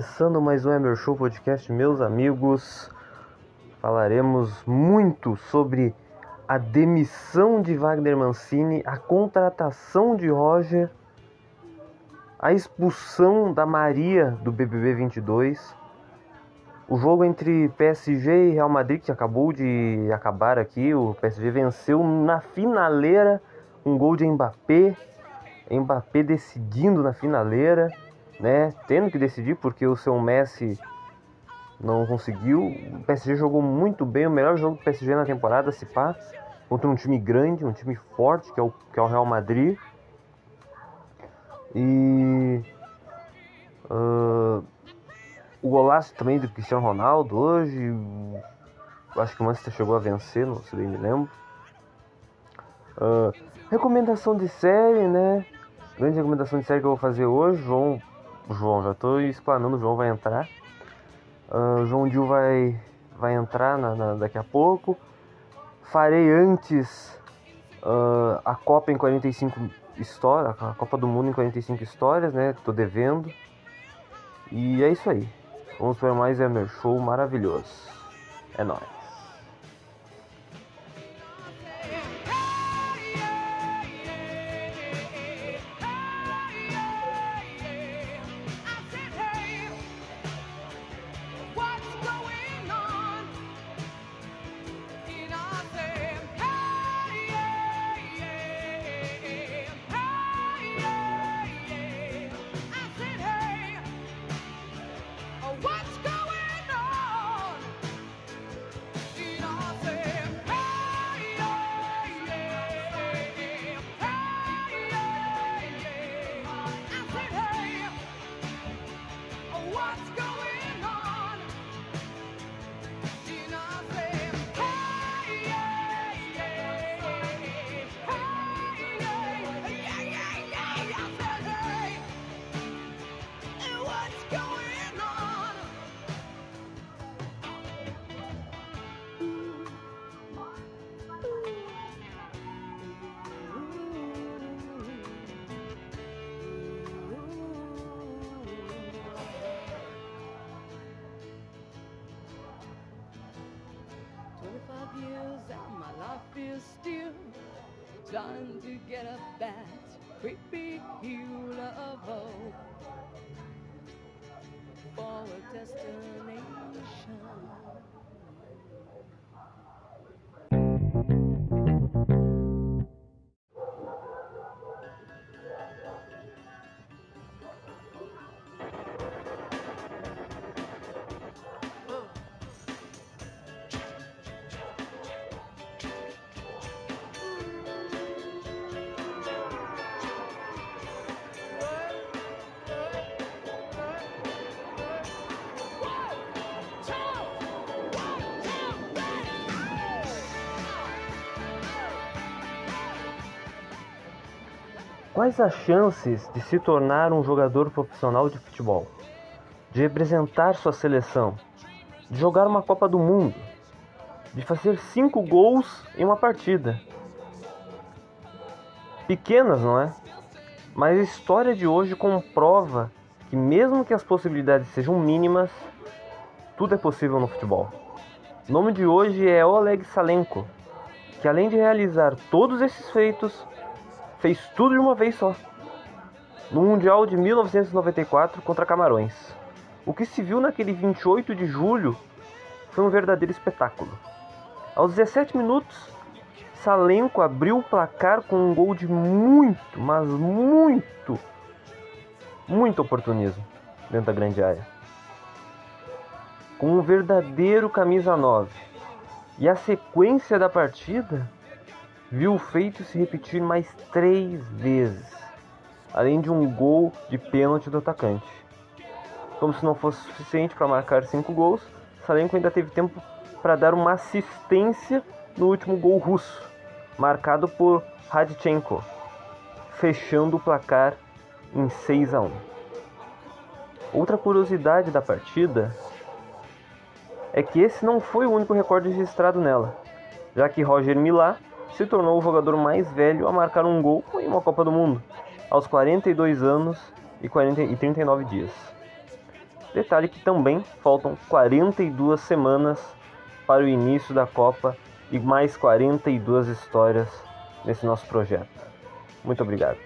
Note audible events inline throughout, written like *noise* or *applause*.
Começando mais um Emer Show Podcast, meus amigos. Falaremos muito sobre a demissão de Wagner Mancini, a contratação de Roger, a expulsão da Maria do BBB 22, o jogo entre PSG e Real Madrid que acabou de acabar aqui. O PSG venceu na finaleira um gol de Mbappé, Mbappé decidindo na finaleira né, tendo que decidir porque o seu Messi não conseguiu. O PSG jogou muito bem, o melhor jogo do PSG na temporada, se pá, contra um time grande, um time forte, que é o, que é o Real Madrid. E ah, o golaço também do Cristiano Ronaldo hoje. Acho que o Manchester chegou a vencer, não sei bem me lembro. Ah, recomendação de série, né? Grande recomendação de série que eu vou fazer hoje, João João, já estou explanando, o João vai entrar. O João Dil vai, vai entrar na, na- daqui a pouco. Farei antes ah, a Copa em 45 histórias, a Copa do Mundo em 45 histórias, né? Tô devendo. E é isso aí. Vamos para mais Emer Show maravilhoso. É nóis. Trying to get up that creepy hill of hope for a destination. Quais as chances de se tornar um jogador profissional de futebol? De representar sua seleção? De jogar uma Copa do Mundo? De fazer cinco gols em uma partida? Pequenas, não é? Mas a história de hoje comprova que, mesmo que as possibilidades sejam mínimas, tudo é possível no futebol. O nome de hoje é Oleg Salenko, que além de realizar todos esses feitos, fez tudo de uma vez só. No Mundial de 1994 contra Camarões. O que se viu naquele 28 de julho foi um verdadeiro espetáculo. Aos 17 minutos, Salenko abriu o placar com um gol de muito, mas muito, muito oportunismo dentro da grande área. Com um verdadeiro camisa 9. E a sequência da partida viu o feito se repetir mais três vezes, além de um gol de pênalti do atacante. Como se não fosse suficiente para marcar cinco gols, Salenko ainda teve tempo para dar uma assistência no último gol russo, marcado por Radchenko, fechando o placar em 6 a 1. Outra curiosidade da partida é que esse não foi o único recorde registrado nela, já que Roger Milá se tornou o jogador mais velho a marcar um gol em uma Copa do Mundo, aos 42 anos e, 40, e 39 dias. Detalhe que também faltam 42 semanas para o início da Copa e mais 42 histórias nesse nosso projeto. Muito obrigado.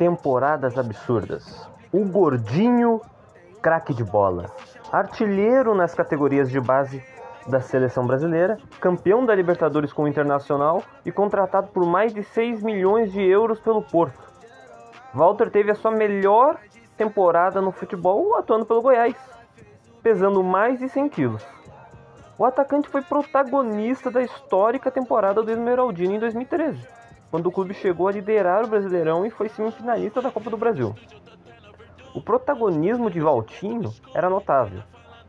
Temporadas absurdas. O gordinho craque de bola. Artilheiro nas categorias de base da seleção brasileira, campeão da Libertadores com o Internacional e contratado por mais de 6 milhões de euros pelo Porto. Walter teve a sua melhor temporada no futebol atuando pelo Goiás, pesando mais de 100 quilos. O atacante foi protagonista da histórica temporada do Esmeraldino em 2013, quando o clube chegou a liderar o Brasileirão e foi semifinalista da Copa do Brasil. O protagonismo de Valtinho era notável.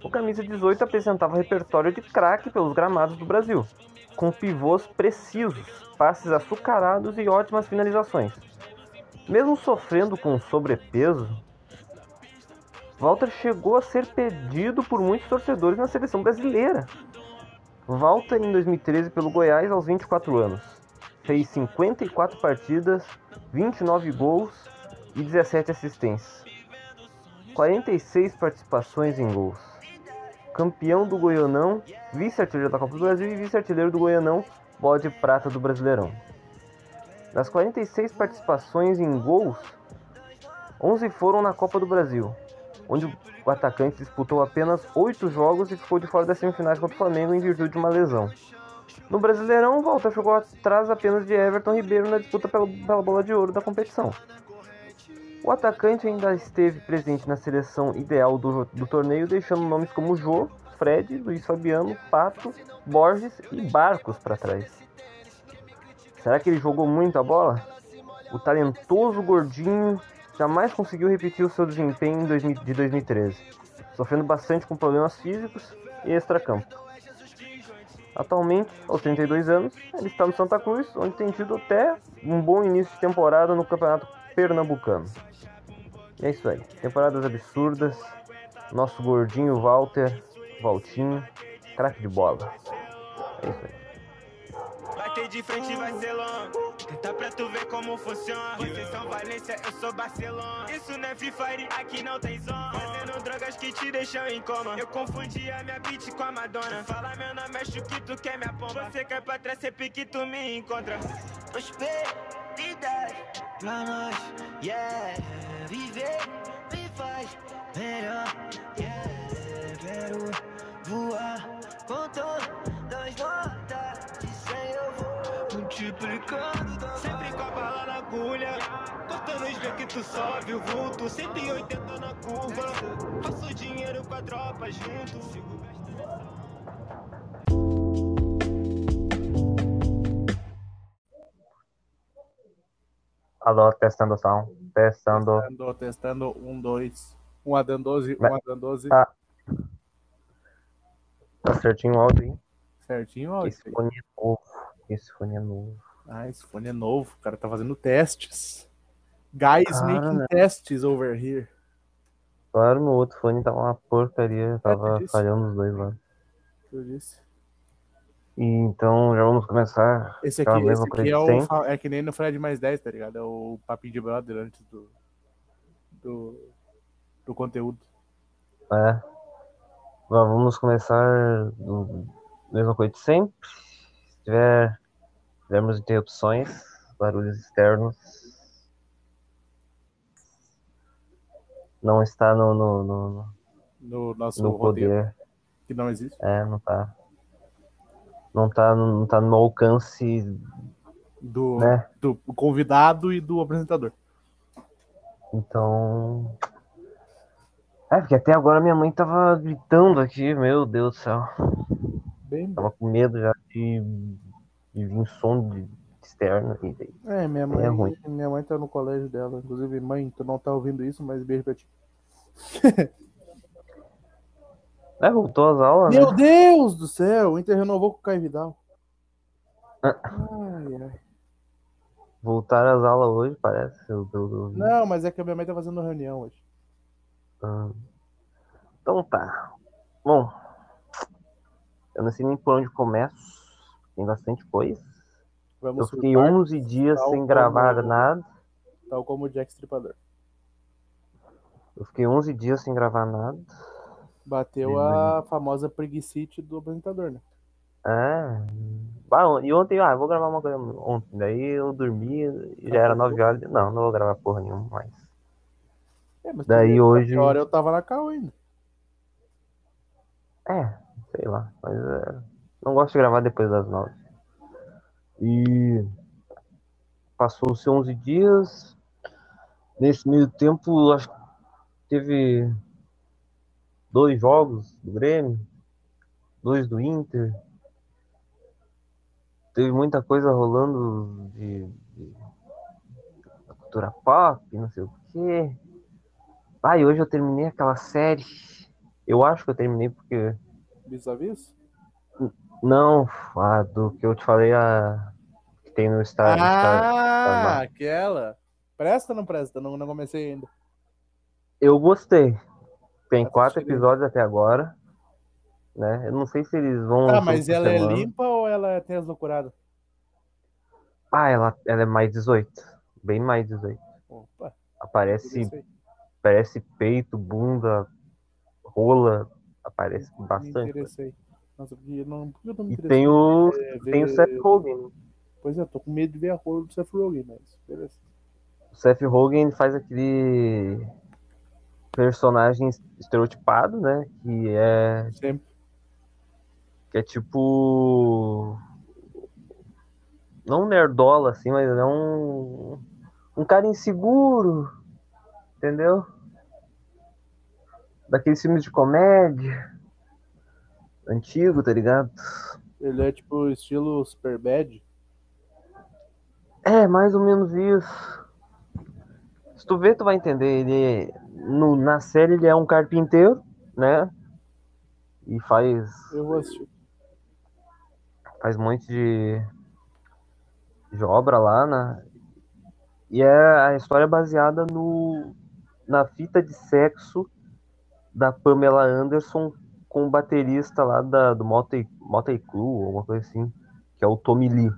O camisa 18 apresentava repertório de craque pelos gramados do Brasil, com pivôs precisos, passes açucarados e ótimas finalizações. Mesmo sofrendo com sobrepeso, Walter chegou a ser pedido por muitos torcedores na seleção brasileira. Walter, em 2013, pelo Goiás, aos 24 anos, fez 54 partidas, 29 gols e 17 assistências. 46 participações em gols. Campeão do Goianão, vice-artilheiro da Copa do Brasil e vice-artilheiro do Goianão, bode prata do Brasileirão. Das 46 participações em gols, 11 foram na Copa do Brasil, onde o atacante disputou apenas 8 jogos e ficou de fora das semifinais contra o Flamengo em virtude de uma lesão. No Brasileirão, Walter ficou atrás apenas de Everton Ribeiro na disputa pela, pela bola de ouro da competição. O atacante ainda esteve presente na seleção ideal do, do torneio, deixando nomes como Jô, Fred, Luiz Fabiano, Pato, Borges e Barcos para trás. Será que ele jogou muito a bola? O talentoso gordinho jamais conseguiu repetir o seu desempenho em 2000 de 2013, sofrendo bastante com problemas físicos e extracampo. Atualmente, aos 32 anos, ele está no Santa Cruz, onde tem tido até um bom início de temporada no Campeonato Pernambucano. E é isso aí, temporadas absurdas, nosso gordinho Walter, Valtinho, craque de bola. É isso aí. Bater de frente vai ser longo. Tenta pra tu ver como funciona. Vocês são Valência, eu sou Barcelona. Isso não é Free Fire, aqui não tem zona. Fazendo drogas que te deixam em coma. Eu confundi a minha beat com a Madonna. Fala meu nome, acho que tu quer minha pomba. Você cai pra trás, cê pique, tu me encontra. prosperidade pra nós, yeah. Viver me faz melhor, yeah. Quero voar com todas as notas multiplicando Sempre com a bala na agulha. Cortando os ver que tu sobe o vulto. 180 na curva. Faço dinheiro com a tropa junto. Sigo gastando. Alô, testando som. Testando. Testando, testando, um, dois. Um Adam 12, um Adam 12. Tá. Tá certinho o áudio aí? Certinho. Esse fone é novo. Esse fone é novo. Ah, esse fone é novo. O cara tá fazendo testes. Guys making né? tests over here. Claro, meu outro fone tava uma porcaria. Tava disse. falhando os dois lá. Eu disse. E então já vamos começar. Esse aqui, esse aqui é, o, é que nem no Fred mais 10, tá ligado? É o papinho de brother antes do, do, do conteúdo. É. Vamos começar do mesma coisa de sempre. Se tiver, tivermos interrupções, barulhos externos, não está no, no, no, No nosso no roteiro, poder. que não existe. É, não tá. Não tá, não tá no alcance, Do, né? do convidado e do apresentador. Então. É, porque até agora minha mãe tava gritando aqui, meu Deus do céu. Bem, Tava com medo já de, de vir som de externo. E daí. É, minha mãe, É ruim. minha mãe tá no colégio dela. Inclusive, mãe, tu não tá ouvindo isso, mas beijo pra ti. *laughs* É, voltou às aulas, né? Meu Deus do céu! O Inter renovou com o Caio Vidal. Ah. Ai, ai. Voltaram às aulas hoje, parece. Eu, eu- eu- Não, mas é que a minha mãe tá fazendo reunião hoje. Ah. Então tá. Bom, eu não sei nem por onde começo. Tem bastante coisa. Vamos Eu fiquei surtar, 11 dias sem gravar como- nada. tal como o Jack Stripador. Eu fiquei 11 dias sem gravar nada. Bateu a famosa preguicite do apresentador, né? É. Ah, e ontem, ah, vou gravar uma coisa ontem. Daí eu dormi e já era 9 horas. Não, não vou gravar porra nenhuma mais. É, mas Daí hoje- hora eu tava na cal ainda. É, sei lá. Mas é, não gosto de gravar depois das 9. E passou-se 11 dias. Nesse meio tempo, acho que teve dois jogos do Grêmio, dois do Inter. Teve muita coisa rolando de, de cultura pop, não sei o quê. E hoje eu terminei aquela série. Eu acho que eu terminei porque. Vis-a-vis? Não, a do que eu te falei, a. Que tem no estádio. Ah, tá aquela. Presta ou não presta? Não, não comecei ainda. Eu gostei. Tem Assistirei. quatro episódios até agora. Né? Eu não sei se eles vão. Tá, lançar mas ela é semana. limpa ou ela tem as loucuradas? Ah, ela, ela é mais 18. Bem mais 18. Opa, Aparece, aparece peito, bunda, rola. Aparece Me bastante. Nossa, porque não, porque eu não me E tem o, É, tem o ver- Seth Rogen. Pois é, tô com medo de ver a rola do Seth Rogen, mas beleza. O Seth Rogen faz aquele personagem estereotipado, né? Que é, Sempre. que é tipo. Não um nerdola, assim, mas é um. Um cara inseguro. Entendeu? Daqueles filmes de comédia. Antigo, tá ligado? Ele é tipo estilo Super Bad. É, mais ou menos isso. Se tu ver, tu vai entender. Ele, no, na série, ele é um carpinteiro, né? E faz, Eu vou assistir. faz um monte de, de obra lá, né? E é, a história é baseada no, na fita de sexo da Pamela Anderson com o baterista lá da, do Motley, Motley Crue, ou uma coisa assim, que é o Tommy Lee.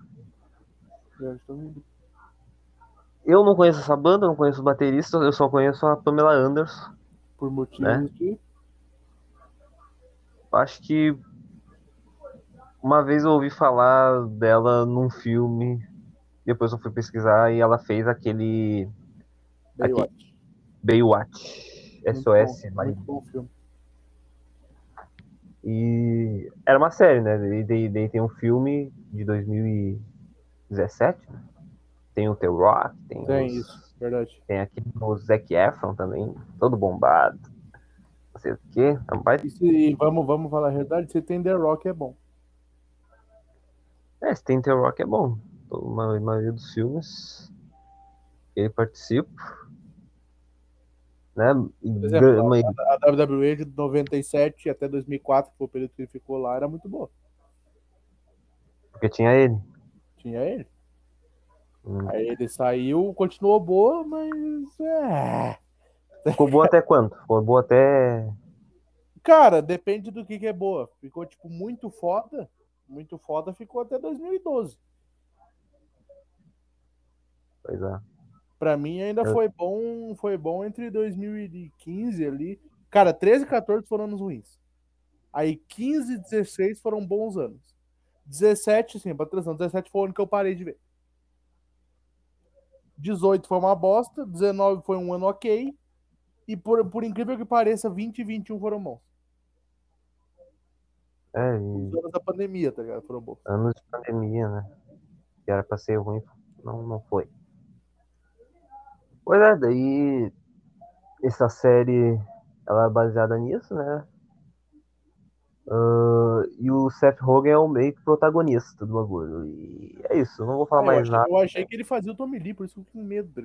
Eu que- não conheço essa banda, não conheço o baterista, eu só conheço a Pamela Anderson. Por motivos Né? Eu Acho que uma vez eu ouvi falar dela num filme, depois eu fui pesquisar e ela fez aquele Baywatch. Baywatch, Muito SOS, bom, Maria. Bom filme. E era uma série, né? E daí, daí tem um filme de 2017, né? Tem o The Rock, tem, Tem os- isso, verdade. tem aqui o Zac Efron também, todo bombado. Não sei o quê. É um baita- E se, vamos, vamos falar a verdade, se tem The Rock é bom. É, se tem The Rock é bom. A maioria dos filmes ele participa. Né? Exemplo, A WWE de 97 até 2004, que foi o período que ele ficou lá, era muito boa. Porque tinha ele. Tinha ele. Hum. Aí ele saiu, continuou boa, mas. É. Ficou boa até quanto? Ficou boa até. Cara, depende do que, que é boa. Ficou, tipo, muito foda. Muito foda ficou até 2012. Pois é. Pra mim ainda foi bom, foi bom entre 2015 ali. Cara, 13 e 14 foram anos ruins. Aí 15 e 16 foram bons anos. 17, sim, atenção, 17 foi o ano que eu parei de ver. 18 foi uma bosta, 19 foi um ano ok. E por, por incrível que pareça, 20 e 21 foram bons. É, Os e anos da pandemia, tá ligado? Foram bons. anos de pandemia, né? Que era pra ser ruim, não, não foi. Pois é, daí essa série ela é baseada nisso, né? Ah, e o Seth Rogen é o meio que protagonista do bagulho. E é isso, não vou falar eu, mais nada. eu achei que ele fazia o Tommy Lee, por isso que eu fiquei com medo, tá?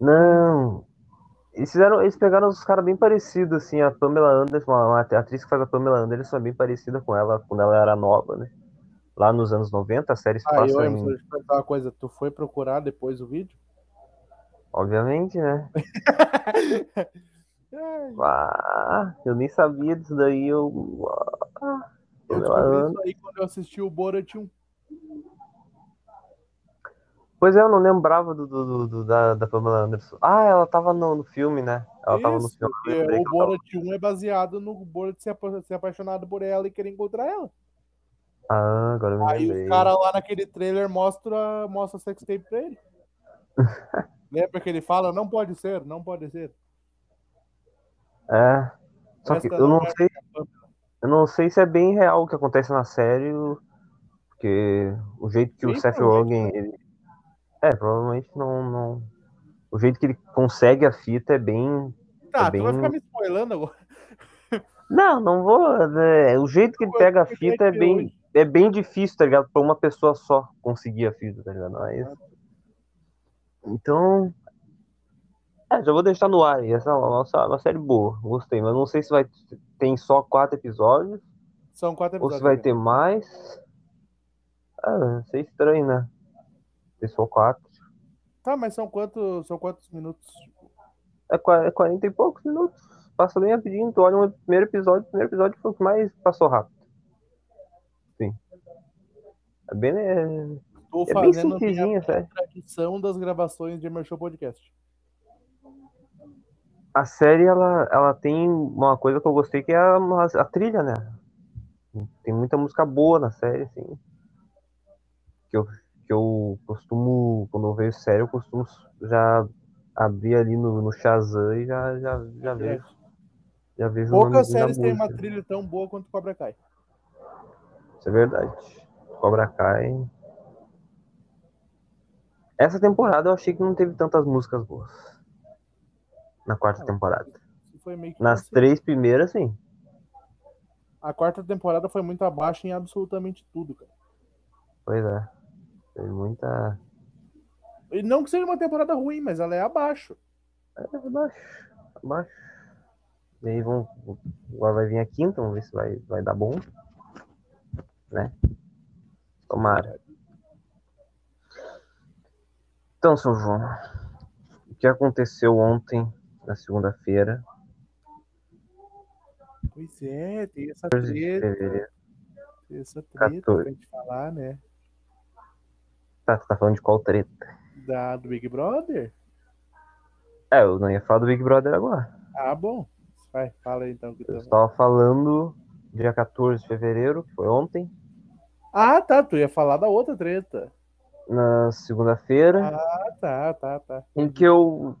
Não. Eles, fizeram, eles pegaram os caras bem parecidos, assim, a Pamela Anderson, uma, atriz que faz a Pamela Anderson é bem parecida com ela quando ela era nova, né? Lá nos anos 90, a série se Ah, passa eu, em, eu uma coisa. Tu foi procurar depois o vídeo? Obviamente, né? *laughs* Ah, eu nem sabia disso daí, eu. Ah, eu descobri isso aí quando eu assisti o Borat 1. Pois é, eu não lembrava do, do- do- da, da Pamela Anderson. Ah, ela tava no, no filme, né? Ela tava no Isso, filme. lembrei o Borat 1 é baseado no Borat ser, ser apaixonado por ela e querer encontrar ela. Ah, agora eu me Aí lembrei. o cara lá naquele trailer mostra, mostra sex tape pra ele. *laughs* Lembra que ele fala, não pode ser, não pode ser. É. Só que eu não é sei. Eu não sei se é bem real o que acontece na série, o- porque o jeito que o Sim, Seth provavelmente Rogen. Ele... É, provavelmente não, não. O jeito que ele consegue a fita é bem. Tá, É bem- tu vai ficar me spoilando agora. *laughs* Não, não vou. né, O jeito que ele pega a fita é bem, é bem difícil, tá ligado? Pra uma pessoa só conseguir a fita, tá ligado? Mas... Então. É, já vou deixar no ar. aí. Essa é uma, uma- uma série boa, gostei, mas não sei se vai tem só quatro episódios São quatro ou episódios. se vai né? ter mais. Ah, sei estranho, né? Se só quatro. Tá, mas são quantos, são quantos minutos? É qua- é 40 e poucos minutos. Passa bem rapidinho. Tu olha o primeiro episódio, o primeiro episódio foi o que mais passou rápido. Sim. É bem. É, Tô é fazendo sério. tradição das gravações de Emerson Podcast. A série, ela, ela tem uma coisa que eu gostei que é a, a trilha, né? Tem muita música boa na série, assim. Que eu, que eu costumo, quando eu vejo série, eu costumo já abrir ali no, no Shazam e já, já, já vejo. Já vejo Poucas séries têm uma trilha tão boa quanto Cobra Kai. Isso é verdade. Cobra Kai. Essa temporada eu achei que não teve tantas músicas boas. Na quarta Ah, temporada. Nas três primeiras, sim. A quarta temporada foi muito abaixo em absolutamente tudo, cara. Pois é. Teve muita. E não que seja uma temporada ruim, mas ela é abaixo. É, abaixo. Abaixo. E aí vão. Agora vai vir a quinta, vamos ver se vai, vai dar bom. Né? Tomara. Então, seu João, o que aconteceu ontem, na segunda-feira, Pois é, tem essa 14 de treta, tem essa treta 14. pra gente falar, né? Tá, tu tá falando de qual treta? Da, do Big Brother? É, eu não ia falar do Big Brother agora. Ah, bom. Vai, fala aí então. Que Eu tá- estava falando dia 14 de fevereiro, que foi ontem, Ah, tá. Tu ia falar da outra treta. Na segunda-feira, Ah, tá, tá, tá. em que eu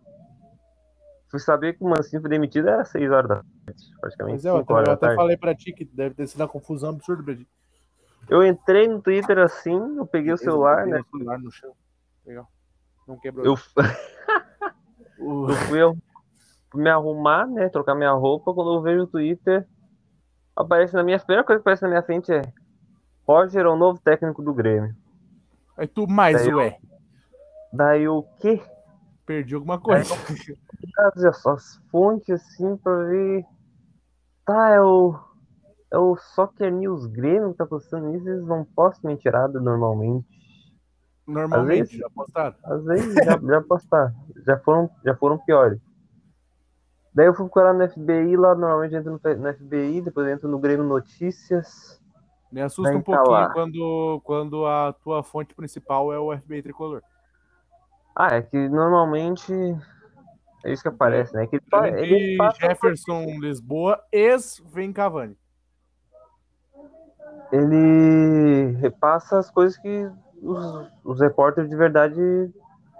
fui saber que o Mancinho foi demitido era 6 horas da tarde, praticamente Mas é, eu 5 até, eu até falei pra ti que deve ter sido uma confusão absurda pra ti. Eu entrei no Twitter assim, eu peguei o celular, né? O celular no chão. Legal. Não quebrou. Eu, *laughs* eu fui eu- me arrumar, né? Trocar minha roupa. Quando eu vejo o Twitter, aparece na minha. A primeira coisa que aparece na minha frente é Roger é o novo técnico do Grêmio. Aí tu mais, Daí eu- ué. Daí o quê? Perdi alguma coisa. Cara, só as fontes assim pra ver. Tá, é o. É o Soccer News Grêmio que tá postando isso, eles não postam mentirada normalmente. Normalmente, Às vezes- já postaram. Às vezes já, já postaram. Já foram, já foram piores. Daí eu fui procurar no FBI, lá normalmente eu entro no, no FBI, depois eu entro no Grêmio Notícias. Me assusta Daí um pouquinho lá. quando, quando a tua fonte principal é o FBI Tricolor. Ah, é que normalmente é isso que aparece, né? Que ele, ele passa- Jefferson Lisboa, ex-Vem Cavani. ele repassa as coisas que os, os repórteres de verdade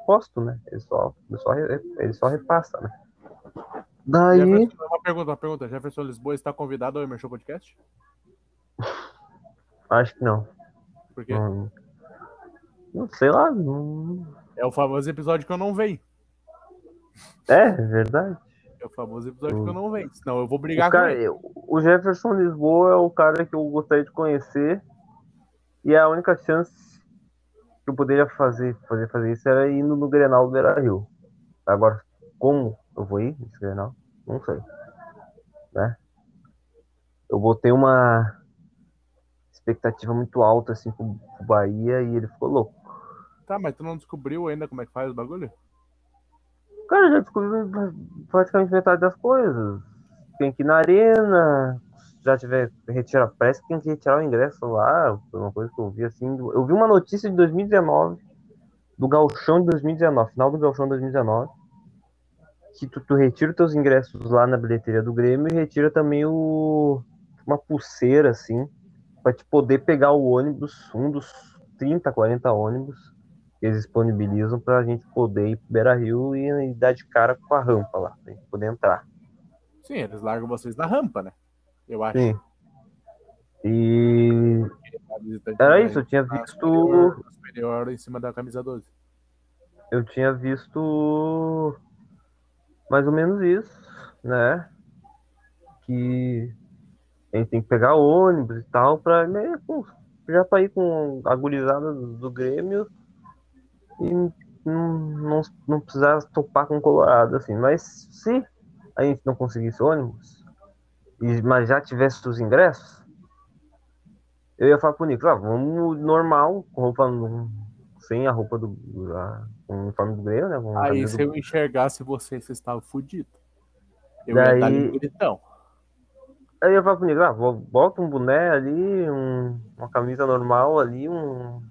postam, né? Ele só, ele só, ele só repassa, né? Daí, Jefferson, uma pergunta, uma pergunta. Jefferson Lisboa está convidado ao Emerson Podcast? Acho que não. Por quê? Não, não sei lá. Não... É o famoso episódio que eu não venho. É, é verdade. É o famoso episódio O- que eu não venho. Senão eu vou O, brigar cara- com ele. o Jefferson Lisboa é o cara que eu gostaria de conhecer. E a única chance que eu poderia fazer, fazer, fazer isso era indo no Grenal do Beira Rio. Agora, como eu vou ir nesse Grenal? Não sei. Né? Eu botei uma expectativa muito alta assim pro, pro Bahia e ele ficou louco. Tá, mas tu não descobriu ainda como é que faz o bagulho? Cara, já descobri praticamente metade das coisas. Tem que ir na arena, já tiver retirar, parece que tem que retirar o ingresso lá, foi uma coisa que eu vi assim. Eu vi uma notícia de 2019, do Gauchão de 2019, final do Gauchão de 2019, que tu, tu retira os teus ingressos lá na bilheteria do Grêmio e retira também o uma pulseira assim, pra te poder pegar o ônibus, um dos 30, 40 ônibus que eles disponibilizam pra gente poder ir pro Beira Rio e, e dar de cara com a rampa lá, pra gente poder entrar. Sim, eles largam vocês na rampa, né? Eu acho. Sim. E A era isso, eu tinha visto. superior em cima da camisa 12. Eu tinha visto mais ou menos isso, né? Que a gente tem que pegar ônibus e tal, pra, né, pô, já pra ir com a gurizada do, Grêmio e não, não, não precisar topar com o Colorado, assim. Mas se a gente não conseguisse ônibus, e, mas já tivesse os ingressos, eu ia falar pro Nico, ah, vamos normal, com roupa sem a roupa do. A, com o uniforme do Grêmio, né? Aí se do- eu enxergasse vocês, vocês estavam fodidos. Eu ia dar Daí- um gritão. Aí eu falo Nico, ah, bota um boné ali, um- uma camisa normal ali, um,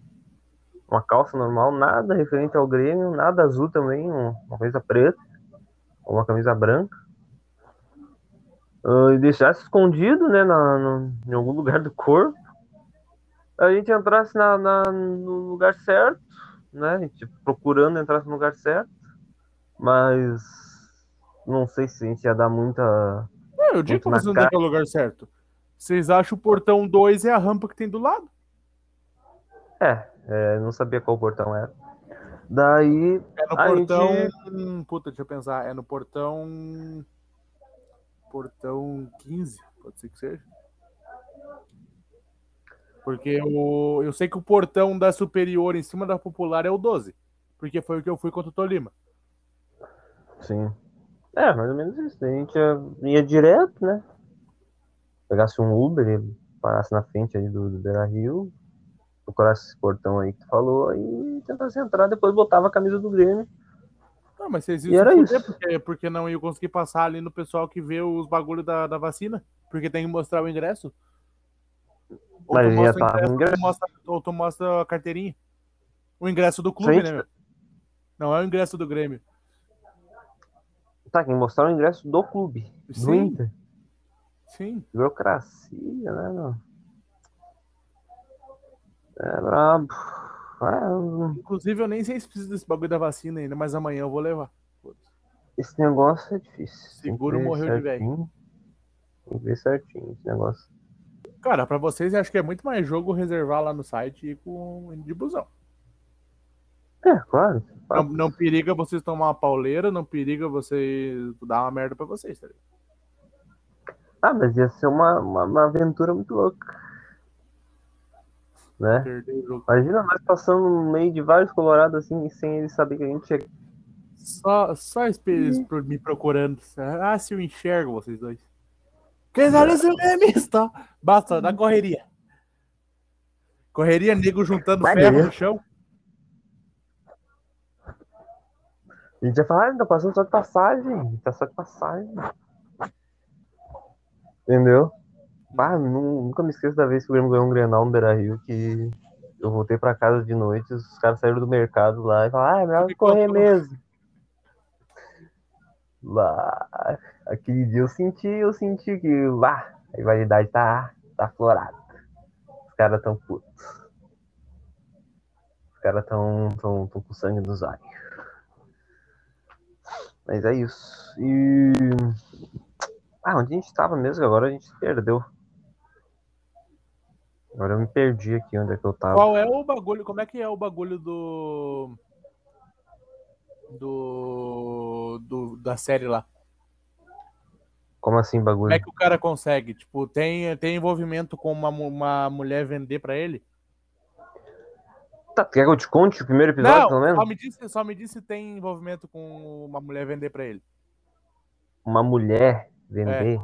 uma calça normal, nada referente ao Grêmio, nada azul também, um- uma camisa preta, ou uma camisa branca. Ah, e deixasse escondido, né, na, no- em algum lugar do corpo. A gente entrasse na, na- no lugar certo, né, a gente procurando entrar no lugar certo, mas não sei se a gente ia dar muita Não, eu digo que vocês não cara. estão no lugar certo. Vocês acham o portão 2 é a rampa que tem do lado? É, é, não sabia qual portão era. Daí, É no portão. gente- Puta, deixa eu pensar. É no portão. Portão 15, pode ser que seja. Porque o... eu sei que o portão da superior em cima da popular é o 12. Porque foi o que eu fui contra o Tolima. sim. É, mais ou menos isso. A gente ia, ia direto, né? Pegasse um Uber e parasse na frente aí do, do Beira Rio, procurasse esse portão aí que tu falou e tentasse entrar, depois botava a camisa do Grêmio. Não, mas vocês E iam era isso. porque, porque não iam conseguir passar ali no pessoal que vê os bagulhos da, da vacina. Porque tem que mostrar o ingresso. Ou Mas tu mostra ingresso, ingresso. Ou, tu mostra, ou tu mostra a carteirinha. O ingresso do clube, Gente, né, meu? Não é o ingresso do Grêmio. Tá, quem mostrar o ingresso do clube. Do Sim. Inter. Sim. Burocracia, né, meu? É brabo. É, Inclusive, eu nem sei se precisa desse bagulho da vacina ainda, mas amanhã eu vou levar. Esse negócio é difícil. Que Seguro morreu de velho. certinho. Tem que ver certinho esse negócio. Cara, pra vocês, eu acho que é muito mais jogo reservar lá no site e ir com de busão. É, claro. Não, não periga vocês tomar uma pauleira, não periga vocês dar uma merda pra vocês, tá ligado? Ah, mas ia ser uma, uma, uma aventura muito louca. Né? Imagina nós passando no meio de vários colorados assim, sem eles saber que a gente chega. Só, só por me procurando. Ah, se eu enxergo vocês dois. Quem sabe se é mista? Basta, na correria. Correria, nego juntando Vai ferro mesmo. no chão. A gente ia falar, ah, tá passando só de passagem. Tá só de passagem. Entendeu? Ah, nu- nunca me esqueço da vez que o Grêmio ganhou um Grenal no Beira Rio, que eu voltei pra casa de noite, os caras saíram do mercado lá e falaram, ah, é melhor Me correr mesmo. Lá, aquele dia eu senti, eu senti que lá, a rivalidade tá, tá aflorada. Os caras tão putos. Os caras tão, tão, tão com sangue nos olhos. Mas é isso. E. Ah, onde a gente tava mesmo? Agora a gente se perdeu. Agora eu me perdi aqui onde é que eu tava. Qual é o bagulho? Como é que é o bagulho do. Do. do da série lá? Como assim, Como bagulho? é que o cara consegue? Tipo, tem, tem envolvimento com uma, uma mulher vender pra ele? Tá, quer que eu te conte o primeiro episódio, pelo Não, menos? só me, disse, só me disse se tem envolvimento com uma mulher vender pra ele. Uma mulher vender.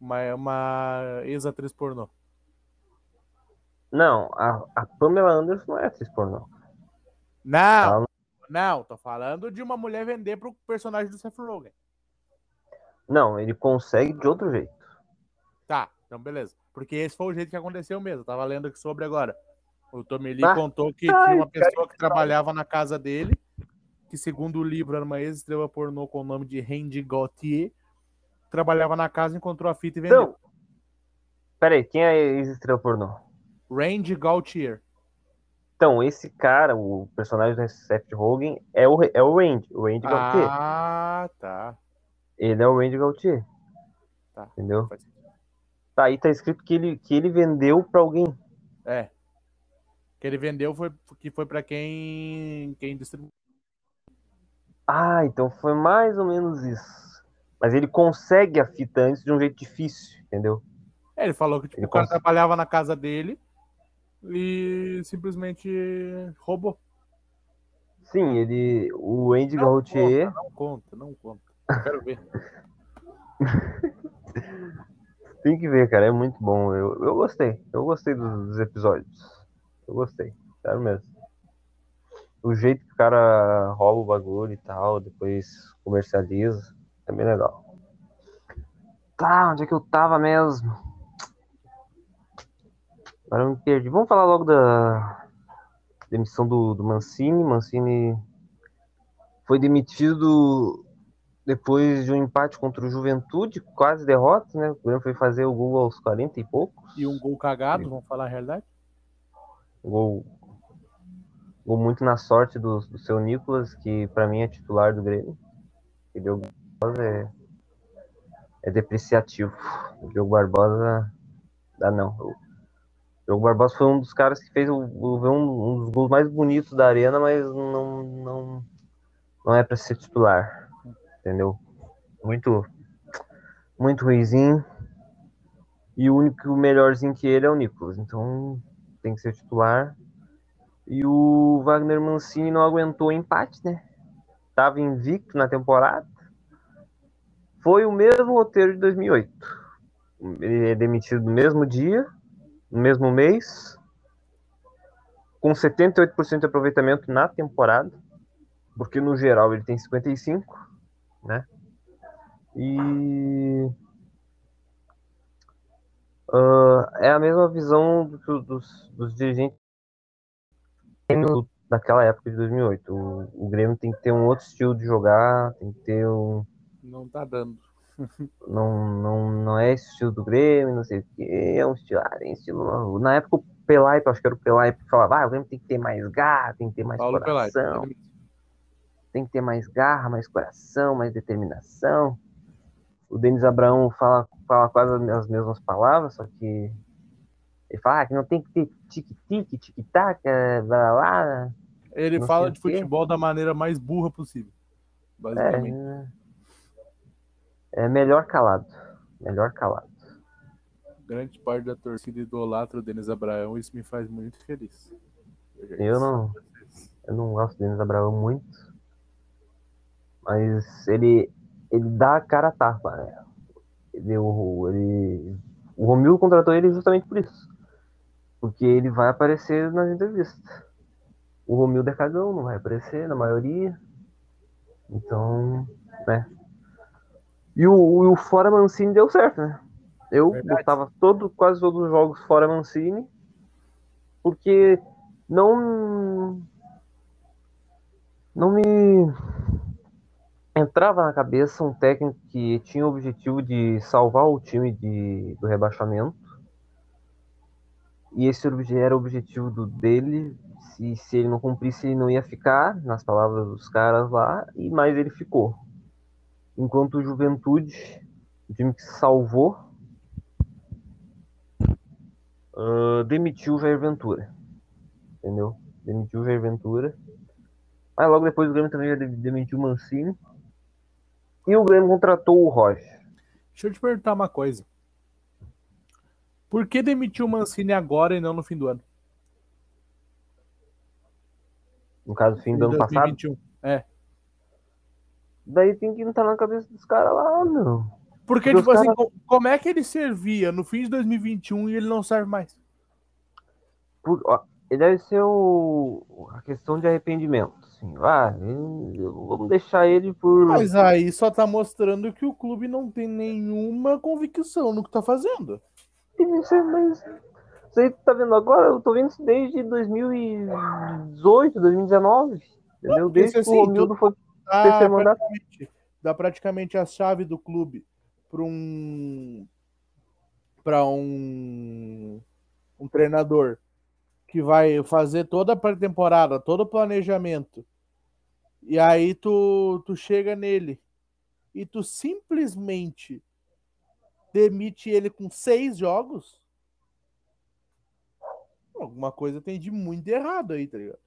Uma, uma ex-atriz pornô. Não, a, a Pamela Anderson não é atriz pornô. Não, Ela não, tô falando de uma mulher vender pro personagem do Seth Rogen. Não, ele consegue de outro jeito. Tá, então beleza. Porque esse foi o jeito que aconteceu mesmo. Eu tava lendo aqui sobre agora. O Tommy Lee Ah, contou que ai, tinha uma pessoa que trabalhava na casa dele, que segundo o livro era uma ex-estrela pornô com o nome de Randy Gautier, trabalhava na casa, encontrou a fita e vendeu. Então, peraí, quem é ex-estrela pornô? Randy Gautier. Então, esse cara, o personagem do Seth Rogen, é o, é o Randy, o Randy Gautier. Ah, tá. Ele é o Randy Gautier. Tá. Entendeu? Tá, aí tá escrito que ele, que ele vendeu pra alguém. É. Que ele vendeu foi que foi para quem quem distribuiu. Ah, então foi mais ou menos isso. Mas ele consegue a fita antes de um jeito difícil, entendeu? É, ele falou que tipo, Ele o cara cons- trabalhava na casa dele e simplesmente roubou. Sim, ele. O Andy Não Gautier. conta, não conta, não conta. Eu quero ver. *laughs* Tem que ver, cara. É muito bom. Eu, eu gostei. Eu gostei dos, dos episódios. Eu gostei. Sério mesmo. O jeito que o cara rouba o bagulho e tal, depois comercializa. É bem legal. Tá, onde é que eu tava mesmo? Agora eu me perdi. Vamos falar logo da demissão do, do Mancini. Mancini foi demitido depois de um empate contra o Juventude, quase derrota, né? O Grêmio foi fazer o gol aos 40 e poucos. E um gol cagado, vamos falar a realidade? Gol, gol muito na sorte do, do seu Nicolas, que pra mim é titular do Grêmio. E Diogo Barbosa é, é depreciativo. O Diogo Barbosa dá não. O Diogo Barbosa foi um dos caras que fez o, o- um, um dos gols mais bonitos da arena, mas não, não, não é pra ser titular. Entendeu? Muito, muito ruizinho. E o único melhorzinho que ele é o Nicolas. Então tem que ser titular. E o Wagner Mancini não aguentou o empate, né? Tava invicto na temporada. Foi o mesmo roteiro de 2008. Ele é demitido no mesmo dia, no mesmo mês, com 78% de aproveitamento na temporada, porque no geral ele tem 55, né? E é a mesma visão do- dos, dos dirigentes daquela época de 2008. O, o Grêmio tem que ter um outro estilo de jogar, tem que ter um. Não tá dando. *laughs* Não, não, não é esse estilo do Grêmio, não sei o que. É um estilo. Ah, tem estilo novo. Na época o Pelaipe, acho que era o Pelaipe, que falava: ah, o Grêmio tem que ter mais garra, tem que ter mais Paulo coração, tem que ter mais garra, mais coração, mais determinação. O Denis Abraão fala, fala quase as mesmas palavras, só que ele fala ah, que não tem que ter tic-tic, tic-tac, eh, blá blá blá. Ele fala de futebol da maneira mais burra possível. Basicamente. É, é melhor calado. Melhor calado. Grande parte da torcida idolatra o Denis Abraão, isso me faz muito feliz. Eu disse não-. Eu não gosto do Denis Abraão muito. Mas ele, ele dá a cara a tapa. né? Ele, o, ele, o Romildo contratou ele justamente por isso. Porque ele vai aparecer nas entrevistas. O Romildo é cagão, não vai aparecer na maioria. Então, né? E o, o Fora Mancini deu certo, né? Eu Verdade. botava todo, quase todos os jogos fora Mancini. Porque não não me entrava na cabeça um técnico que tinha o objetivo de salvar o time de, do rebaixamento. E esse era o objetivo do, dele. Se, se ele não cumprisse, ele não ia ficar, nas palavras dos caras lá, e mais ele ficou. Enquanto o Juventude, o time que salvou, ah, demitiu o Jair Ventura. Entendeu? Demitiu o Jair Ventura. Mas logo depois o Grêmio também já de- demitiu o Mancini. E o Grêmio contratou o Roger. Deixa eu te perguntar uma coisa. Por que demitiu o Mancini agora e não no fim do ano? No caso, fim do ano passado. 2021. É. Daí tem que entrar na cabeça dos caras lá, meu. Porque, Porque tipo assim, co- como é que ele servia no fim de 2021 e ele não serve mais? Por- ó, deve ser o, a questão de arrependimento. Assim, ah, eu- eu- vamos deixar ele por. Mas aí só tá mostrando que o clube não tem nenhuma convicção no que tá fazendo. Isso é- mas tu tá vendo agora? Eu tô vendo isso desde 2018, 2019. Entendeu? Desde isso que o assim, Romildo foi Dá praticamente, dá praticamente a chave do clube para um para um um treinador que vai fazer toda a pré-temporada, todo o planejamento. E aí tu, tu chega nele e tu simplesmente demite ele com seis jogos. Alguma coisa tem de muito errado aí, tá ligado?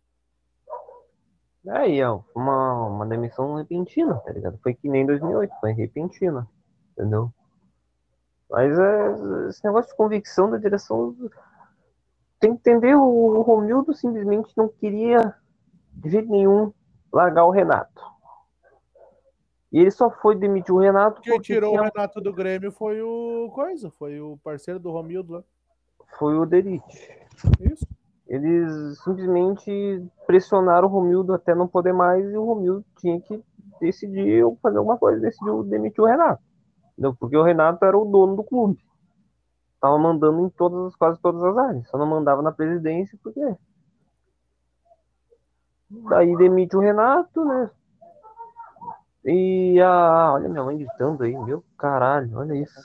Aí, ó, uma, uma demissão repentina, tá ligado? Foi que nem 2008, foi repentina, entendeu? Mas é, esse negócio de convicção da direção tem que entender, o, o Romildo simplesmente não queria de jeito nenhum largar o Renato. E ele só foi demitir o Renato Quem tirou o tinha- Renato do Grêmio foi o Coisa, foi o parceiro do Romildo lá. foi o Derite. Isso. Eles simplesmente pressionaram o Romildo até não poder mais e o Romildo tinha que decidir fazer alguma coisa, decidiu demitir o Renato. Porque o Renato era o dono do clube. Tava mandando em todas, quase todas as áreas. Só não mandava na presidência porque. Daí demite o Renato, né? E a. Olha minha mãe gritando aí, meu caralho, olha isso.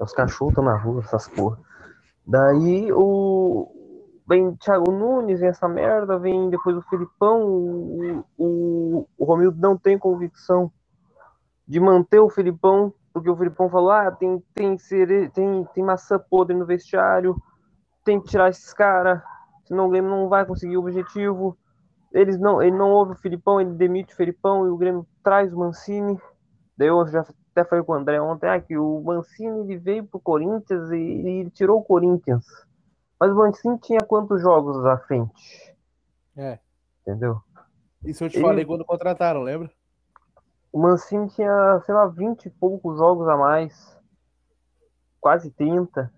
Os cachorros estão na rua, essas porra. Daí o. Vem Thiago Nunes, vem essa merda, vem depois o Felipão. O, o, o Romildo não tem convicção de manter o Felipão, porque o Felipão falou: ah, tem, tem, cere... tem, tem maçã podre no vestiário, tem que tirar esses caras, senão o Grêmio não vai conseguir o objetivo. Eles não, ele não ouve o Filipão, ele demite o Felipão e o Grêmio traz o Mancini. Daí eu já até falei com o André ontem ah, que o Mancini ele veio pro Corinthians e, e ele tirou o Corinthians. Mas o Mancini tinha quantos jogos à frente? É. Entendeu? Isso eu te Ele- falei quando contrataram, lembra? O Mancini tinha, sei lá, 20 e poucos jogos a mais. Quase 30.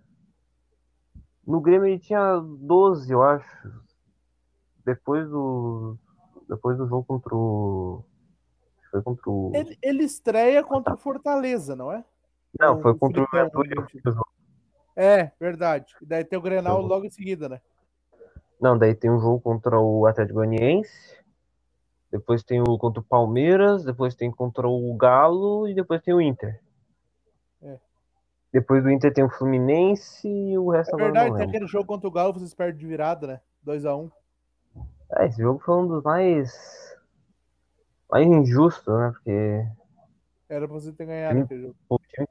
No Grêmio ele tinha 12, eu acho. Depois do. Depois do jogo contra o. Foi contra o. Ele, ele estreia contra o Fortaleza, não é? Não, foi contra o Juventude. É, verdade. E daí tem o Grenal Uhum. logo em seguida, né? Não, daí tem um jogo contra o Atlético Goianiense. Depois tem o contra o Palmeiras, depois tem contra o Galo e depois tem o Inter. Depois do Inter tem o Fluminense e o resto É agora verdade, não tem aquele jogo contra o Galo, vocês perdem de virada, né? 2x1. É, esse jogo foi um dos mais mais injustos, né? Porque Era pra você ter ganhado aquele jogo. o time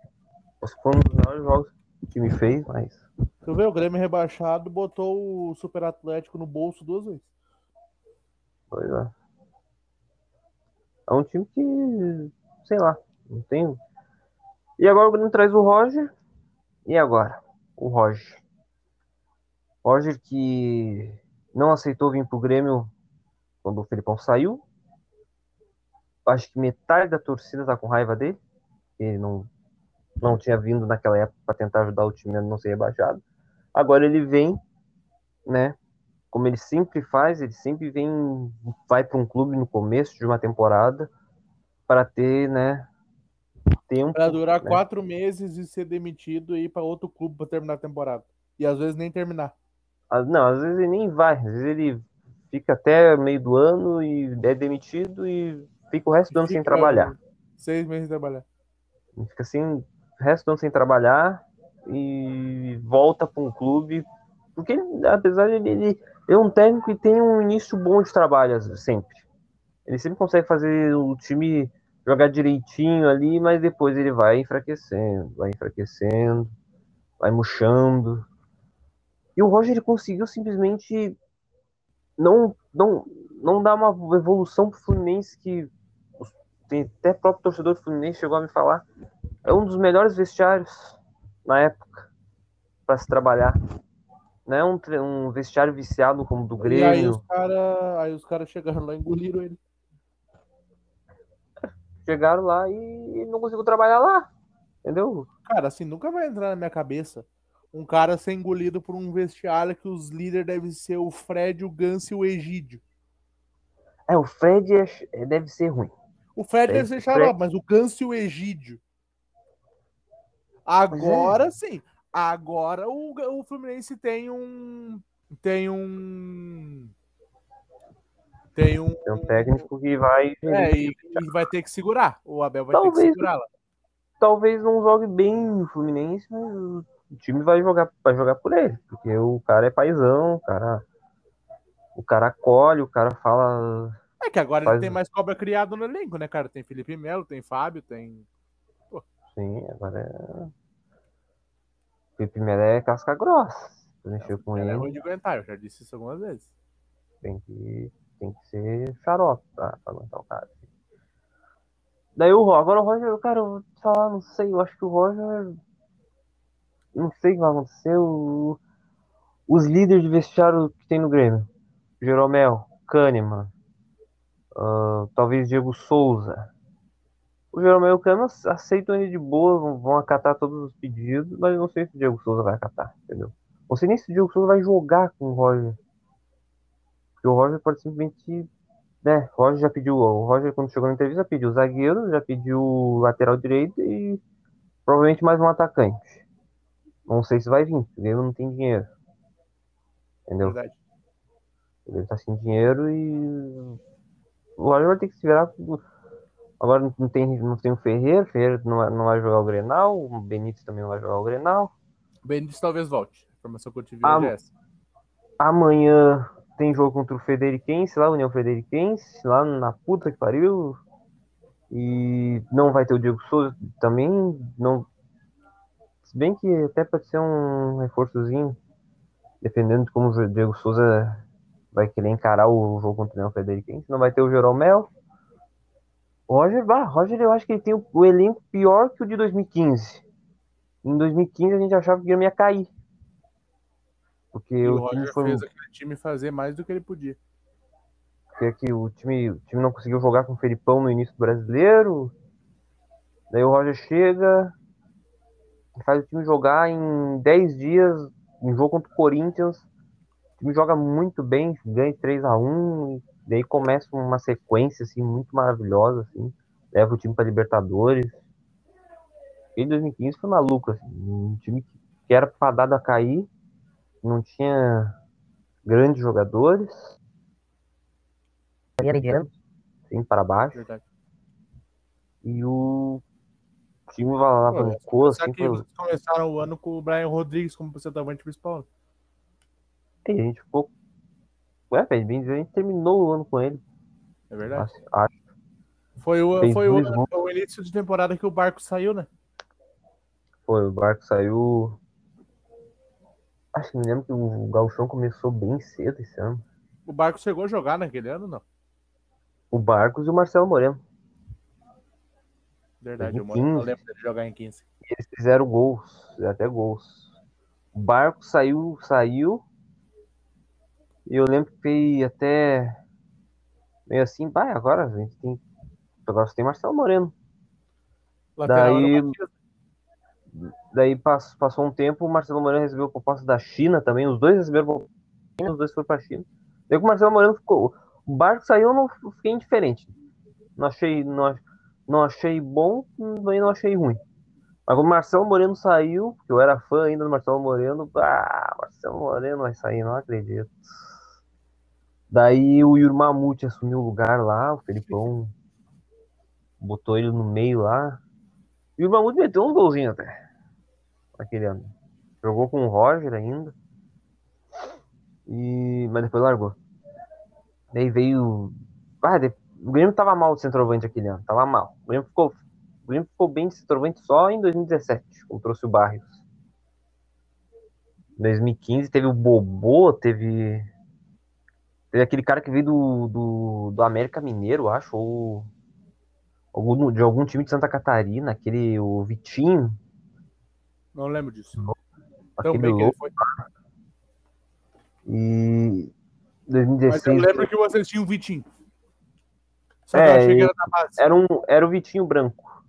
foi um dos melhores jogos que o time fez, mas Tu vê, o Grêmio rebaixado botou o Super Atlético no bolso duas vezes. Pois é. É um time que, sei lá, não tem. E agora o Grêmio traz o Roger. E agora? O Roger. Roger que não aceitou vir pro Grêmio quando o Felipão saiu. Acho que metade da torcida tá com raiva dele. Ele não, não tinha vindo naquela época para tentar ajudar o time a não ser rebaixado. Agora ele vem, né? como ele sempre faz, ele sempre vem, vai para um clube no começo de uma temporada para ter, né, tempo. Pra durar né? quatro meses e ser demitido e ir pra outro clube pra terminar a temporada. E às vezes nem terminar. Ah, Não, às vezes ele nem vai, às vezes ele fica até meio do ano e é demitido e fica o resto do ano sem trabalhar. Seis meses sem trabalhar. Ele Fica assim, o resto do ano sem trabalhar e volta para um clube. Porque, ele, apesar de ele, ele é um técnico que tem um início bom de trabalho, sempre. Ele sempre consegue fazer o time jogar direitinho ali, mas depois ele vai enfraquecendo, vai enfraquecendo, vai murchando. E o Roger ele conseguiu simplesmente não, não, não dar uma evolução pro Fluminense que tem até próprio torcedor do Fluminense chegou a me falar. É um dos melhores vestiários na época para se trabalhar. Não é um, um vestiário viciado como o do E aí Grêmio. os caras cara chegaram lá e engoliram ele. Chegaram lá e não conseguiu trabalhar lá. Entendeu? Cara, assim, nunca vai entrar na minha cabeça um cara ser engolido por um vestiário que os líderes devem ser o Fred, o Gans e o Egídio. É, o Fred é- é- deve ser ruim. O Fred deve ser Fred- xarope, mas o Gans e o Egídio. Agora sim. Agora o, o Fluminense tem um. Tem um. Tem um. É um técnico que vai. É, e, e vai ter que segurar. O Abel vai ter que Talvez. segurar lá. Talvez não jogue bem no Fluminense, mas o time vai jogar, vai jogar por ele. Porque o cara é paizão, o cara. O cara acolhe, o cara fala. É que agora Faz- ele tem mais cobra criado no elenco, né, cara? Tem Felipe Melo, tem Fábio, tem. Sim, agora é. Felipe Melo é casca grossa. Se mexer com Ele é ele, ruim de aguentar, eu já disse isso algumas vezes. tem que, tem que ser xarope pra, pra aguentar o cara. Daí o Roger, agora o Roger, cara, eu falar, não sei, eu acho que o Roger. Não sei o que vai acontecer. o- os líderes de vestiário que tem no Grêmio. Jeromel, Kahneman, ah, talvez Diego Souza. O Jeromel e o Kahneman aceitam ele de boa, vão, vão acatar todos os pedidos, mas eu não sei se o Diego Souza vai acatar, entendeu? Não sei nem se o Diego Souza vai jogar com o Roger. Porque o Roger pode simplesmente. Né, o Roger já pediu. O Roger, quando chegou na entrevista, pediu zagueiro, já pediu lateral direito e provavelmente mais um atacante. Não sei se vai vir, porque o Grêmio não tem dinheiro. Entendeu? Verdade. Ele tá sem dinheiro e. O Roger vai ter que se virar. Agora não tem, não tem o Ferreira, o Ferreira não vai, não vai jogar o Grenal, o Benítez também não vai jogar o Grenal. O Benítez talvez volte. A informação que eu tive hoje é essa. Amanhã tem jogo contra o Frederiquense, lá, União Frederiquense, lá na puta que pariu. E não vai ter o Diego Souza também. Não... Se bem que até pode ser um reforçozinho, dependendo de como o Diego Souza vai querer encarar o jogo contra o União Frederiquense. Não vai ter o Jeromel. Roger, bah, Roger, eu acho que ele tem o, o elenco pior que o de 2015. Em 2015 a gente achava que o Grêmio ia cair. Porque E o o time foi fez aquele time fazer mais do que ele podia. porque que o time, o time não conseguiu jogar com o Felipão no início do brasileiro. Daí o Roger chega, faz o time jogar em 10 dias, um jogo contra o Corinthians. O time joga muito bem, ganha 3 a 1 e daí começa uma sequência assim muito maravilhosa assim. Leva o time para Libertadores. E 2015 foi maluco assim, um time que era fadado a cair, não tinha grandes jogadores. Mediano, sim, para baixo. Verdade. E o time Só assim, que foi... vocês começaram o ano com o Brian Rodrigues como centroavante principal. E a gente ficou. Ué, bem dizer, a gente terminou o ano com ele. É verdade. Acho, acho. Foi o, Fez foi o, o início de temporada que o Barco saiu, né? Foi, o barco saiu. Acho que me lembro que o Gauchão começou bem cedo esse ano. O Barco chegou a jogar naquele ano, não? O Barcos e o Marcelo Moreno. Verdade, eu 2015. lembro dele jogar em 15. Eles fizeram gols, até gols. O barco saiu, saiu. E eu lembro que foi até meio assim, pai, agora a gente tem. Agora você tem Marcelo Moreno. Lateral Daí-. Daí pass- passou um tempo, o Marcelo Moreno recebeu proposta da China também. Os dois receberam os dois foram pra China. Daí que o Marcelo Moreno ficou. O barco saiu, eu não fiquei indiferente. Não achei, não, não achei bom, também não achei ruim. Mas quando o Marcelo Moreno saiu, porque eu era fã ainda do Marcelo Moreno, ah, Marcelo Moreno vai sair, não acredito. Daí o Yuri Mamute assumiu o lugar lá, o Felipão botou ele no meio lá. E o Mamute meteu uns golzinhos até. Naquele ano. Jogou com o Roger ainda. E... Mas depois largou. Daí veio. Ah, de- O Grêmio tava mal de centroavante aquele ano. Tava mal. O Grêmio ficou, o Grêmio ficou bem de centroavante só em 2017, quando trouxe o Barrios. Em 2015 teve o Bobô, teve. Teve aquele cara que veio do, do, do América Mineiro, acho, ou algum, de algum time de Santa Catarina, aquele o Vitinho, Não lembro disso. aquele Também louco. foi. E Mas eu 2016 lembro que vocês tinham o Vitinho. Só É, que eu achei da base. era um era o Vitinho branco.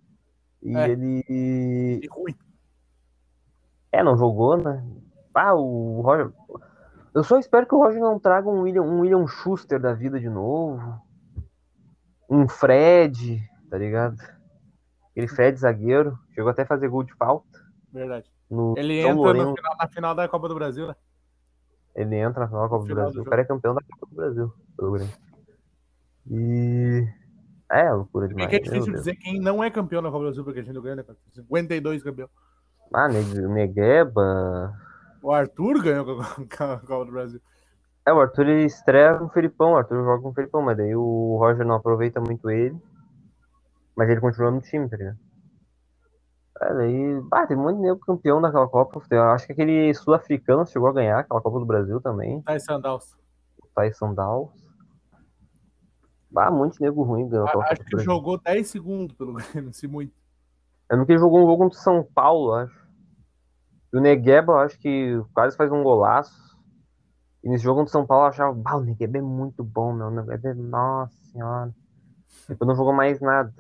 E É. ele E ruim. é não jogou, né? Ah, o Roger Eu só espero que o Roger não traga um William, um William Schuster da vida de novo. Um Fred, tá ligado? Aquele Fred zagueiro, chegou até a fazer gol de falta Verdade. no Ele São entra Lourenço. final, na final da Copa do Brasil, né? Ele entra na final da Copa do do Brasil. O jogo. cara é campeão da Copa do Brasil, pelo Grêmio. E. É, loucura demais. que é difícil dizer quem não é campeão da Copa do Brasil, porque a gente não ganha, né? cara? 52 campeão. Ah, Neg- Negueba. O Arthur ganhou a Copa do Brasil. É, o Arthur estreia com o Felipão. O Arthur joga com o Felipão, mas daí o Roger não aproveita muito ele. Mas ele continua no time, tá ligado? É, daí. Ah, tem de nego campeão daquela Copa. Eu acho que aquele sul-africano chegou a ganhar aquela Copa do Brasil também. Sandals. Tyson Dawes. Ah, um monte de nego ruim ganhou aquela Acho que jogou 10 segundos pelo Grêmio, *laughs* se muito. Eu lembro que ele jogou um jogo contra o São Paulo, acho. E o Negueba, acho que quase faz um golaço. E nesse jogo contra o São Paulo eu achava, bah, o Negueba é muito bom, meu. O Negueba é, nossa senhora. Depois não jogou mais nada.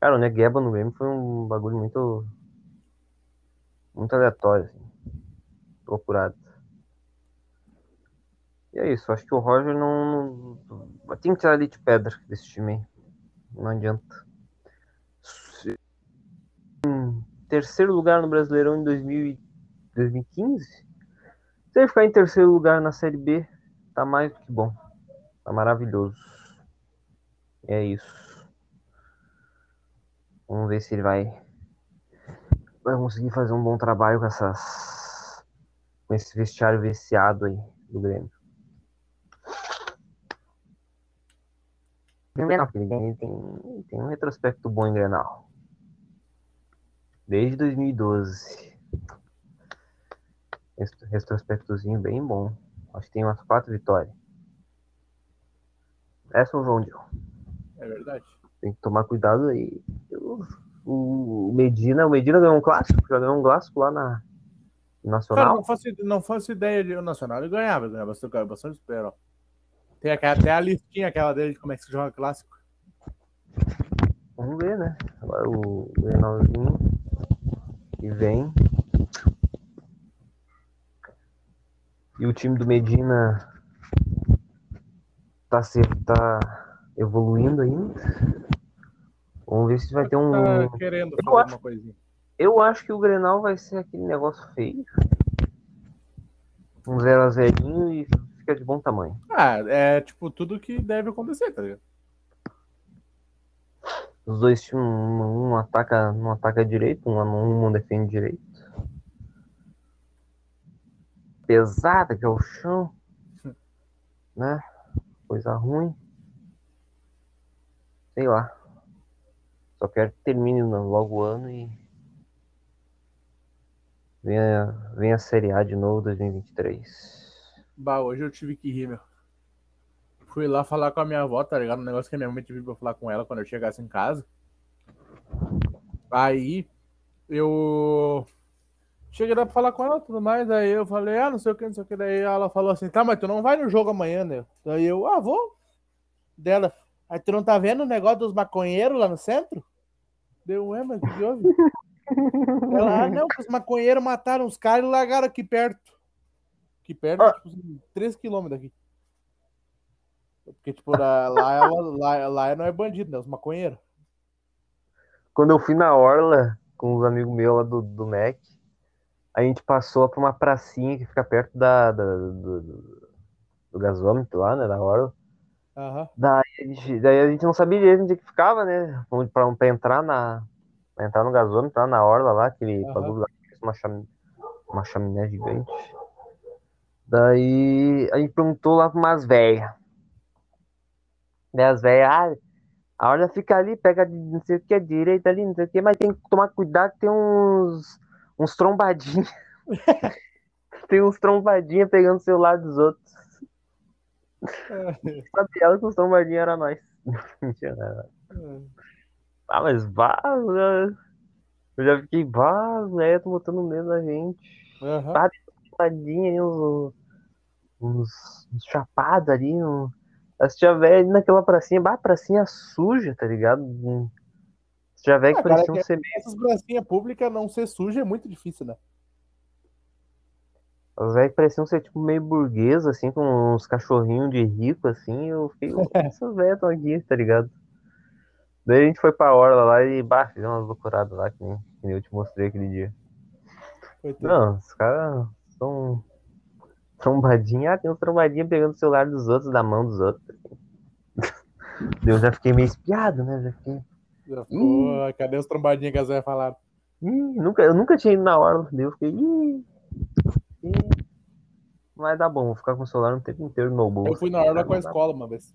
Cara, o Negueba no Grêmio foi um bagulho muito. Muito aleatório, assim. Procurado. E é isso, acho que o Roger não. Tem que tirar ali de pedra desse time aí. Não adianta. Em terceiro lugar no Brasileirão em 2000 e 2015. Se ele ficar em terceiro lugar na Série B, tá mais do que bom. Tá maravilhoso. É isso. Vamos ver se ele vai, vai conseguir fazer um bom trabalho com essas. com esse vestiário viciado aí do Grêmio. Grenal, tem, tem, tem um retrospecto bom em Grenal. Desde 2012. Esse retrospectozinho bem bom. Acho que tem umas quatro vitórias. É São João Dio. É verdade. Tem que tomar cuidado aí. O, o Medina, o Medina ganhou um clássico, já ganhou um clássico lá na Cara, Nacional. não faço, não faço ideia de o Nacional. Ele ganhava, ele ganhava bastante, bastante espera. ó. Tem aquela- até a listinha aquela dele de como é que se joga clássico. Vamos ver, né? Agora o Grenalzinho que vem. E o time do Medina tá, tá evoluindo ainda. Vamos ver se vai ter um. Tá querendo Eu fazer acho- uma coisinha. Eu acho que o Grenal vai ser aquele negócio feio. Um 0x0 e fica de bom tamanho. Ah, é tipo tudo que deve acontecer, tá ligado? Os dois times, um, um ataca, um ataca direito, um, um, um defende direito. Pesada que é o chão. *laughs* Né? Coisa ruim. Sei lá. Só quero que termine logo o ano e. Venha, venha a Série A de novo 2023. Bah, hoje eu tive que rir, meu. Fui lá falar com a minha avó, tá ligado? Um negócio que a minha mãe teve pra falar com ela quando eu chegasse em casa. Aí eu cheguei lá pra falar com ela tudo mais. Aí eu falei, ah, não sei o que, não sei o que. Daí ela falou assim, tá, mas tu não vai no jogo amanhã, né? Daí eu, ah, vou. Dela, aí tu não tá vendo o negócio dos maconheiros lá no centro? Deu, ué, mas que houve? *laughs* Ela, ah, não, que os maconheiros mataram os caras e largaram aqui perto. Aqui perto, Ah. tipo, assim, 3 quilômetros daqui. Porque, tipo, lá, lá, ela- lá, lá não é bandido, né? Os maconheiros. Quando eu fui na Orla com os amigos meus lá do, do MEC, a gente passou por uma pracinha que fica perto da, da- do, do, do gasômetro lá, né? Da Orla. Aham. Daí a gente, daí a gente não sabia direito onde é que ficava, né? Pra, pra entrar na. Pra entrar no gasômetro lá na Orla lá, aquele bagulho lá, uma chaminé, uma chaminé gigante. Daí a gente perguntou lá pra umas velhas. Daí as velhas, ah, a Orla fica ali, pega não sei o que, a direita ali, não sei o que, mas tem que tomar cuidado que tem uns. uns trombadinhos. *laughs* tem uns trombadinhos pegando o celular dos outros. Sabe ela que os trombadinhos era nós. *laughs* Era. Ah, mas vá, né? eu já fiquei vá, né? Tô botando medo na gente. Aham. Tá aí, uns, uns, uns chapados ali. Um... Se tiver ali naquela pracinha, bah, pracinha suja, tá ligado? Um- Se tiver que Ah, cara, parecia um CB. Essas pracinhas públicas não ser suja é muito difícil, né? Os velhos pareciam ser tipo meio burguês, assim, com uns cachorrinhos de rico, assim. Eu fiquei, "Ô, essas velhas estão aqui, tá ligado? Daí a gente foi pra Orla lá e, bah, fizemos umas loucuradas lá, que nem, que nem eu te mostrei aquele dia. Não, os caras são trombadinha. Ah, tem uns trombadinha pegando o celular dos outros, da mão dos outros. *laughs* Eu já fiquei meio espiado, né? Já fiquei. Já ficou, cadê os trombadinhos que as velhas falaram? Ih, nunca, eu nunca tinha ido na Orla. Daí eu fiquei. Ih, vai dar bom, vou ficar com o celular o tempo inteiro no bolso. Eu fui na orla com a escola uma vez.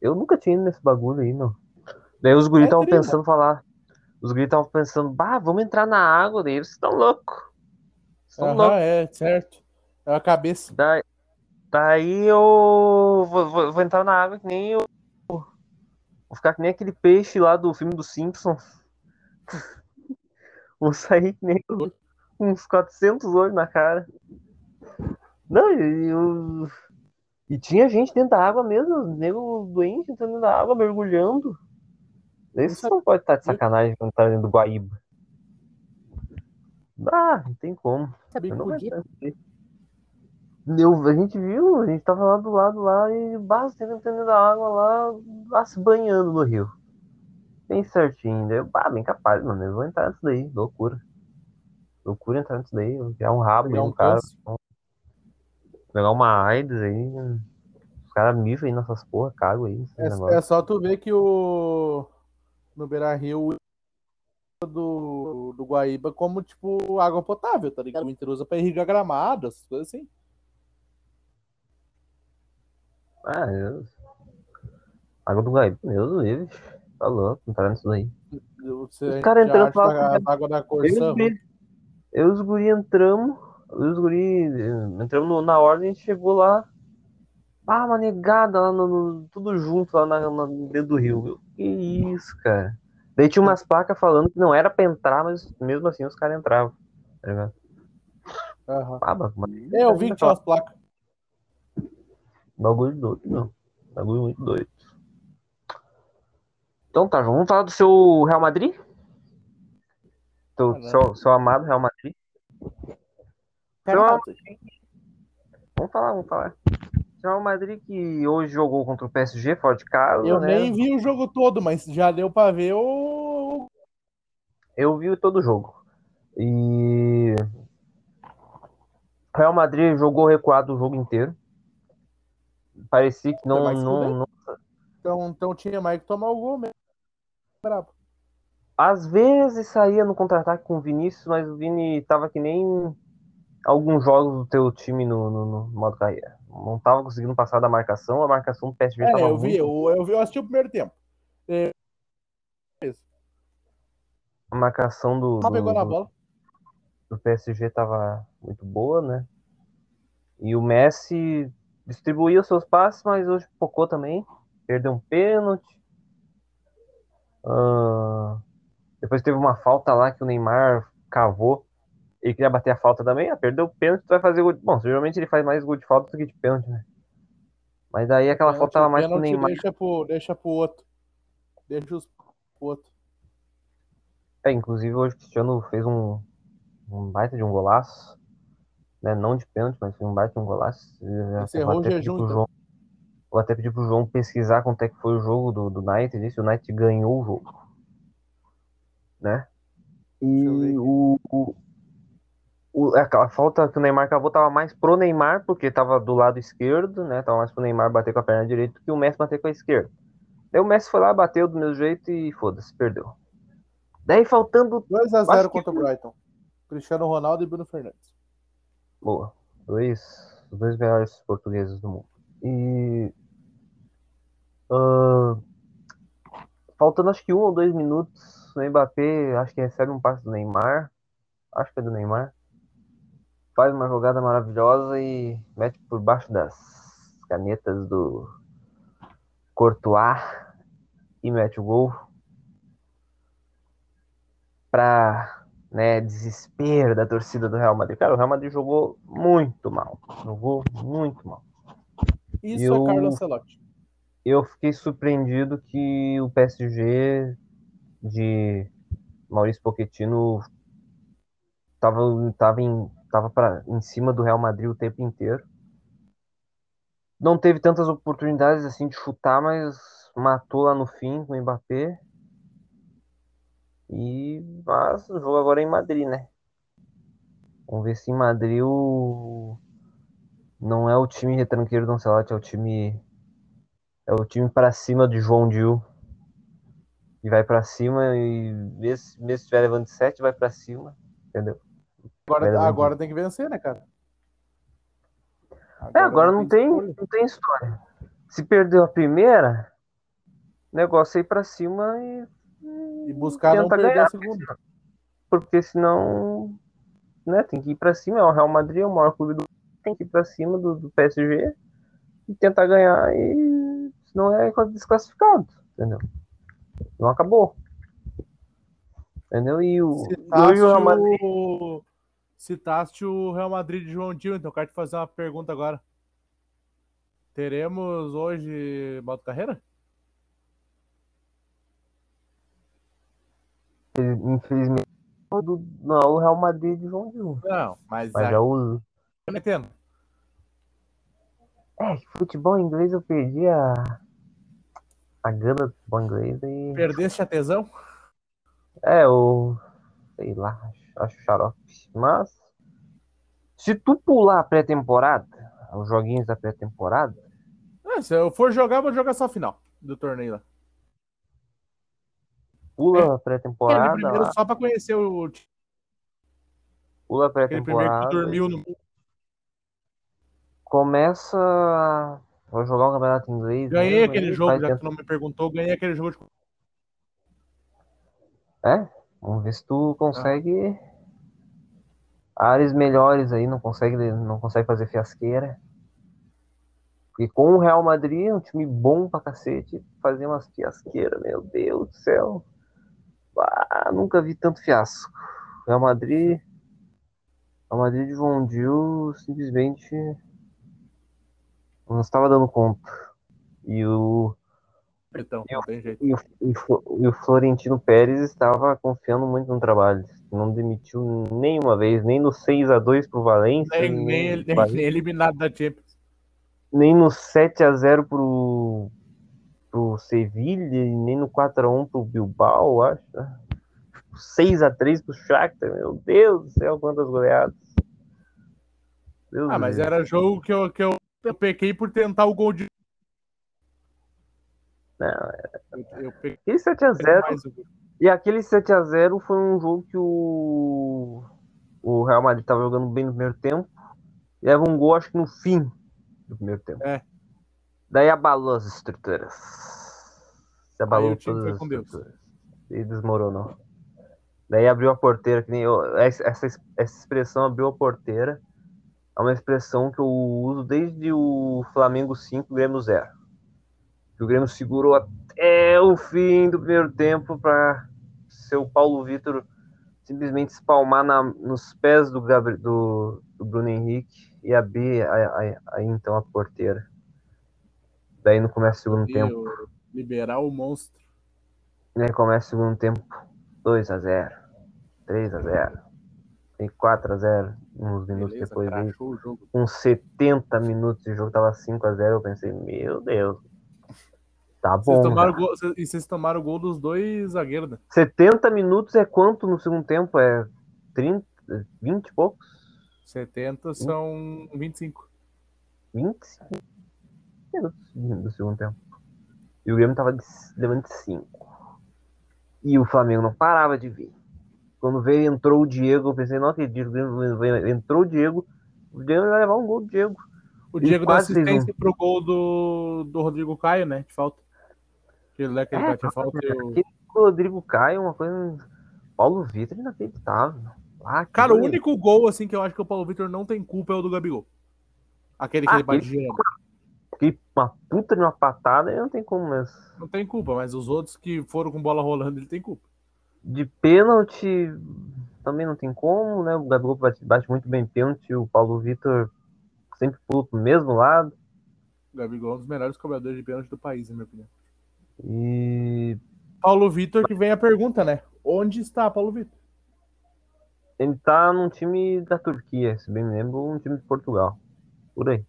Eu nunca tinha ido nesse bagulho aí, não. Daí os guris É estavam trilha. pensando falar. Os guris estavam pensando, bah, vamos entrar na água. Daí eles estão loucos. Estão loucos. é, certo. É a cabeça. Daí, daí eu vou, vou- vou entrar na água que nem eu. Vou ficar que nem aquele peixe lá do filme do Simpsons. *laughs* Vou sair que nem uns 400 olhos na cara. Não, e, eu- e tinha gente dentro da água mesmo, nego doente entrando dentro da água, mergulhando. Isso não pode estar de sacanagem quando tá dentro do Guaíba. Ah, não tem como. Sabia Eu não podia. a gente viu, a gente tava lá do lado lá e basta entrando da água lá, lá se banhando no rio. Bem certinho. Daí, eu, bah, bem capaz, mano. Eu vou entrar nisso daí, loucura. Loucura entrar nisso daí, vou criar um rabo aí um no cara. Pegar uma AIDS aí. Os caras mijam aí nessas porra, cagam aí. É, é só tu ver que o. No Beira Rio do, do Guaíba como, tipo, água potável, tá ligado? O Inter usa pra irrigar gramado, essas coisas assim. Ah, eu... Água do Guaíba, meu Deus. Tá louco, entrar nisso daí. Você Os caras já entrando pra- água da Eu guri, eu e os guri entramos, eu os guri entramos no- na ordem, a gente chegou lá, ah, uma negada lá, no, no- tudo junto lá na, na- dentro do rio. Meu, que isso, cara. Daí tinha umas placas falando que não era pra entrar, mas mesmo assim os caras entravam. Tá ligado? Aham. Ah, mas- É, eu vi que tinha umas placas. Bagulho doido, não. Bagulho muito doido. Então tá, vamos falar do seu Real Madrid? Não. seu, seu amado Real Madrid? Cara, Vamos falar, vamos falar. Real Madrid que hoje jogou contra o PSG fora de casa, eu né? nem vi o jogo todo, mas já deu pra ver o. Eu vi todo o jogo. E O Real Madrid jogou recuado o jogo inteiro. Parecia que não, não, não- Então, então tinha mais que tomar o gol mesmo. Brabo. Às vezes saía no contra-ataque com o Vinícius, mas o Vini tava que nem alguns jogos do teu time no, no- no modo carreira. Não tava conseguindo passar da marcação, a marcação do PSG É, tava eu vi, muito eu, eu vi, eu assisti o primeiro tempo. É. A marcação do, do, do- bola. do PSG tava muito boa, né? E o Messi distribuía os seus passes, mas hoje focou também. Perdeu um pênalti. Ah, depois teve uma falta lá que o Neymar cavou. Ele queria bater a falta também. Ah, perdeu o pênalti, tu vai fazer gol. de- Bom, geralmente ele faz mais gol de falta do que de pênalti, né? Mas daí aquela Pênalti- falta tava mais pro Neymar. Deixa pro, deixa pro outro. Deixa os pro outro. É, inclusive hoje o Cristiano fez um, um baita de um golaço. Né? Não de pênalti, mas foi um baita de um golaço. Encerrou o até pedir jejum, pro então. João- Vou até pedir pro João pesquisar quanto é que foi o jogo do, do United. Disse o United ganhou o jogo. Né? E o, o- aquela falta que o Neymar cavou tava mais pro Neymar, porque tava do lado esquerdo, né? Tava mais pro Neymar bater com a perna direita que o Messi bater com a esquerda. Daí o Messi foi lá, bateu do meu jeito e foda-se, perdeu. Daí faltando 2x0 Acho que- contra o Brighton. Cristiano Ronaldo e Bruno Fernandes. Boa. Dois, os dois melhores portugueses do mundo. E. ah, faltando acho que um ou dois minutos, o Mbappé acho que recebe um passe do Neymar. Acho que é do Neymar. Faz uma jogada maravilhosa e mete por baixo das canetas do Courtois e mete o gol. Pra né, desespero da torcida do Real Madrid. Cara, o Real Madrid jogou muito mal. Jogou muito mal. Isso Eu- é Carlos Ancelotti. Eu fiquei surpreendido que o PSG de Maurício Pochettino tava, tava, em, tava pra, em cima do Real Madrid o tempo inteiro. Não teve tantas oportunidades assim de chutar, mas matou lá no fim com o Mbappé. E mas o jogo agora é em Madrid, né? Vamos ver se em Madrid o não é o time retranqueiro do Ancelotti, é o time é o time para cima de João Dil. E vai pra cima e mesmo, se estiver levando de 7, vai pra cima, entendeu? Agora, agora tem que vencer, né, cara? É, agora não tem, escolha. não tem história. Se perdeu a primeira, negócio é ir pra cima e E buscar não perder ganhar, a segunda. porque senão, né, tem que ir pra cima, é o Real Madrid, é o maior clube do tem que ir pra cima do, do PSG e tentar ganhar e senão é desclassificado, entendeu? Não acabou. Entendeu? E o, Citaste hoje o Real Madrid o... Citaste o Real Madrid de João Dil, então eu quero te fazer uma pergunta agora. Teremos hoje moto carreira? infelizmente não, é o Real Madrid de João Dil. Não, mas, Mas aí é o entendo. É, futebol inglês eu perdi a, a gana do futebol inglês e. Perdeste a tesão? É, o. Sei lá, acho, acho xarope. Mas. Se tu pular a pré-temporada, os joguinhos da pré-temporada, É, se eu for jogar, vou jogar só a final do torneio lá. pula a Aquele pré-temporada, primeiro lá, só pra conhecer o time. pula a Aquele primeiro que pré-temporada, dormiu no. começa. a- Vou jogar o campeonato inglês. Ganhei aquele jogo, já que tu não me perguntou, ganhei aquele jogo de. É? Vamos ver se tu consegue áreas melhores aí, não consegue, não consegue fazer fiasqueira. Porque com o Real Madrid, um time bom pra cacete, fazer umas fiasqueiras, meu Deus do céu. Ah, nunca vi tanto fiasco. Real Madrid. Real Madrid de João Dil simplesmente não estava dando conta. E o Então, jeito. e o, e o Flo- o Florentino Pérez estava confiando muito no trabalho. Não demitiu nenhuma vez, nem no 6 a 2 pro Valência, Nem, nem, nem, Valência, nem *laughs* eliminado da Champions. nem no 7 a 0 pro, pro Sevilha, nem no 4 a 1 pro Bilbao, eu acho. 6 a 3 pro Shakhtar, meu Deus do céu, quantas goleadas. Deus Ah, mas livre. era jogo que eu, que eu, eu pequei por tentar o gol de. Eu, eu Aquele 7x0 mais o gol. E aquele 7x0 foi um jogo que o, o Real Madrid tava jogando bem no primeiro tempo. E leva um gol, acho que no fim do primeiro tempo. É. Daí abalou as estruturas. Se abalou todas as estruturas. E desmoronou. Daí abriu a porteira, que nem eu, essa, essa essa expressão abriu a porteira. É uma expressão que eu uso desde o Flamengo 5, Grêmio 0. Que o Grêmio segurou até o fim do primeiro tempo para seu Paulo Vitor simplesmente espalmar na- nos pés do, do, do Bruno Henrique e abrir aí, aí, então a porteira. Daí no começo do segundo E tempo, liberar o monstro. né, começa o segundo tempo 2 a 0 3 a 0 e 4 a 0 uns minutos Beleza, depois aí, o jogo. com 70 minutos de jogo tava 5 a 0 eu pensei, meu Deus. Tá Vocês bom. tomaram já. o gol, e vocês tomaram o gol dos dois zagueiros, né? 70 minutos é quanto no segundo tempo? É 30, 20 e poucos? 70 são 25. 25 minutos do segundo tempo. E o Grêmio tava de- levando de 5. E o Flamengo não parava de vir. Quando veio, entrou o Diego, eu pensei, não acredito, Grêmio entrou o Diego, o Diego vai levar um gol do Diego. O Diego dá fez um. assistência pro gol do, do Rodrigo Caio, né? De falta. Aquele lá que ele É, bate falta e o... Aquele Rodrigo Caio, uma coisa. Paulo Vitor inacreditável. Ah, Cara, o único gol, assim, que eu acho que o Paulo Vitor não tem culpa é o do Gabigol. Aquele que Ah, ele bate girando. Que uma puta de uma patada, aí não tem como, mas. Não tem culpa, mas os outros que foram com bola rolando, ele tem culpa. De pênalti também não tem como, né? O Gabigol bate, bate muito bem pênalti, o Paulo Vitor sempre pula pro mesmo lado. O Gabigol é um dos melhores cobradores de pênalti do país, na minha opinião. E Paulo Vitor, que vem a pergunta, né? Onde está Paulo Vitor? ele tá num time da Turquia, se bem me lembro, um time de Portugal. Por aí.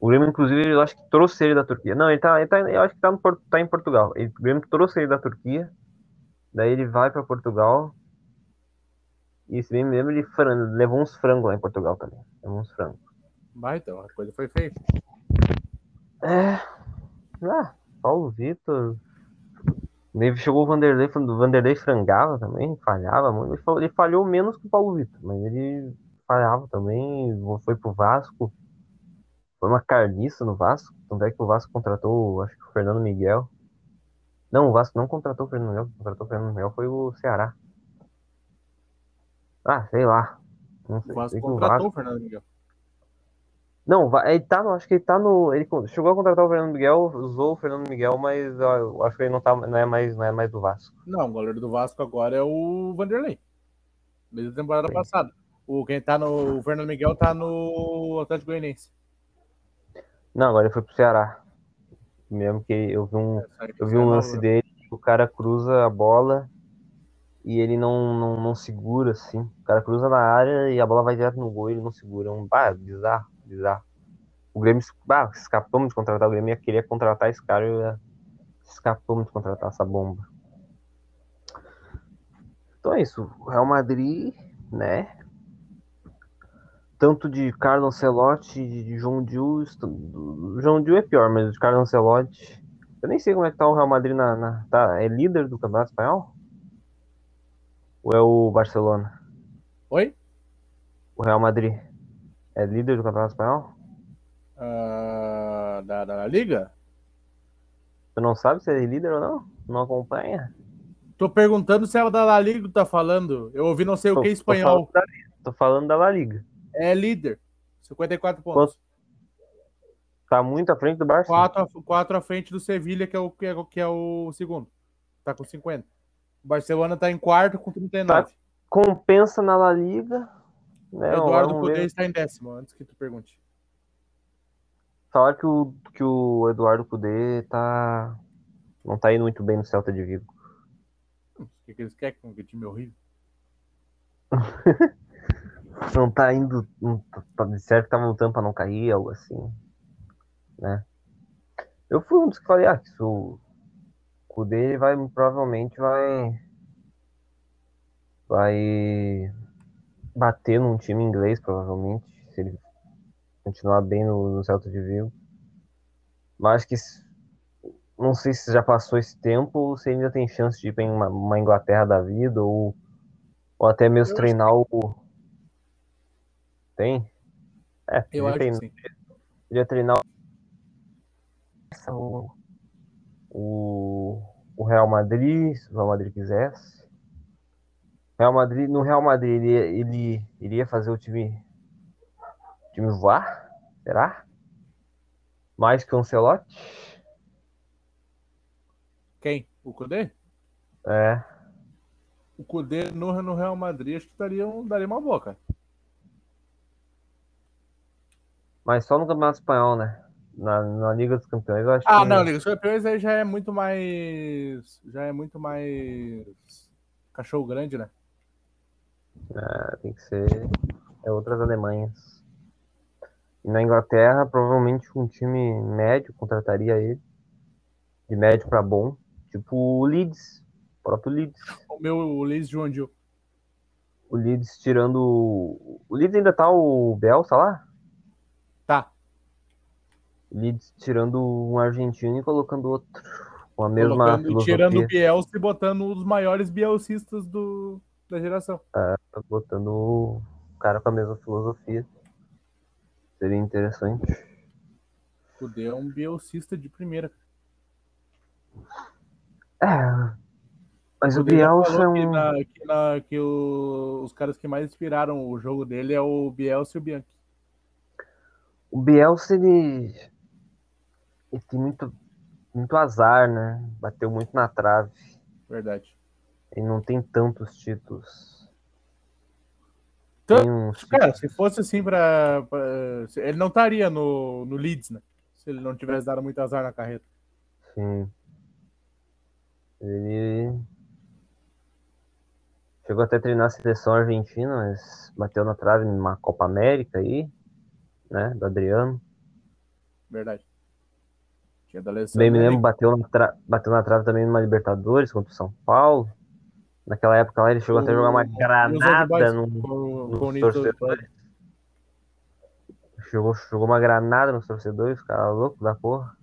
O Grêmio, inclusive, eu acho que trouxe ele da Turquia. Não, ele tá, ele tá eu acho que tá, no, tá em Portugal. Ele, o Grêmio trouxe ele da Turquia. Daí ele vai pra Portugal. E se bem me lembro, ele fran- levou uns frangos lá em Portugal também. Levou uns frangos. Vai, então, a coisa foi feita. É. Ah, Paulo Vitor. Daí chegou o Vanderlei, o Vanderlei frangava também, falhava muito. Ele falhou, ele menos que o Paulo Vitor, mas ele falhava também, foi pro Vasco. Foi uma carniça no Vasco. Tanto é que o Vasco contratou, acho que o Fernando Miguel. Não, o Vasco não contratou o Fernando Miguel, contratou o Fernando Miguel foi o Ceará. Ah, sei lá. Não sei. O Vasco sei que o contratou Vasco- o Fernando Miguel. Não, ele tá acho que ele tá no. Ele chegou a contratar o Fernando Miguel, usou o Fernando Miguel, mas ó, eu acho que ele não, tá, não, é mais, não é mais do Vasco. Não, o goleiro do Vasco agora é o Vanderlei. Desde a temporada passada. O, quem tá no. O Fernando Miguel tá no Atlético Goianiense. Não, agora ele foi pro Ceará. Mesmo que eu vi um, eu vi é um lance dele, o cara cruza a bola e ele não, não, não segura, assim. O cara cruza na área e a bola vai direto no gol e ele não segura. Um, bah, bizarro, bizarro. O Grêmio, bah, escapamos de contratar o Grêmio, ia querer contratar esse cara ia- escapamos de contratar essa bomba. Então é isso, o Real Madrid, né? Tanto de Carlo Ancelotti de João Diu, João Diu é pior, mas de Carlo Ancelotti, eu nem sei como é que tá o Real Madrid na, na- tá, é líder do Campeonato Espanhol? Ou é o Barcelona? Oi? O Real Madrid é líder do Campeonato Espanhol? Ah, da, da Liga? Tu não sabe se é líder ou não? Não acompanha? Tô perguntando se é da La Liga que tá falando. Eu ouvi não sei o Tô- que tô espanhol. falando da Tô falando da La Liga. É líder. 54 pontos. Tá muito à frente do Barça? 4 a, quatro à frente do Sevilha, que é, o, que, é, o- que é o segundo. Tá com 50. O Barcelona tá em quarto com 39. Compensa na La Liga. Agora Eduardo Cudê está em décimo, antes que tu pergunte. Falaram que o, que o Eduardo Cudê tá. Não tá indo muito bem no Celta de Vigo. O que, que eles querem com que time horrível? *laughs* Não tá indo. Não, tá, disseram que tá voltando pra não cair, algo assim. Né? Eu fui um dos que falei, ah, que o Cudê vai provavelmente vai. Vai bater num time inglês, provavelmente, se ele continuar bem no, no Celta de Vigo. Mas acho que não sei se já passou esse tempo ou se ainda tem chance de ir para uma, uma Inglaterra da vida ou, ou até mesmo Eu treinar o. Tem? É, Eu podia acho que sim. podia treinar o, o, o Real Madrid, se o Real Madrid quisesse. Real Madrid, no Real Madrid ele, ele iria fazer o time, time voar? Será? Mais que o Ancelotti? Quem? O Kudê? É, O Kudê no, no Real Madrid acho que daria, um, daria uma boa, cara. mas só no Campeonato Espanhol, né? Na, na Liga dos Campeões, eu acho Ah, que não, Liga dos Campeões aí já é muito mais. Já é muito mais. Cachorro grande, né? É, tem que ser é outras Alemanhas. E na Inglaterra, provavelmente um time médio contrataria ele. De médio para bom. Tipo o Leeds. O próprio Leeds. O meu o Leis João Gil. O Leeds tirando. o- Leeds ainda tá o Bielsa lá? Tá. Leeds tirando um argentino e colocando outro. Com a mesma Colocando, tirando o Bielsa e botando os maiores bielcistas do, da geração. Botando o cara com a mesma filosofia. Seria interessante. O Kudê é um bielcista de primeira. É. Mas o já Bielsa é falou que, um. na- que na- que o- os caras que mais inspiraram o jogo dele é o Bielsa e o Bianchi. O Bielsa, ele. Ele tem muito, muito azar, né? Bateu muito na trave. Verdade. Ele não tem tantos títulos. Tan- Tem Cara, se fosse assim pra. pra- ele não estaria no, no Leeds, né? Se ele não tivesse dado muito azar na carreira. Sim. Ele chegou até a treinar a seleção argentina, mas bateu na trave numa Copa América aí, né? Do Adriano. Verdade. Tinha da lesão. Bem me lembro, bateu na, tra- bateu na trave também numa Libertadores contra o São Paulo. Naquela época lá ele chegou até a jogar uma O- granada no, com- nos com o torcedores. Jogou, jogou uma granada nos torcedores, cara louco da porra.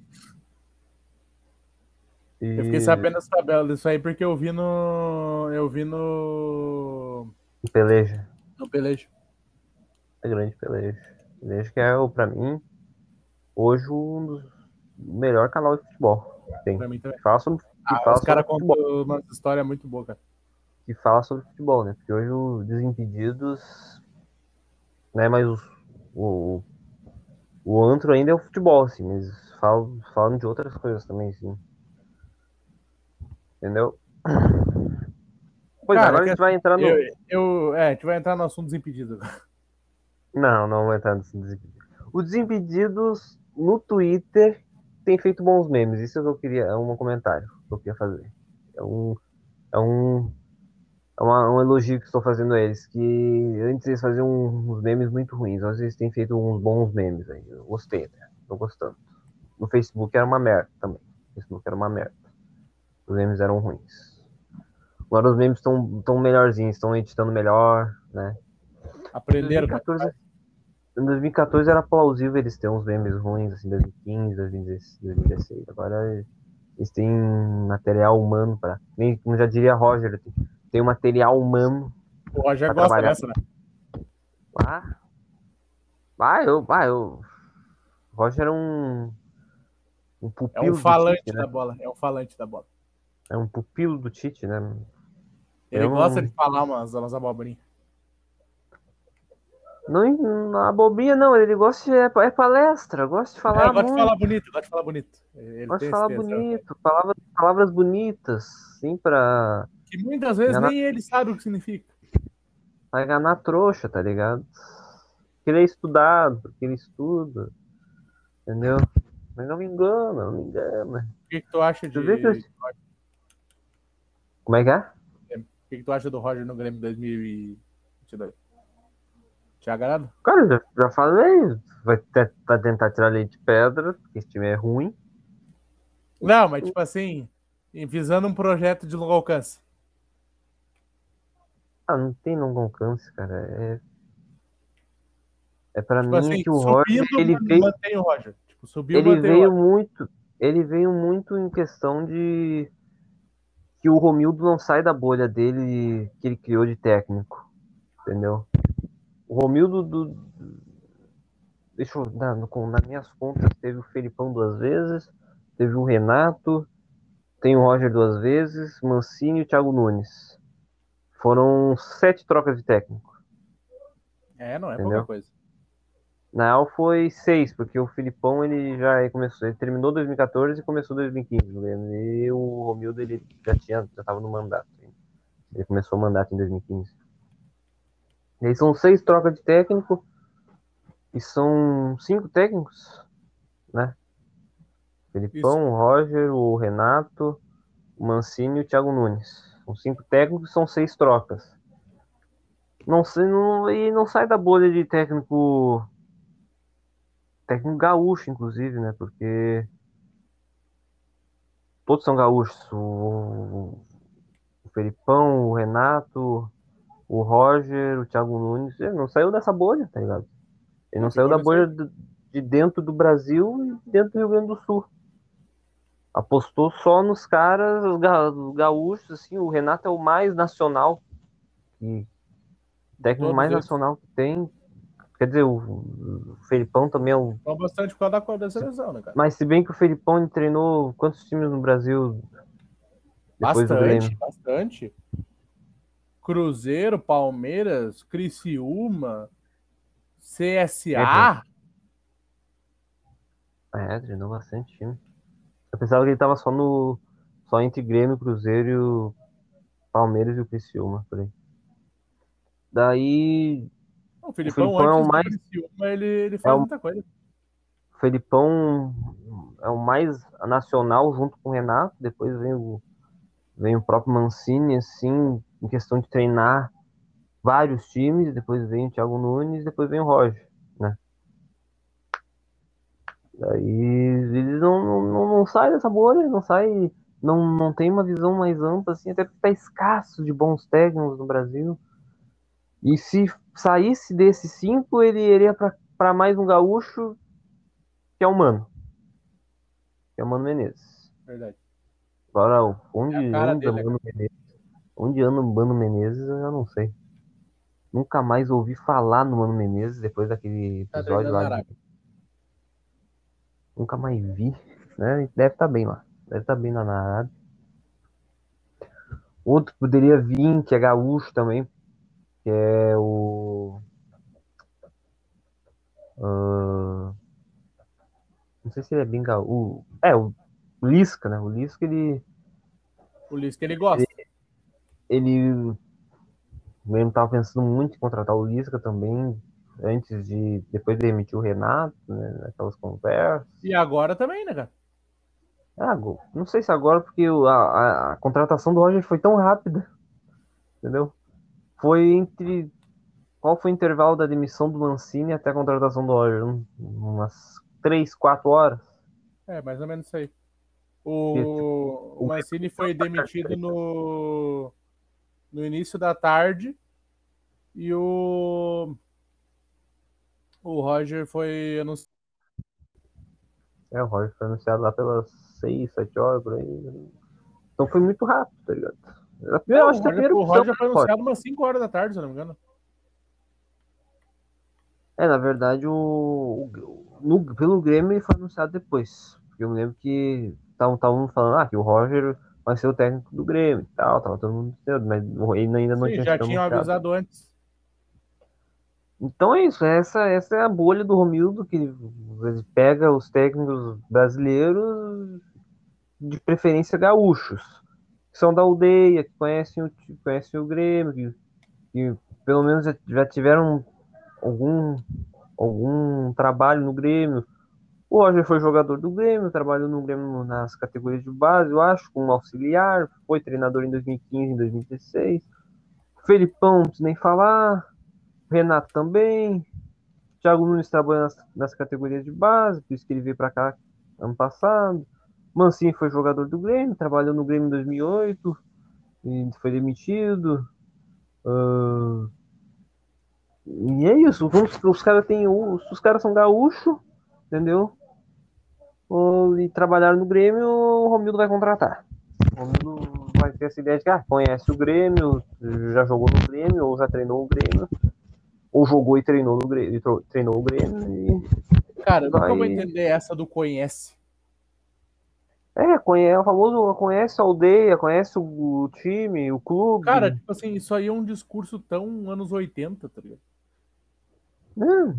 E... Eu fiquei sabendo dessa tabela disso aí porque eu vi no. Eu vi no. Peleja. No Pelejo. É grande Peleja. Peleja que é, o, pra mim, hoje um dos o melhor canal de futebol. Tem. Pra mim também. Fala sobre, Ah, fala os caras contam uma história muito boa, cara. Que fala sobre futebol, né? Porque hoje o Desimpedidos não é mais o, o, o antro ainda é o futebol, assim, mas falam, falam de outras coisas também, assim. Entendeu? Pois é, Cara, agora a gente vai entrar no. Eu, eu- é, a gente vai entrar no assunto desimpedido. Não, não vou entrar nesse Desimpedidos. O Desimpedidos no Twitter tem feito bons memes. Isso é eu queria, é um comentário que eu queria fazer. É um, é um, é uma- um elogio que estou fazendo a eles. Que antes eles faziam uns memes muito ruins. Hoje eles têm feito uns bons memes aí. Eu gostei, né? Tô gostando. No Facebook era uma merda também. No Facebook era uma merda. Os memes eram ruins. Agora os memes estão tão melhorzinhos, estão editando melhor, né? Aprenderam, cara. 2014, em 2014 era plausível eles terem uns memes ruins, assim, 2015, 2016, 2016. Agora eles têm material humano para. Como já diria Roger, tem, um material humano O Roger gosta trabalhar. dessa, né? lá. Ah, eu. Ah, eu. Roger é um. Um É pupilo um do falante Tite, né? da bola. É um falante da bola. É um pupilo do Tite, né? Ele Eu não- gosta de falar umas, umas abobrinhas. Não, não abobrinha, não. Ele gosta de. É, é palestra, gosta de falar É, gosta de falar bonito, gosta de falar bonito. Ele Gosto tem de falar bonito, palavras, palavras bonitas, sim, pra, Que muitas vezes Enganar- nem ele sabe o que significa. pra enganar trouxa, tá ligado? Porque ele é estudado, porque ele estuda, entendeu? Mas não me engana, não me engana. O que, que tu acha de. Que O Como é que é? que, que tu acha do Roger no Grêmio 2022? Te agrada? Cara, já, já falei, vai, te- vai tentar tirar leite de pedra, porque esse time é ruim. Não, mas tipo assim, visando um projeto de longo alcance. Ah, não tem não alcance, cara. É, é para Tipo mim assim, que o Roger ele veio, mantém o Roger. Tipo, subiu, ele veio muito, ele veio muito em questão de que o Romildo não sai da bolha dele que ele criou de técnico, entendeu? O Romildo do, deixa eu dar no- nas minhas contas teve o Felipão duas vezes, teve o Renato, tem o Roger duas vezes, Mancini e o Thiago Nunes. Foram sete trocas de técnico. É, não é Entendeu? pouca coisa. Na real foi seis, porque o Filipão ele já começou, ele terminou 2014 e começou 2015, no Grêmio. E o Romildo ele já tinha, já estava no mandato. Ele começou o mandato em 2015. E aí são seis trocas de técnico e são cinco técnicos, né? Filipão, o Roger, o Renato, o Mancini e o Thiago Nunes. São cinco técnicos são seis trocas. Não sei, não, e não sai da bolha de técnico técnico gaúcho, inclusive, né? Porque todos são gaúchos. O, o Felipão, o Renato, o Roger, o Thiago Nunes. Ele não saiu dessa bolha, tá ligado? Ele não saiu da bolha de dentro do Brasil e dentro do Rio Grande do Sul. Apostou só nos caras, os ga- os gaúchos, assim. O Renato é o mais nacional. E, o técnico Todos mais eles. nacional que tem. Quer dizer, o, o Felipão também é o Então, bastante por causa da, da seleção, né, cara? mas se bem que o Felipão treinou quantos times no Brasil Bastante, bastante. Cruzeiro, Palmeiras, Criciúma, CSA. É, treinou bastante time. Eu pensava que ele tava só no. Só entre Grêmio, Cruzeiro e o Palmeiras e o Criciúma, por aí. Daí O Filipão, Filipão é o mais- Criciúma, ele, ele faz o- muita coisa. o Felipão é o mais nacional junto com o Renato, depois vem o, vem o próprio Mancini, assim, em questão de treinar vários times, depois vem o Thiago Nunes, depois vem o Roger? Daí eles não, não, não, saem dessa bolha, não sai, não, não tem uma visão mais ampla, assim, até porque tá escasso de bons técnicos no Brasil. E se saísse desses cinco, ele iria para mais um gaúcho, que é o Mano. Que é o Mano Menezes. Verdade. Agora, onde É a cara anda dele, Mano Menezes? Onde anda o Mano Menezes, eu já não sei. Nunca mais ouvi falar no Mano Menezes depois daquele Tá episódio lá. de-. Nunca mais vi. Né? Deve estar bem lá. Deve estar bem lá na Arábia. Outro poderia vir, que é gaúcho também, que é o. ah, não sei se ele é bem gaúcho. É, o Lisca, né? O Lisca, ele. O Lisca ele gosta. ele mesmo tava pensando muito em contratar o Lisca também, antes de. Depois de demitir o Renato, né? Naquelas conversas. E agora também, né, cara? Ah, não sei se agora, porque a, a- a contratação do Roger foi tão rápida. Entendeu? Foi entre. Qual foi o intervalo da demissão do Mancini até a contratação do Roger? Um- umas 3, 4 horas. É, mais ou menos isso aí. O, o Mancini foi demitido no, no início da tarde e o, o Roger foi anunciado. É, o Roger foi anunciado lá pelas 6, 7 horas por aí. Então foi muito rápido, tá ligado? A primeira- eu o acho que a Roger, primeira o opção Roger foi anunciado umas 5 horas da tarde, se eu não me engano. É, na verdade, o, o- no- pelo Grêmio ele foi anunciado depois. Porque eu me lembro que estavam falando ah, que o Roger vai ser o técnico do Grêmio e tal, tava todo mundo mas ele ainda não Sim, tinha já tinham avisado antes. Então é isso, essa, essa é a bolha do Romildo, que ele, pega os técnicos brasileiros, de preferência gaúchos, que são da aldeia, que conhecem o, conhecem o Grêmio, que, que pelo menos já, tiveram algum, algum trabalho no Grêmio. O Roger foi jogador do Grêmio, trabalhou no Grêmio nas categorias de base, eu acho, como auxiliar, foi treinador em 2015 e 2016. Felipão, não preciso nem falar. Renato também. Thiago Nunes trabalhou nas, nas categorias de base, por isso que ele veio para cá ano passado. Mancini foi jogador do Grêmio, trabalhou no Grêmio em 2008 e foi demitido. Ah, e é isso. Vamos, os caras têm. o- Os caras são gaúchos, entendeu? E trabalharam no Grêmio, o Romildo vai contratar. O Romildo vai ter essa ideia de que ah, conhece o Grêmio, já jogou no Grêmio, ou já treinou o Grêmio, ou jogou e treinou no e treinou o Grêmio. E... Cara, eu nunca vou Vai- entender essa do conhece. É, conhece, o famoso conhece a aldeia, conhece o, time, o clube. Cara, tipo assim, isso aí é um discurso tão anos 80, tá ligado? Não.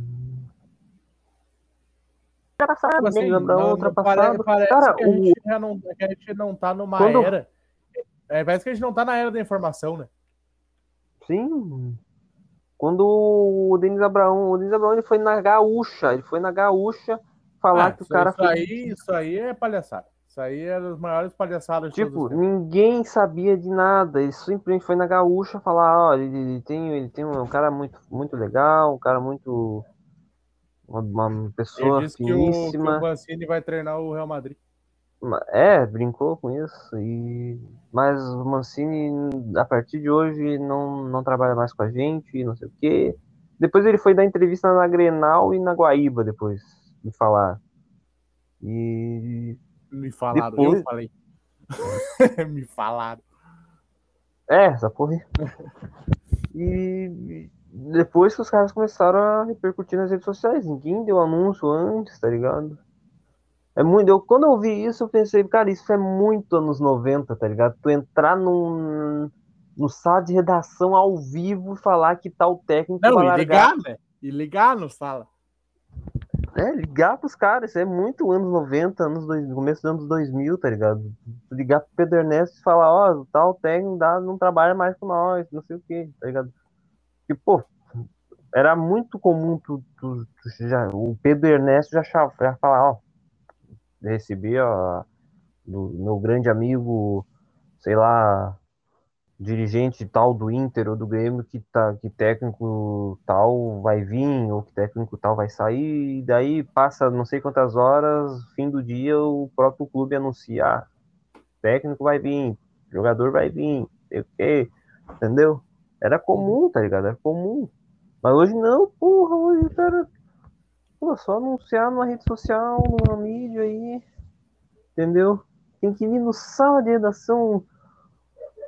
Ultrapassado, Tipo assim, não- não ultrapassado. pare- parece Cara, que a, o, gente já não, que a gente não tá numa Quando- era. É, parece que a gente não tá na era da informação, né? sim. Quando o Denis Abraão, o Denis Abraão ele foi na gaúcha, ele foi na gaúcha falar Ah, que o cara isso aí, isso aí é palhaçada. Isso aí é das maiores palhaçadas Tipo, ninguém sabia de nada. Ele simplesmente foi na gaúcha falar, ó, ele, ele tem, ele tem um, cara muito, muito legal, um cara muito. Uma, uma pessoa Ele disse que o, que finíssima. o Mancini vai treinar o Real Madrid. É, brincou com isso. E... Mas o Mancini, a partir de hoje, não, não trabalha mais com a gente, não sei o quê. Depois ele foi dar entrevista na Grenal e na Guaíba depois de falar. E. Me falaram, eu Depois- falei. *laughs* Me falaram. É, essa porra. E depois que os caras começaram a repercutir nas redes sociais, ninguém deu anúncio antes, tá ligado? É muito. Eu, quando eu vi isso, eu pensei, cara, isso é muito anos 90, tá ligado? Tu entrar num, no sala de redação ao vivo e falar que tal técnico Não, vai e largar. ligar, né? E ligar no sala. É, ligar pros caras, isso é muito anos 90, anos dois, começo dos anos 2000, tá ligado? Tu Ligar pro Pedro Ernesto e falar, ó, tal técnico dá, não trabalha mais com nós, não sei o quê, tá ligado? E, pô, era muito comum tu, tu- tu já, o Pedro Ernesto já, já falar, ó, recebi, ó, do meu grande amigo, sei lá, dirigente tal do Inter ou do Grêmio que tá que técnico tal vai vir ou que técnico tal vai sair e daí passa não sei quantas horas fim do dia o próprio clube anuncia ah, técnico vai vir jogador vai vir sei o entendeu? Era comum tá ligado? Era comum. Mas hoje não porra hoje cara pô, só anunciar numa rede social numa mídia aí entendeu tem que ir no sala de redação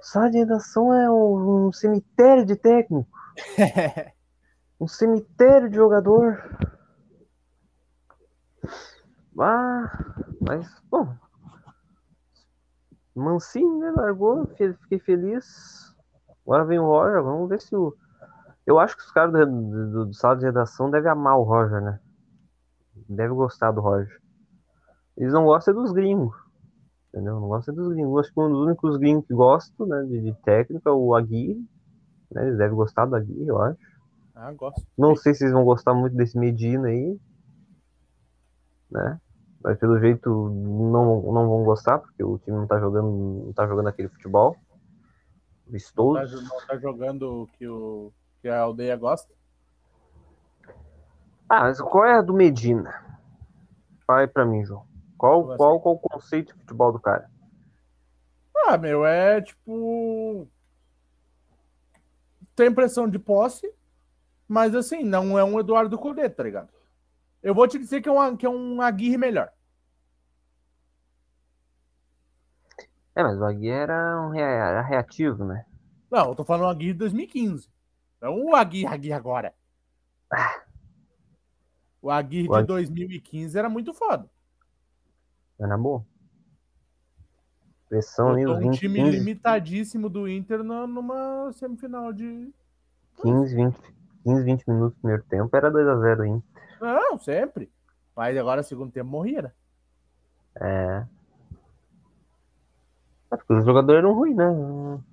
Sala de redação é um, um cemitério de técnico. *laughs* um cemitério de jogador. Ah, mas, bom. Mancini, né? Largou, fiquei feliz. Agora vem o Roger, vamos ver se o. Eu acho que os caras do, do, do sala de redação devem amar o Roger, né? Deve gostar do Roger. Eles não gostam é dos gringos. Entendeu? Não gostam dos gringos. Acho que um dos únicos gringos que gostam, né, de, de técnico é o Aguirre. Né? Eles devem gostar do Aguirre, eu acho. Ah, gosto. Não sei se eles vão gostar muito desse Medina aí. Né? Mas pelo jeito não, não vão gostar, porque o time não tá jogando, não tá jogando aquele futebol. Tá, Vistoso. não tá jogando o que, o que a aldeia gosta. Ah, mas qual é a do Medina? Fala aí pra mim, João. Qual, qual, qual o conceito de futebol do cara? Ah, meu, é tipo. Tem impressão de posse, mas assim, não é um Eduardo Cudê, tá ligado? Eu vou te dizer que é um, que é um Aguirre melhor. É, mas o Aguirre era, um era reativo, né? Não, eu tô falando Aguirre de 2015. Não o Aguirre, Aguirre agora. O Aguirre O de Aguirre- 2015 era muito foda. Era bom. Pressão ali, um 20, time 15, limitadíssimo do Inter numa semifinal de. 15, 20, 15, 20 minutos do primeiro tempo, era 2x0 ainda. Não, sempre. Mas agora, segundo tempo, morria, né? É. É porque os jogadores eram ruins, né?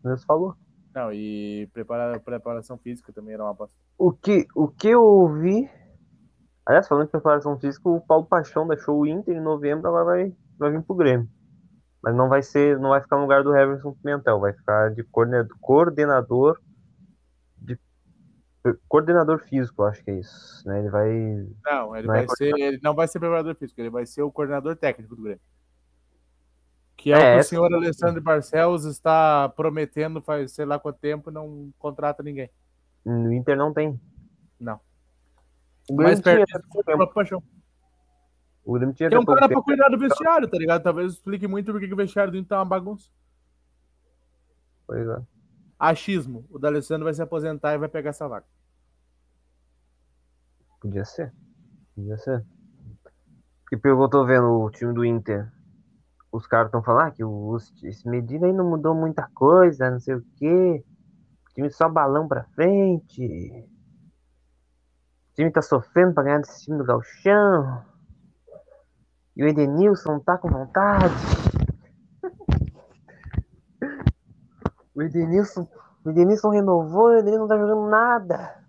Deus falou. Não, e prepara, preparação física também era uma bosta. O que, o que eu ouvi. Aliás, falando de preparação física, o Paulo Paixão deixou o Inter em novembro, agora vai, vai vir pro Grêmio. Mas não vai ser, não vai ficar no lugar do Everson Pimentel, vai ficar de coordena- coordenador de coordenador físico, acho que é isso, né? Ele vai Não, ele Não é vai ser. Ele não vai ser preparador físico, ele vai ser o coordenador técnico do Grêmio. Que é, o É, que o senhor Alessandro Barcelos está prometendo faz sei lá quanto tempo e não contrata ninguém. No Inter não tem. Não. O Mas Grêmio foi tempo. pra paixão. O Grêmio tinha é até um cara pra cuidar do vestiário, tá ligado? Talvez explique muito porque que o vestiário do Inter tá uma bagunça. Pois é. Achismo. O D'Alessandro vai se aposentar e vai pegar essa vaga. Podia ser. Podia ser. Porque pelo que eu tô vendo o time do Inter, os caras estão falando ah, que o, esse Medina aí não mudou muita coisa, não sei o quê. O time só balão pra frente. O time tá sofrendo pra ganhar desse time do Galchão. E o Edenilson tá com vontade. *laughs* O Edenilson, o Edenilson renovou, o Edenilson não tá jogando nada.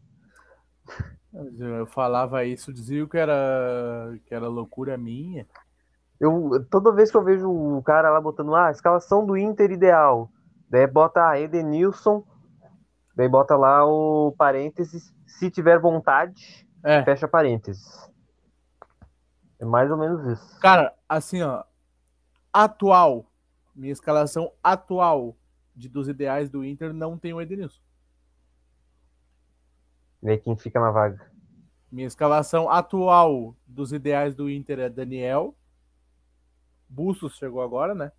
Eu falava isso, dizia que era, que era loucura minha. Eu, toda vez que eu vejo o cara lá botando ah, a escalação do Inter ideal, daí bota Edenilson, daí bota lá o parênteses, se tiver vontade, É, fecha parênteses. É mais ou menos isso. cara, assim, ó. Atual, minha escalação atual de dos ideais do Inter não tem o Edenilson. Vê quem fica na vaga. Minha escalação atual dos ideais do Inter é Daniel. Bustos chegou agora, né?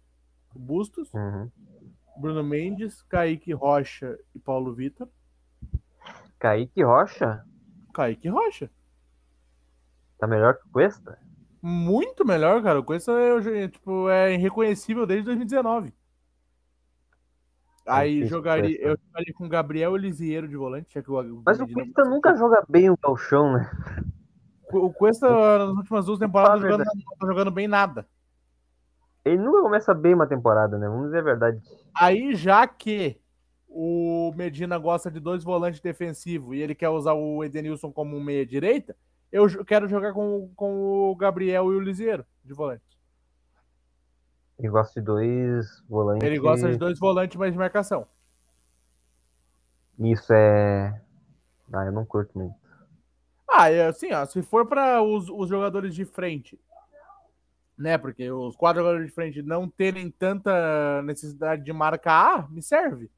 Bustos, Uhum. Bruno Mendes, Kaique Rocha e Paulo Vitor. Kaique Rocha Kaique Rocha. tá melhor que o Cuesta? Muito melhor, cara. Com isso é, tipo, é irreconhecível desde 2019. Aí difícil jogaria, Cuesta. eu jogaria com Gabriel Elisieiro de volante. Já que o, Mas o Cuesta nunca joga bem o Galchão, né? O Cuesta, nas últimas duas temporadas, jogando, não tá jogando bem nada. Ele nunca começa bem uma temporada, né? Vamos dizer a verdade. Aí, já que o Medina gosta de dois volantes defensivos e ele quer usar o Edenilson como um meia-direita, eu jo- quero jogar com, com o Gabriel e o Lisieiro de volante. Ele gosta de dois volantes. Ele gosta de dois volantes mais de marcação. Isso é. Ah, eu não curto muito. Ah, é assim, ó, se for para os, os jogadores de frente, né? Porque os quatro jogadores de frente não terem tanta necessidade de marcar, me serve.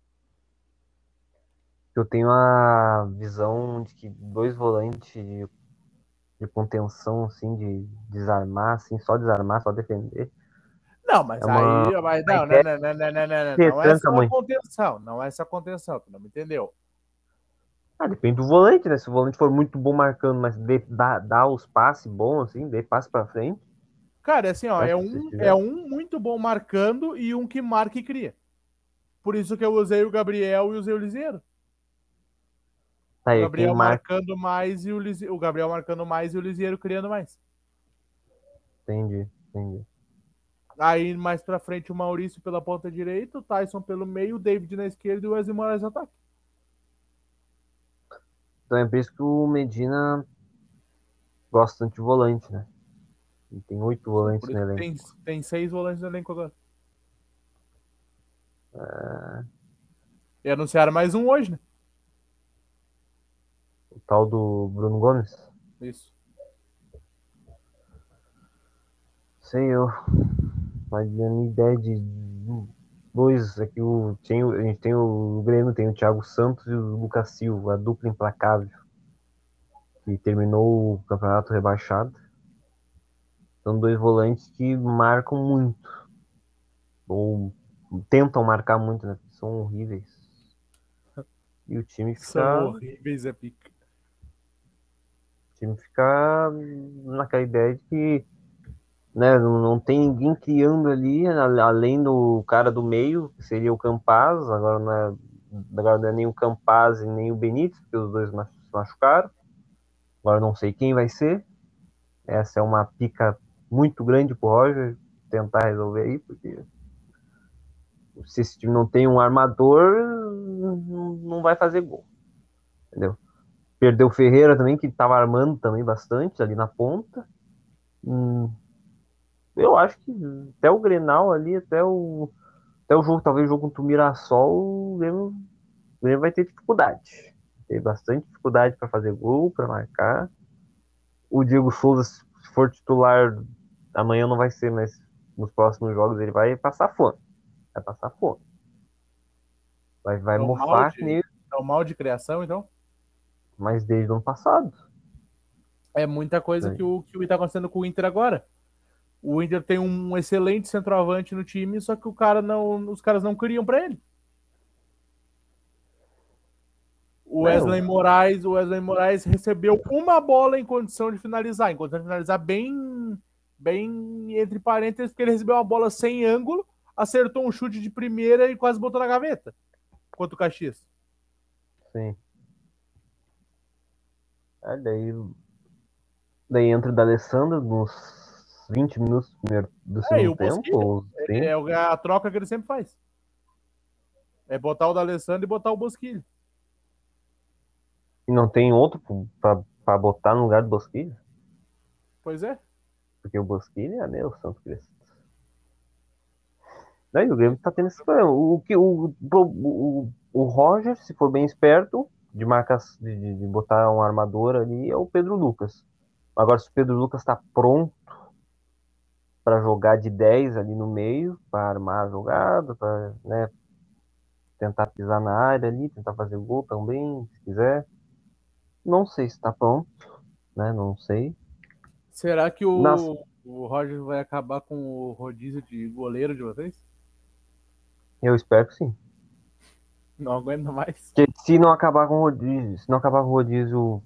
Eu tenho a visão de que dois volantes de, de contenção, assim, de desarmar, assim, só desarmar, só defender. Não, mas É uma- aí. Mas não, não, não, não, não, não, não, não, não é só muito. contenção. Não é essa contenção, tu não me entendeu? Ah, depende do volante, né? Se o volante for muito bom marcando, mas dê, dá, dá os passes bons, assim, dê passe pra frente. Cara, é assim, ó, é um, é um muito bom marcando e um que marca e cria. Por isso que eu usei o Gabriel e usei o Liseiro. Tá O aí, Gabriel quem marca. marcando mais e o, o Gabriel marcando mais e o Liseiro criando mais. Entendi, entendi. Aí mais pra frente o Maurício pela ponta direita, o Tyson pelo meio, o David na esquerda e o Wesley Moraes no ataque. Então é por isso que o Medina gosta tanto de volante, né? Ele tem oito volantes no elenco. tem, tem seis volantes no elenco agora. É. E anunciaram mais um hoje, né? Tal do Bruno Gomes. Isso. Sei eu. Mas a minha ideia de dois aqui, o, tem, a gente tem o Grêmio, tem o Thiago Santos e o Lucas Silva, a dupla implacável. Que terminou o campeonato rebaixado. São dois volantes que marcam muito. Ou tentam marcar muito, né? São horríveis. E o time São fica, horríveis, é pica. Time fica naquela ideia de que né, não, não tem ninguém criando ali, a- além do cara do meio, que seria o Campaz, agora não é, agora não é nem o Campaz e nem o Benítez, porque os dois se machucaram. Agora não sei quem vai ser. Essa é uma pica muito grande pro Roger tentar resolver aí, porque se esse time não tem um armador, não vai fazer gol. Entendeu? Perdeu o Ferreira também, que estava armando também bastante ali na ponta. Hum, eu acho que até o Grenal ali, até o, até o jogo, talvez o jogo contra o Mirassol, o Grêmio, o Grêmio vai ter dificuldade. Tem bastante dificuldade para fazer gol, para marcar. O Diego Souza, se for titular, amanhã não vai ser, mas nos próximos jogos ele vai passar fome. Vai passar fome. Vai, vai É o mofar mal de- É o mal de criação, então? Mas desde o ano passado. É muita coisa Sim. que o que está acontecendo com o Inter agora. O Inter tem um excelente centroavante no time, só que o cara não, os caras não criam para ele. O É, Wesley Moraes, o Wesley Moraes recebeu uma bola em condição de finalizar, em condição de finalizar bem, bem entre parênteses, porque ele recebeu uma bola sem ângulo, acertou um chute de primeira e quase botou na gaveta. Quanto o Caxias. Sim. É, daí, daí entra o D'Alessandro nos 20 minutos do, primeiro, do É, segundo o tempo. É o- a troca que ele sempre faz. É botar o D'Alessandro e botar o Bosquilha. E não tem outro pra botar no lugar do Bosquilha? Pois é. Porque o Bosquilha é meu Santo Cristo. Daí o Grêmio tá tendo esse problema. O, que, o, o, o, o Roger, se for bem esperto, de marcas de, de- botar um armador ali, é o Pedro Lucas. Agora, se o Pedro Lucas tá pronto para jogar de 10 ali no meio, para armar a jogada, para né, tentar pisar na área ali, tentar fazer gol também, se quiser. Não sei se tá pronto, né? Não sei. Será que o, Nossa. o Roger vai acabar com o rodízio de goleiro de vocês? Eu espero que sim. Não aguenta mais. Porque se não acabar com o rodízio, se não acabar com o rodízio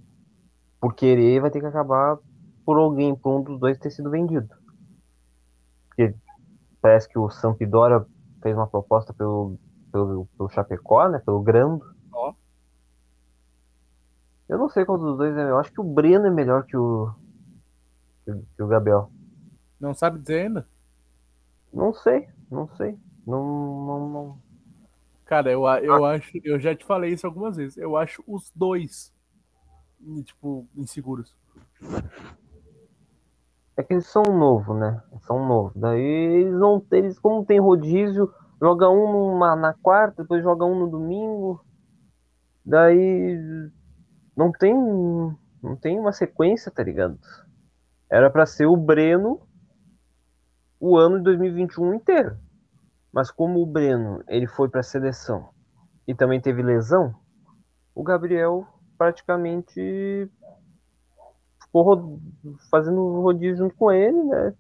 por querer, vai ter que acabar por alguém, por um dos dois ter sido vendido. Porque parece que o Sampdoria fez uma proposta pelo, pelo, pelo Chapecó, né? Pelo Grando. Ó. Eu não sei qual dos dois é melhor. Eu acho que o Breno é melhor que o, que, o- que o Gabriel. Não sabe dizer ainda? Não sei, não sei. Não, não, não. Cara, eu, eu acho. Eu já te falei isso algumas vezes. Eu acho os dois, tipo, inseguros. É que eles são novos, né? São novos. Daí eles não. Eles, como tem rodízio, joga um numa, na quarta, depois joga um no domingo. Daí não tem. Não tem uma sequência, tá ligado? Era pra ser o Breno o ano de 2021 inteiro. Mas como o Breno ele foi pra seleção e também teve lesão, o Gabriel praticamente ficou fazendo rodízio junto com ele, né?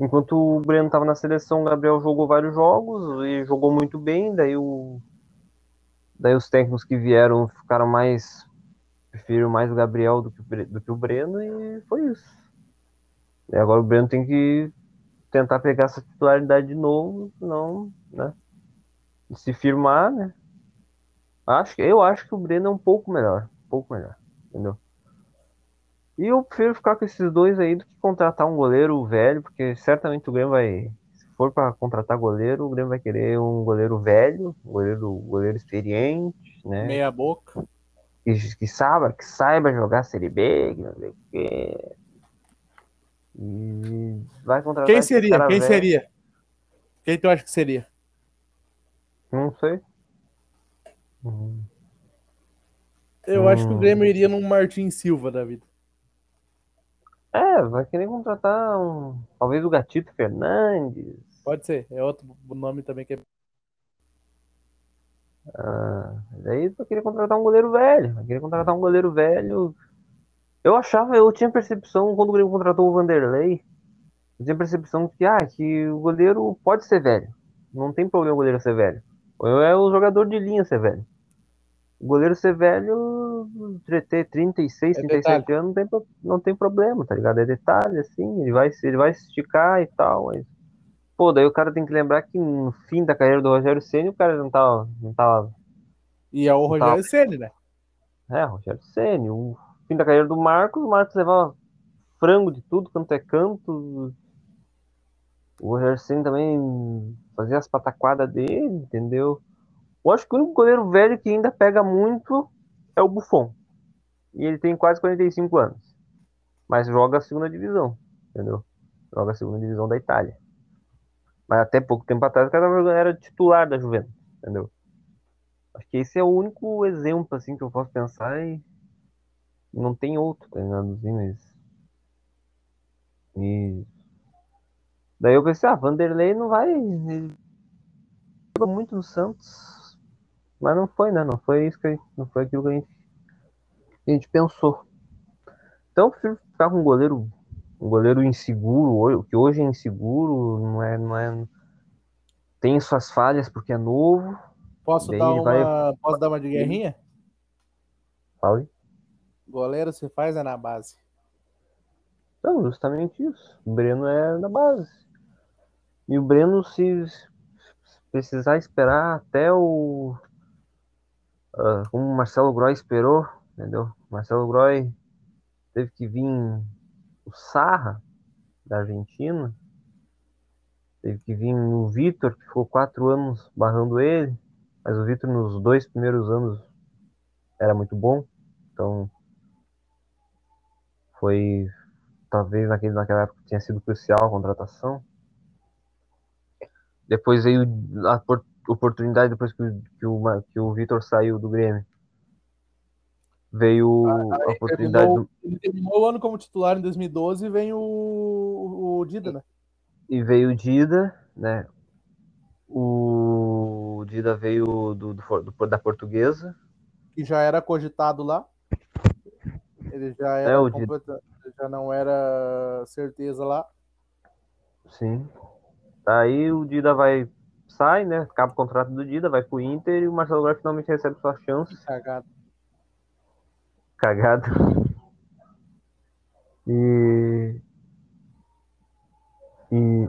Enquanto o Breno estava na seleção, o Gabriel jogou vários jogos e jogou muito bem. Daí, o, daí os técnicos que vieram ficaram mais. Preferiram mais o Gabriel do que o, do que o Breno e foi isso. E agora o Breno tem que tentar pegar essa titularidade de novo, senão, né? Se firmar, né? Acho, que- eu acho que o Breno é um pouco melhor. Um pouco melhor, entendeu? E eu prefiro ficar com esses dois aí do que contratar um goleiro velho, porque certamente o Grêmio vai. Se for para contratar goleiro, o Grêmio vai querer um goleiro velho, um goleiro, goleiro experiente, né? Meia boca. Que, que saiba, que saiba jogar Série B, que não sei o quê. E vai contratar Quem seria? Quem velho. seria? Quem tu acha que seria? Não sei. Hum, Eu acho que o Hum. Grêmio iria num Martin Silva da vida. É, vai querer contratar um. Talvez o Gatito Fernandes. Pode ser. É outro nome também que é. Ah, daí vai querer contratar um goleiro velho. Vai querer contratar um goleiro velho. Eu achava, eu tinha percepção quando o Grêmio contratou o Vanderlei. Eu tinha percepção que, ah, que o goleiro pode ser velho. Não tem problema o goleiro ser velho. É o jogador de linha ser velho. O goleiro ser velho, ter 36, É 37 anos, não tem, não tem problema, tá ligado? É detalhe, assim, ele vai, se- ele vai se esticar e tal, mas... Pô, daí o cara tem que lembrar que no fim da carreira do Rogério Ceni o cara não tava, não tava E é o Rogério Ceni, né? é, Rogério Ceni, o fim da carreira do Marcos, o Marcos levava frango de tudo quanto é canto. O Ceni também fazia as pataquadas dele, entendeu? Eu acho que o único goleiro velho que ainda pega muito é o Buffon. E ele tem quase 45 anos. Mas joga a segunda divisão, entendeu? Joga a segunda divisão da Itália. Mas até pouco tempo atrás o cara era titular da Juventus, entendeu? Acho que esse é o único exemplo assim que eu posso pensar e não tem outro, tá ligado? Assim, mas... E... Daí eu pensei, ah, Vanderlei não vai. muito no Santos. Mas não foi, né? Não foi isso que gente, não foi aquilo que a gente, a gente pensou. Então eu prefiro ficar com um goleiro, um goleiro inseguro, que hoje é inseguro, não é, não é. Tem suas falhas porque é novo. Posso dar uma. vai- Posso dar uma de guerrinha? Fala aí. Goleiro se faz é na base. Não, justamente isso. O Breno é da base. E o Breno, se precisar esperar até o. ah, como o Marcelo Groy esperou, entendeu? Marcelo Groy teve que vir o Sarra, da Argentina. Teve que vir o Vitor, que ficou quatro anos barrando ele. Mas o Vitor, nos dois primeiros anos, era muito bom. Então, foi talvez naquele, naquela época tinha sido crucial a contratação. Depois veio a por- oportunidade depois que, o- que o, que o Vitor saiu do Grêmio. Veio a oportunidade Terminou, do- ele terminou o ano como titular em 2012 e vem o, o Dida, né? e veio o Dida, né? O Dida veio do, do do- da Portuguesa. Que já era cogitado lá. Ele já era É, o completa- já não era certeza lá. Sim. Aí o Dida vai sai, né? Acaba o contrato do Dida, vai pro Inter e o Marcelo Groy finalmente recebe sua chance. Cagado. cagado. E. E.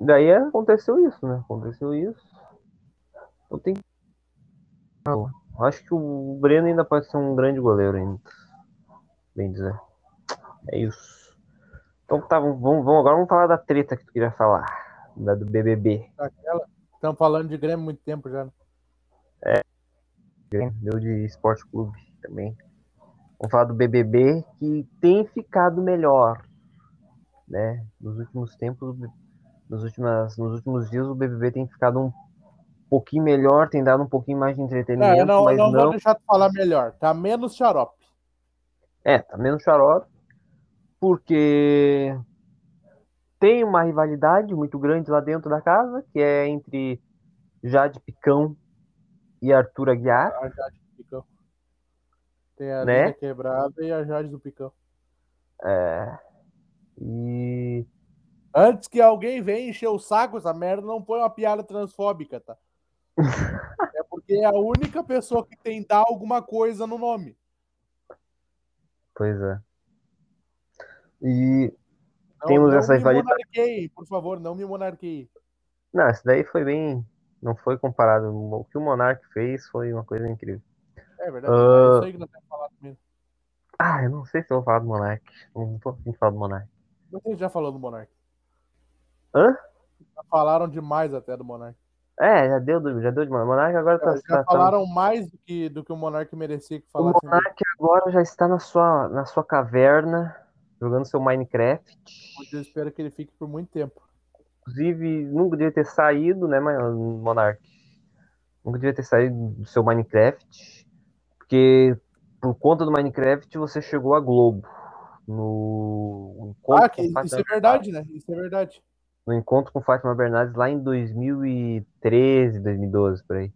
Daí aconteceu isso, né? Aconteceu isso. Eu tenho. Acho que o Breno ainda pode ser um grande goleiro ainda. Bem dizer. É isso. Então tá, vamos, vamos, agora vamos falar da treta que tu queria falar. Da do BBB. Aquela. Estamos falando de Grêmio há muito tempo já. né? Deu de Esporte Clube também. Vamos falar do BBB que tem ficado melhor, né? Nos últimos tempos, nos, últimas, nos últimos dias, o BBB tem ficado um pouquinho melhor, tem dado um pouquinho mais de Não, entretenimento, eu não, mas não, não. vou deixar tu falar melhor. Tá menos xarope. É, tá menos xarope, porque tem uma rivalidade muito grande lá dentro da casa, que é entre Jade Picão e Arthur Aguiar. A Jade do Picão. Tem a Né? quebrada e a Jade do Picão. É, e Antes que alguém venha encher o saco, essa merda não põe uma piada transfóbica, tá? *laughs* é porque é a única pessoa que tem dar alguma coisa no nome. Pois é. E Não, Temos não essa me rivalidade. monarqueie, por favor, não me monarqueie. Não, isso daí foi bem. Não foi comparado. O que o Monark fez foi uma coisa incrível. É verdade, Ah. é isso aí que nós temos falado mesmo. Ah, eu não sei se eu vou falar do Monark. Não tô afim de falar do Monark. Vocês já falou do Monark. Hã? Já falaram demais até do Monark. É, já deu, já deu de Monark. Monark agora tá. Já tá- tá- falaram mais do que, do que o Monark merecia que O falassem. dele. Monark agora já está na sua, na sua caverna, jogando seu Minecraft. Eu espero que ele fique por muito tempo. Inclusive, nunca devia ter saído, né, Monark? Nunca devia ter saído do seu Minecraft. Porque por conta do Minecraft você chegou à Globo. No encontro Ah, que, isso Fátima- é verdade, né? Isso é verdade. no encontro com Fátima Bernardes lá em 2013, 2012, por aí.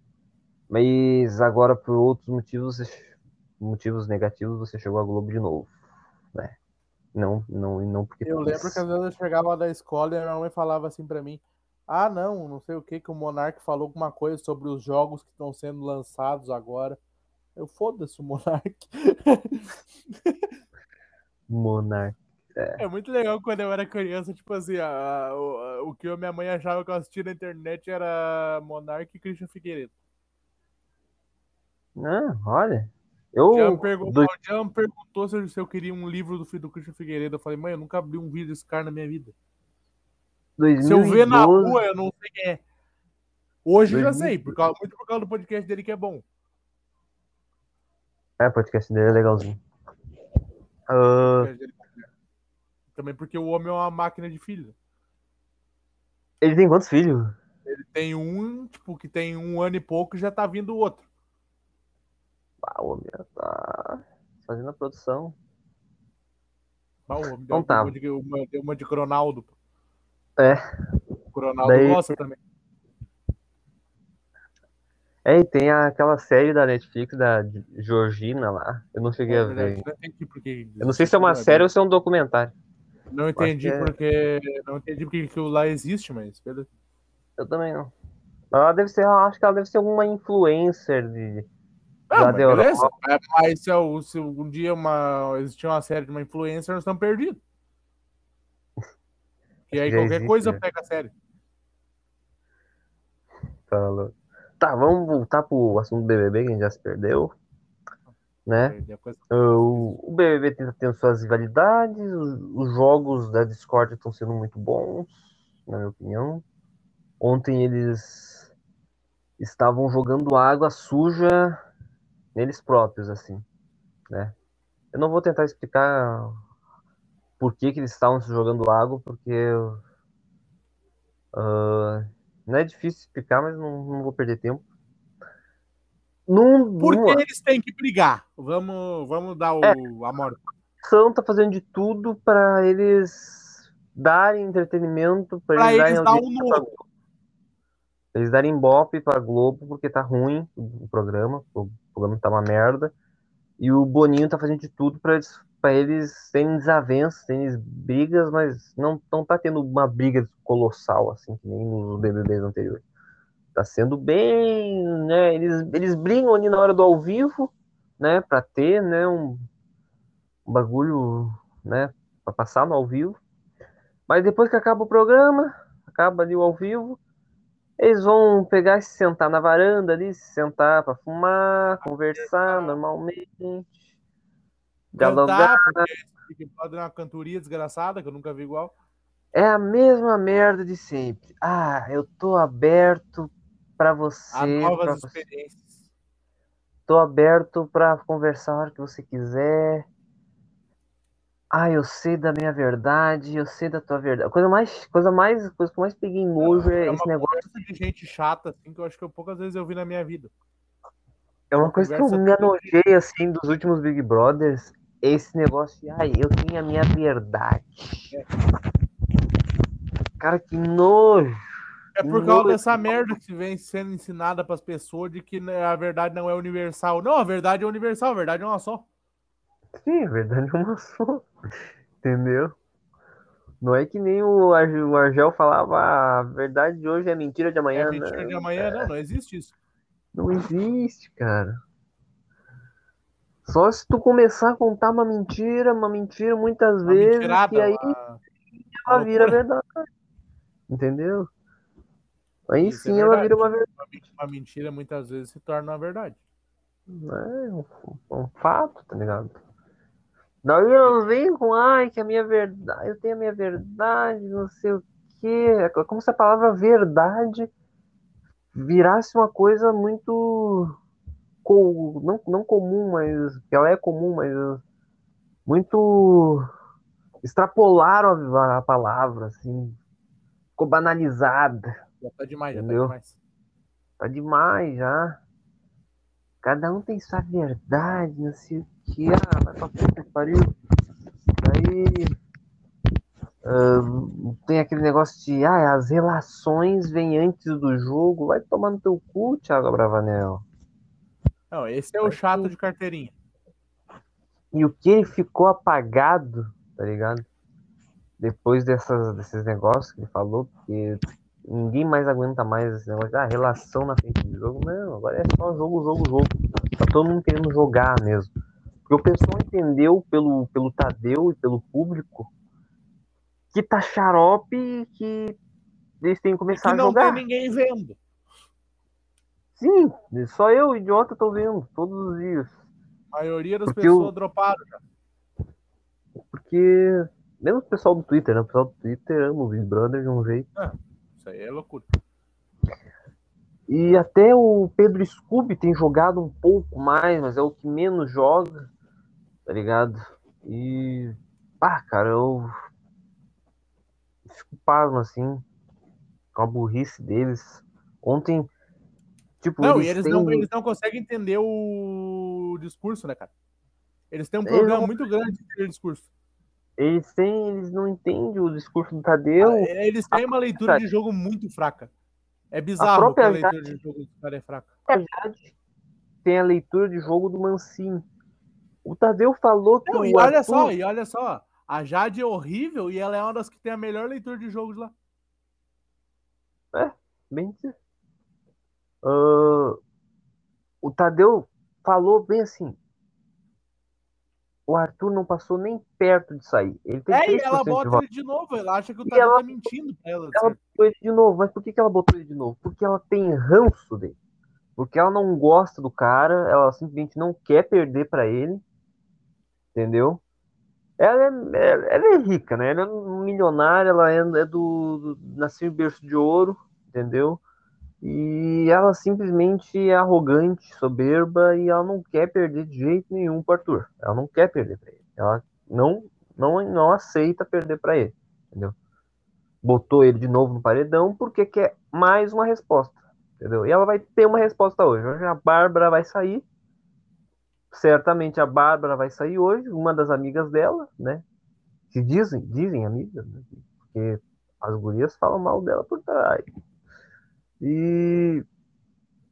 Mas agora, por outros motivos, você- motivos negativos, você chegou à Globo de novo, né? Não, não, não porque Eu lembro que às vezes eu chegava da escola e a minha mãe falava assim pra mim: Ah, não, não sei o que, que o Monark falou alguma coisa sobre os jogos que estão sendo lançados agora. Eu foda-se o Monark. Monark. É muito legal quando eu era criança, tipo assim, a- a- o, o que a minha mãe achava que eu assistia na internet era Monark e Christian Figueiredo. Ah, olha. Eu. Já perguntou, já me perguntou se eu, se eu queria um livro do filho do Christian Figueiredo. Eu falei, mãe, eu nunca abri um vídeo desse cara na minha vida. Se eu ver na 2012, rua, eu não sei quem é. Hoje eu já 2012. sei, por causa, muito por causa do podcast dele que é bom. É, o podcast dele é legalzinho. Bom. Também porque o homem é uma máquina de filho. ele tem quantos filhos? Ele tem um, tipo, que tem um ano e pouco e já tá vindo o outro. Ah, o homem tá fazendo a produção. Ah, o homem Então deu tá. uma de, uma, deu uma de Cronaldo. É. O Ronaldo Daí- gosta também. É, e tem aquela série da Netflix da Georgina lá. Eu não cheguei É a ver. não entendi porque- Eu não sei se é uma série ou se é um documentário. Não entendi é- porque. Não entendi porque aquilo lá existe, mas. Eu também não. Ela deve ser, acho que ela deve ser alguma influencer de. Ah, da Europa. beleza. É, Mas se, eu- se um dia uma, existir uma série de uma influencer, nós estamos perdidos. E aí Já qualquer existe, coisa né? pega a série. Falou. Tá, vamos voltar pro assunto do BBB, que a gente já se perdeu. Né? Aí a coisa- O o BBB tenta tendo suas rivalidades, os, os jogos da Discord estão sendo muito bons, na minha opinião. Ontem eles estavam jogando água suja neles próprios, assim, né? Eu não vou tentar explicar por que, que eles estavam se jogando água, porque ah, não é difícil explicar, mas não, não vou perder tempo. Num, Por que eles têm que brigar? Vamos, vamos dar o É. amor. ação tá fazendo de tudo para eles darem entretenimento, para eles, eles darem dar um pra. Eles darem ibope pra Globo porque tá ruim o programa, o programa tá uma merda. E o Boninho tá fazendo de tudo para eles, pra eles terem desavenças, terem brigas, mas não, não tá tendo uma briga colossal, assim, que nem nos BBBs anteriores. Tá sendo bem, né? Eles, eles brigam ali na hora do ao vivo, né? Pra ter, né? Um, um bagulho, né? Pra passar no ao vivo. Mas depois que acaba o programa, acaba ali o ao vivo, eles vão pegar e se sentar na varanda ali, se sentar pra fumar, conversar normalmente, dialogar. Porque Big Brother é uma cantoria desgraçada, que eu nunca vi igual. É a mesma merda de sempre. Ah, eu tô aberto pra A você, pra novas você. experiências. Tô aberto pra conversar a hora que você quiser. Ah, eu sei da minha verdade, eu sei da tua verdade. Coisa mais, coisa mais, coisa que mais peguei nojo é, É esse negócio. de gente chata, assim, que eu acho que eu poucas vezes eu vi na minha vida. É uma uma coisa que eu me anojei assim dos últimos Big Brothers. Esse negócio de, ai, eu tenho a minha verdade. Cara, que nojo. É por Nojo. causa dessa merda que vem sendo ensinada pras pessoas de que né, a verdade não é universal. Não, a verdade é universal, a verdade é uma só. Sim, a verdade é uma só. Entendeu? Não é que nem o, Ar- o Argel falava, "Ah, a verdade de hoje é mentira de É amanhã. mentira não, de amanhã, não, não existe isso. não existe, cara. Só se tu começar a contar uma mentira, uma mentira muitas Uma vezes, que aí uma- ela vira verdade. Entendeu? Aí Isso é sim ela verdade. vira uma verdade. uma mentira muitas vezes se torna uma verdade. É um, um fato, tá ligado? Daí elas vêm com, ai, que a minha verdade, eu tenho a minha verdade, não sei o quê. É como se a palavra verdade virasse uma coisa muito. Não, não comum, mas. que Ela é comum, mas. Muito. Extrapolaram a, a palavra, assim. Ficou banalizada. Já tá demais, já Entendeu? tá demais. Tá demais já. Cada um tem sua verdade, não sei o que. Ah, vai pra puta que pariu. Aí. tem aquele negócio de. Ah, as relações vêm antes do jogo. Vai tomar no teu cu, Thiago Bravanel. Não, esse é o chato de carteirinha. E o que ele ficou apagado, tá ligado? Depois dessas, desses negócios que ele falou, porque ninguém mais aguenta mais esse negócio de ah, relação na frente do jogo. Não, agora é só jogo, jogo, jogo. Tá todo mundo querendo jogar mesmo. Porque o pessoal entendeu pelo, pelo Tadeu e pelo público que tá xarope e que eles têm que E começar que a não jogar. tem ninguém vendo. Sim, só eu, idiota, tô vendo todos os dias. A maioria das Porque pessoas o- droparam já. Porque, mesmo o pessoal do Twitter, né? O pessoal do Twitter ama o Big Brother de um jeito. Isso aí é loucura. E até o Pedro Scooby tem jogado um pouco mais, mas é o que menos joga, tá ligado? E. Ah, cara, eu. Fico pasmo assim, com a burrice deles. Ontem, tipo, Não, eles, e eles, têm- não, eles não conseguem entender o discurso, né, cara? Eles têm um Eles problema não- muito grande de entender o discurso. Eles têm, eles não entendem o discurso do Tadeu. É, Eles têm uma leitura de jogo muito fraca. É bizarro própria que a leitura de jogo do cara é fraca. a Jade tem a leitura de jogo do Mancini. O Tadeu falou que Não, e olha Arthur- só, e olha só. A Jade é horrível e ela é uma das que tem a melhor leitura de jogo de lá. bem dizer. Ah, o Tadeu falou bem assim. O Arthur não passou nem perto de sair. Ele tem É, e 3% ela de bota voto. ele de novo. Ela acha que o Tadeu ela- tá mentindo pra ela. Ela botou ele de novo. Mas por que, que ela botou ele de novo? Porque ela tem ranço dele. Porque ela não gosta do cara. Ela simplesmente não quer perder pra ele. Entendeu? Ela é, ela é rica, né? Ela é um milionária. Ela é, é do, do. Nasceu em berço de ouro. Entendeu? E ela simplesmente é arrogante, soberba e ela não quer perder de jeito nenhum pro Arthur. Ela não quer perder pra ele. Ela não, não, não aceita perder pra ele. Entendeu? Botou ele de novo no paredão porque quer mais uma resposta. Entendeu? E ela vai ter uma resposta. Hoje a Bárbara vai sair. Certamente a Bárbara vai sair hoje, uma das amigas dela, né? Que dizem, dizem amigas, né? Porque as gurias falam mal dela por trás. E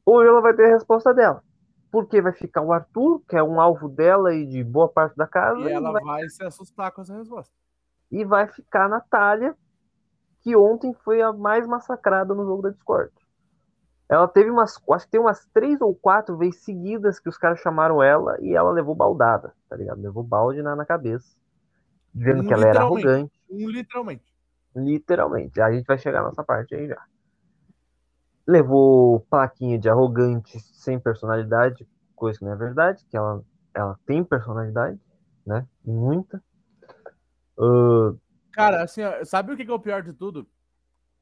hoje ela vai ter a resposta dela. Porque vai ficar o Arthur, que é um alvo dela e de boa parte da casa, E ela vai- vai se assustar com essa resposta. e vai ficar a Natália, que ontem foi a mais massacrada no jogo da Discord. Ela teve umas, acho que tem umas três ou quatro vezes seguidas que os caras chamaram ela e ela levou baldada, tá ligado? Levou balde na, na cabeça. Dizendo Um que ela era arrogante, Um, literalmente. literalmente. A gente vai chegar nessa parte aí já. Levou plaquinha de arrogante sem personalidade, coisa que não é verdade, que ela, ela tem personalidade, né? Muita. Ah, Cara, assim, ó, sabe o que que é o pior de tudo?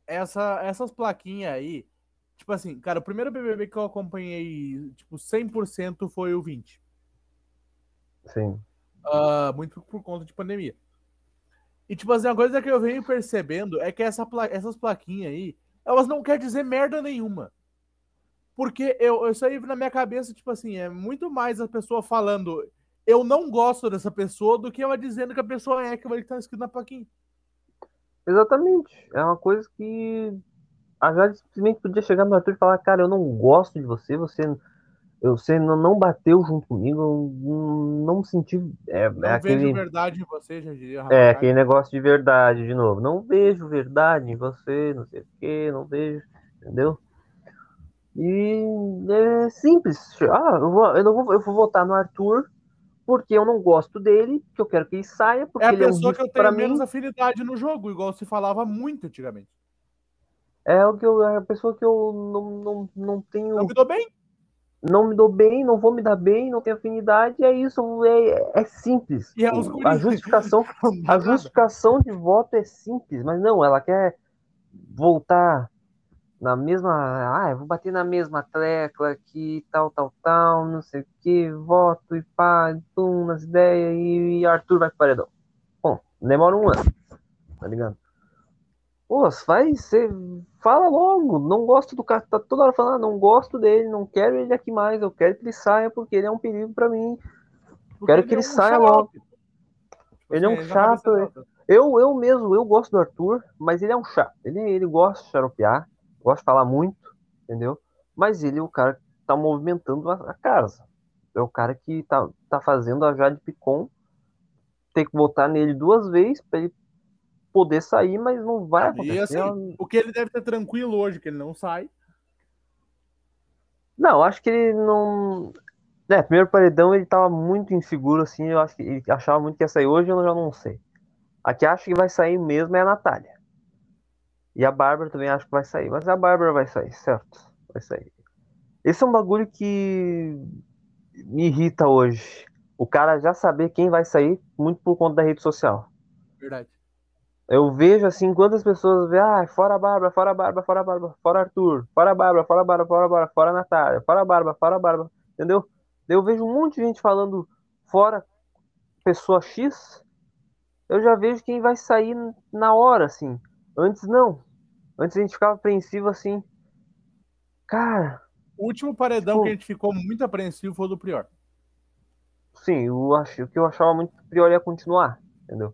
Essa, essas plaquinhas aí, tipo assim, cara, o primeiro BBB que eu acompanhei, tipo, 100% foi o 20. sim. Ah, muito por conta de pandemia. E, tipo assim, a coisa que eu venho percebendo é que essa pla- essas plaquinhas aí, elas não querem dizer merda nenhuma. Porque eu, isso aí na minha cabeça, tipo assim, é muito mais a pessoa falando eu não gosto dessa pessoa do que ela dizendo que a pessoa é aquilo que tá escrito na plaquinha. Exatamente. É uma coisa que a Jade simplesmente podia chegar no Arthur e falar, cara, eu não gosto de você, você, eu, você não, bateu junto comigo, eu não, senti. É, Não é vejo aquele, verdade em você, já diria. É aquele negócio de verdade de novo. Não vejo verdade em você, não sei o que, não vejo, entendeu? E é simples. Ah, eu vou, eu não vou, eu vou votar no Arthur porque eu não gosto dele, porque eu quero que ele saia, porque É a ele é um pessoa que eu tenho menos mim. afinidade no jogo, igual se falava muito antigamente. É o que eu, é a pessoa que eu não, não, não tenho. Não me dou bem. não me dou bem, não vou me dar bem, não tenho afinidade, é isso, é, é simples. E é a justificação, *laughs* a justificação de voto é simples, mas não, ela quer voltar na mesma, ah, eu vou bater na mesma tecla aqui, tal, tal, tal, não sei o que, voto e pá, pum, nas ideias e, e Arthur vai pro paredão. Bom, demora um ano, tá ligado? Pô, faz, você fala logo, não gosto do cara, tá toda hora falando, ah, não gosto dele, não quero ele aqui mais, eu quero que ele saia porque ele é um perigo pra mim. Porque quero que ele saia logo. Tipo Ele é um assim, chato, dela. Eu, eu mesmo, eu gosto do Arthur, mas ele é um chato. Ele, ele gosta de xaropear, gosta de falar muito, entendeu? Mas ele é o cara que tá movimentando a, a casa. É o cara que tá, tá fazendo a Jade Picon ter que votar nele duas vezes pra ele poder sair, mas não vai E acontecer. assim, o que ele deve ter tranquilo hoje, que ele não sai. Não, acho que ele não. É, primeiro paredão ele tava muito inseguro, assim. Eu acho que ele achava muito que ia sair hoje, eu já não sei. A que acho que vai sair mesmo é a Natália. E a Bárbara também acho que vai sair. Mas a Bárbara vai sair, certo? Vai sair. Esse é um bagulho que me irrita hoje. O cara já saber quem vai sair, muito por conta da rede social. Verdade. Eu vejo assim, quantas pessoas vê, ah, fora a Bárbara, fora a Bárbara, fora a Bárbara, fora Arthur, fora a Bárbara, fora a Bárbara, fora a Bárbara, fora a Natália, fora a Bárbara, fora a Bárbara, entendeu? Eu vejo um monte de gente falando fora pessoa X, eu já vejo quem vai sair na hora, assim. Antes não. Antes a gente ficava apreensivo assim. Cara, O último paredão Tipo- que a gente ficou muito apreensivo foi o do Prior. sim, eu acho, o que eu achava muito que o Prior ia continuar, entendeu?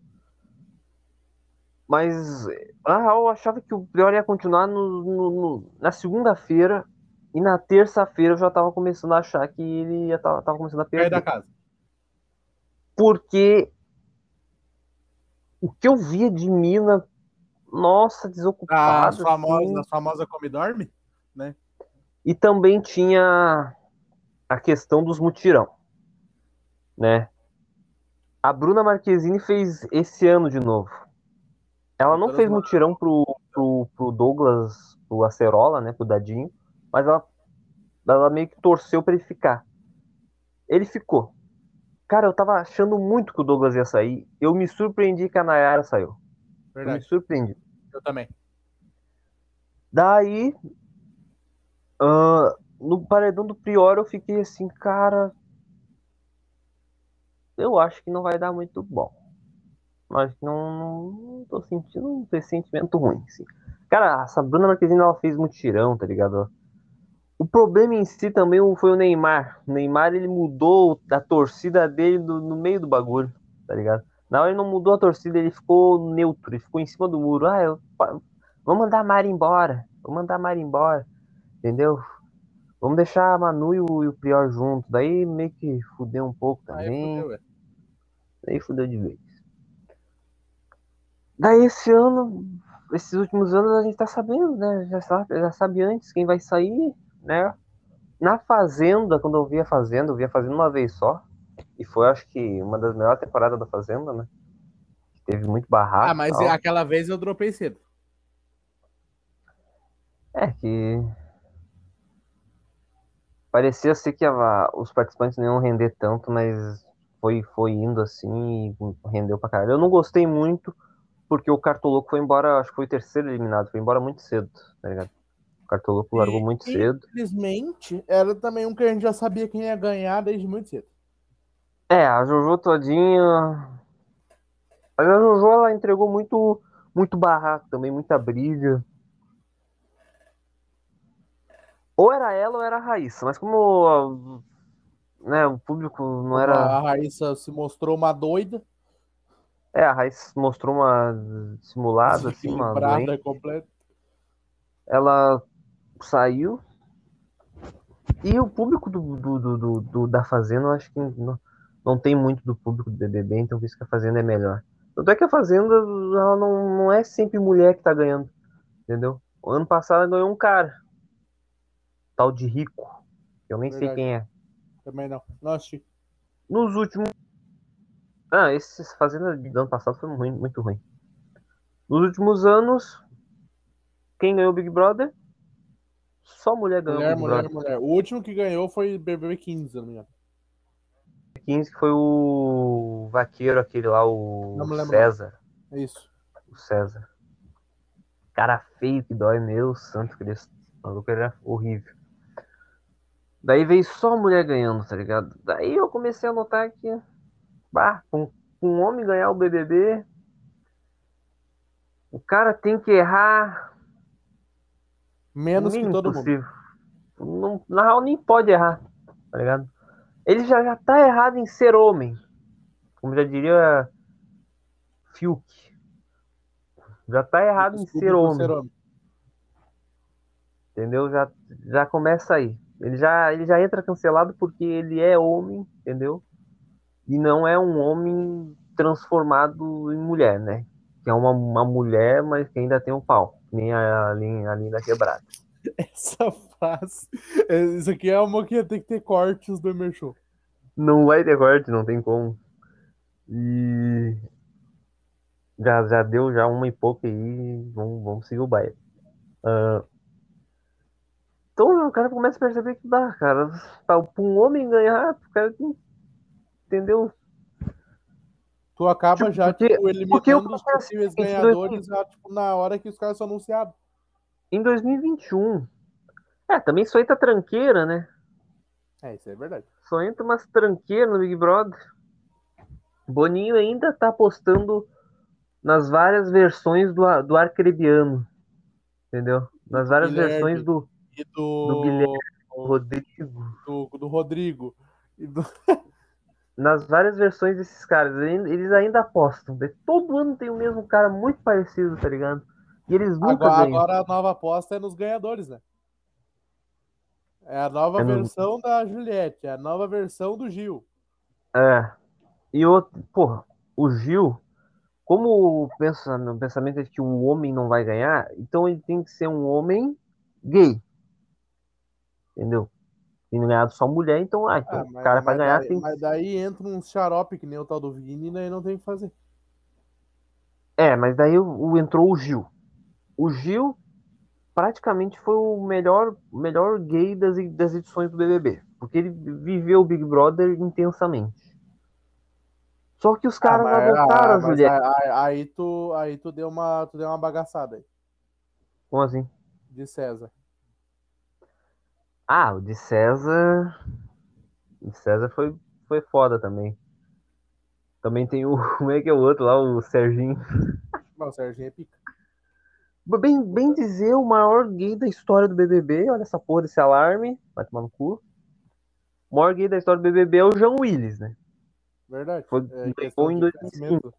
Mas na real, eu achava que o Prior ia continuar no, no- no- na segunda-feira e na terça-feira eu já tava começando a achar que ele ia tava, tava começando a Cai da perder. casa. Porque o que eu via de mina, nossa, desocupado. famosas, assim. as famosas come e dorme? E também tinha a questão dos mutirão, né? A Bruna Marquezine fez esse ano de novo. Ela não fez mutirão pro, pro, pro Douglas, pro Acerola, né? Pro Dadinho, mas ela, ela meio que torceu pra ele ficar. Ele ficou. Cara, eu tava achando muito que o Douglas ia sair. Eu me surpreendi que a Nayara saiu. Eu me Verdade. surpreendi. Eu também. Daí, ah, no paredão do Prior, eu fiquei assim, cara. Eu acho que não vai dar muito bom. Mas não, não tô sentindo um pressentimento ruim, assim. Cara, a Sabrina Marquezine, ela fez mutirão, tá ligado? O problema em si também foi o Neymar. O Neymar, ele mudou a torcida dele do- no meio do bagulho, tá ligado? Na hora ele não mudou a torcida, ele ficou neutro, ele ficou em cima do muro. Ah, eu, vamos mandar a Mari embora. Vamos mandar a Mari embora. Entendeu? Vamos deixar a Manu e o, e o Prior junto. Daí meio que fudeu um pouco Aí também. fudeu, é. Daí fudeu de vez. Daí esse ano, esses últimos anos a gente tá sabendo, né? Já sabe, já sabe antes quem vai sair, né? Na Fazenda, quando eu vi a Fazenda, eu vi a Fazenda uma vez só. E foi, acho que, uma das melhores temporadas da Fazenda, né? Teve muito barraco. Ah, mas aquela vez eu dropei cedo. É que. Parecia ser que a- os participantes não iam render tanto, mas foi, foi indo assim e rendeu pra caralho. Eu não gostei muito, porque o Cartoloco foi embora, acho que foi o terceiro eliminado, foi embora muito cedo, tá ligado? O Cartoloco largou E- muito cedo. Infelizmente, era também um que a gente já sabia quem ia ganhar desde muito cedo. É, a Jojo todinha. Mas a Jojo ela entregou muito, muito barraco também, muita briga. Ou era ela ou era a Raíssa, mas como né, o público não era. A Raíssa se mostrou uma doida, É, a Raíssa mostrou uma simulada, assim, uma completa. Ela saiu. E o público do, do, do, do- da Fazenda, eu acho que não, não tem muito do público do BBB, então por isso que a Fazenda é melhor. Tanto é que a Fazenda, ela não, não é sempre mulher que tá ganhando, entendeu? O ano passado ela ganhou um cara, tal de Rico, eu nem sei Verdade. quem é. Também não. Não assisti. Nos últimos. Ah, esse Fazenda do ano passado foi ruim, muito ruim. Nos últimos anos, quem ganhou o Big Brother? Só mulher ganhou Mulher, mulher, Brother. mulher. O último que ganhou foi BBB 15, se eu não me engano. 15 que foi o vaqueiro, aquele lá, o César. É isso. O César. Cara feio que dói, meu santo Cristo. O maluco era horrível. Daí veio só mulher ganhando, tá ligado? Daí eu comecei a notar que, bah, um, um homem ganhar o BBB, o cara tem que errar Menos que todo mundo. possível. Não, na real, nem pode errar, tá ligado? Ele já, já tá errado em ser homem. Como já diria Fiuk. Já tá errado em ser homem. ser homem. Entendeu? Já, já começa aí. Ele já, ele já entra cancelado porque ele é homem, entendeu? E não é um homem transformado em mulher, né? Que é uma, uma mulher, mas que ainda tem um pau. Nem a, a, linha, a linha quebrada. *laughs* Essa frase. Isso aqui é uma que ia ter que ter cortes do Emer Show. Não vai ter corte, não tem como. E já, já deu já uma e pouco aí, vamos, vamos seguir o baile. Ah, então o cara começa a perceber que dá, cara. Pra um homem ganhar, o cara tem. Entendeu? Tu acaba Tipo, já porque- tipo, eliminando porque eu os possíveis ganhadores já, tipo, na hora que os caras são anunciados. Em 2021. É, também só entra tranqueira, né? É, isso é verdade. Só entra umas tranqueiras no Big Brother. Boninho ainda tá apostando nas várias versões do, do Arcrebiano. Entendeu? Nas várias Guilherme. versões do, E do, do Guilherme Rodrigo. do, do Rodrigo. E do... *laughs* nas várias versões desses caras. Eles ainda apostam. Todo ano tem o mesmo cara muito parecido, tá ligado? E eles nunca Agora, ganham. agora a nova aposta é nos ganhadores, né? É a nova É no- versão da Juliette, é a nova versão do Gil. É. E outro, porra, o Gil, como o pensa- o pensamento é de que o homem não vai ganhar, então ele tem que ser um homem gay. Entendeu? Tem ganhado só mulher, então, ah, então Ah, o mas, cara pra mas ganhar daí, tem mas daí entra um xarope que nem o tal do Vini, né? E não tem o que fazer. É, mas daí o, o- entrou o Gil. O Gil praticamente foi o melhor, melhor gay das, das edições do BBB, porque ele viveu o Big Brother intensamente. Só que os caras Ah, adotaram ah, a Juliette. aí, aí tu, aí tu deu uma, tu deu uma bagaçada aí, Como assim? de César. Ah, o de César. O de César foi, foi foda também. Também tem o. *laughs* Como é que é o outro lá, o Serginho? Mas o Serginho é pica. Bem, bem dizer, o maior gay da história do BBB. Olha essa porra desse alarme. Vai tomar no cu. O maior gay da história do BBB é o João Willis, né? Verdade. Foi- É, em de 2005. crescimento.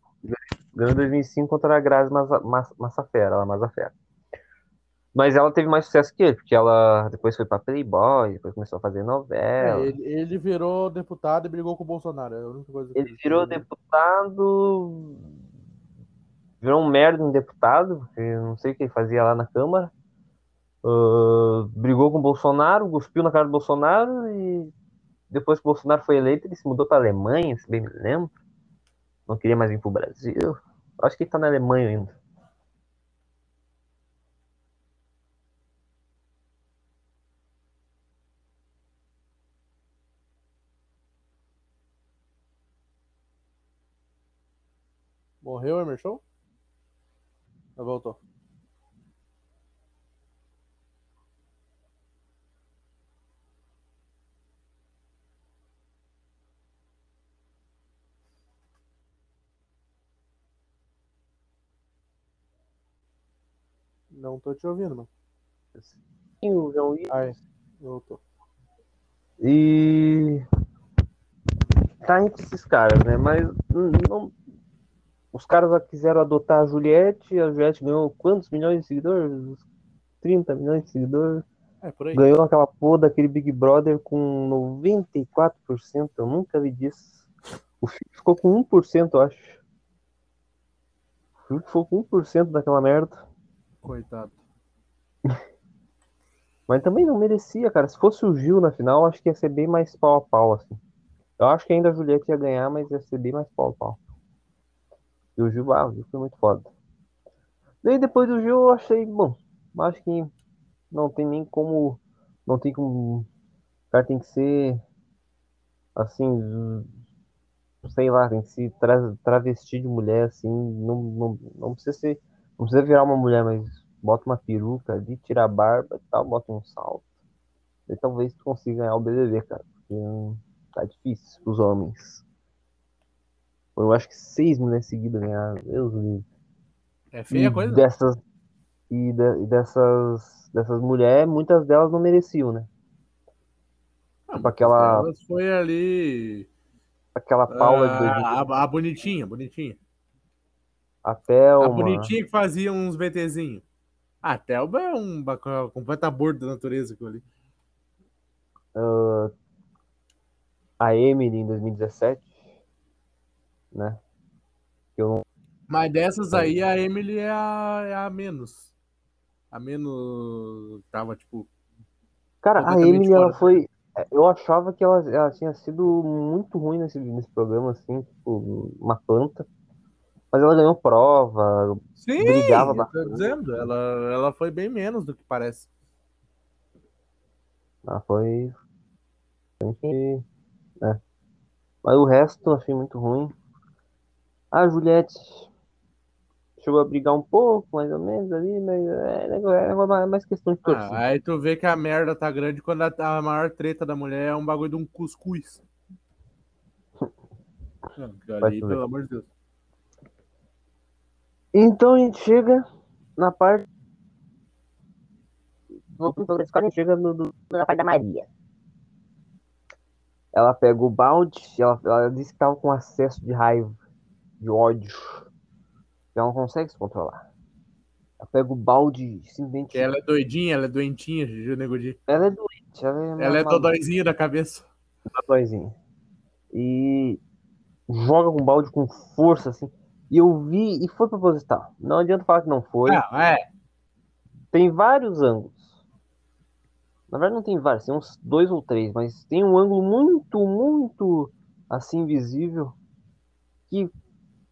Ganhou em 2005 contra a Grazi Massa- Massa- Massafera, lá, Massafera. Mas ela teve mais sucesso que ele, porque ela depois foi pra Playboy, depois começou a fazer É, novela. ele, ele virou deputado e brigou com o Bolsonaro. É Ele virou deputado. Virou um merda em deputado, porque não sei o que ele fazia lá na Câmara. Ah, brigou com o Bolsonaro, cuspiu na cara do Bolsonaro e depois que o Bolsonaro foi eleito, ele se mudou para Alemanha, se bem me lembro. Não queria mais vir pro Brasil. Acho que ele tá na Alemanha ainda. Morreu, Emerson? Já voltou. Não tô te ouvindo, mano. E o João Willis voltou. E tá entre esses caras, né? Mas hum, não- os caras quiseram adotar a Juliette, a Juliette ganhou quantos milhões de seguidores? 30 milhões de seguidores. É. Ganhou aquela porra daquele Big Brother com 94%, eu nunca vi disso. O Fiuk ficou com 1%, eu acho. O Fiuk ficou com 1% daquela merda. Coitado. *laughs* Mas também não merecia, cara. Se fosse o Gil na final, acho que ia ser bem mais pau a pau, assim. Eu acho que ainda a Juliette ia ganhar, mas ia ser bem mais pau a pau. E o Gil, ah, o Gil foi muito foda. Daí depois do Gil eu achei, bom, acho que não tem nem como. Não tem como. O cara tem que ser. Assim. Sei lá, tem que se tra travestir de mulher, assim. Não, não, não precisa ser. Não precisa virar uma mulher, mas bota uma peruca ali, tira a barba e tal, bota um salto. E talvez tu consiga ganhar o BBB, cara. Porque hum, tá difícil pros homens. Eu acho que seis mulheres seguidas ganharam. Deus me livre. É feia a E coisa. Dessas, e, de- e dessas, dessas mulheres, muitas delas não mereciam, né? Ah, tipo aquela- foi ali. Aquela Paula de Ah, 2000, a, a bonitinha, bonitinha. a A Thelma. bonitinha que fazia uns VTzinhos. A Thelma é um completa aborto da natureza aquilo ali. a Emily em 2017, né? Eu não Mas dessas aí, a Emily é a, é a menos. A menos. Tava tipo. Cara, a Emily, ela fora. foi. Eu achava que ela, ela tinha sido muito ruim nesse, nesse programa, assim, tipo, uma planta. Mas ela ganhou prova, Sim, brigava bastante. dizendo. Ela, ela foi bem menos do que parece. Ela foi. É. Mas o resto eu achei muito ruim. A Juliette chegou a brigar um pouco, mais ou menos ali, mas é, negócio- é uma- mais questão de Ah, torcida. aí tu vê que a merda tá grande quando a, a maior treta da mulher é um bagulho de um cuscuz. *laughs* Não, ali, pelo amor de Deus. Então a gente chega na parte. Voltando sobre a gente chega no, do- na parte da Maria. ela pega o balde, ela, ela disse que tava com acesso de raiva, de ódio. Ela não consegue se controlar. Ela pega o balde simplesmente. Ela é doidinha, ela é doentinha, Juju Negudi. Ela é doente, ela é, Ela é dodóizinha da cabeça. tatuazinha. E joga com o balde com força, assim. E eu vi, e foi proposital. Não adianta falar que não foi. Não, é. Tem vários ângulos. Na verdade, não tem vários, tem uns dois ou três, mas tem um ângulo muito, muito assim visível que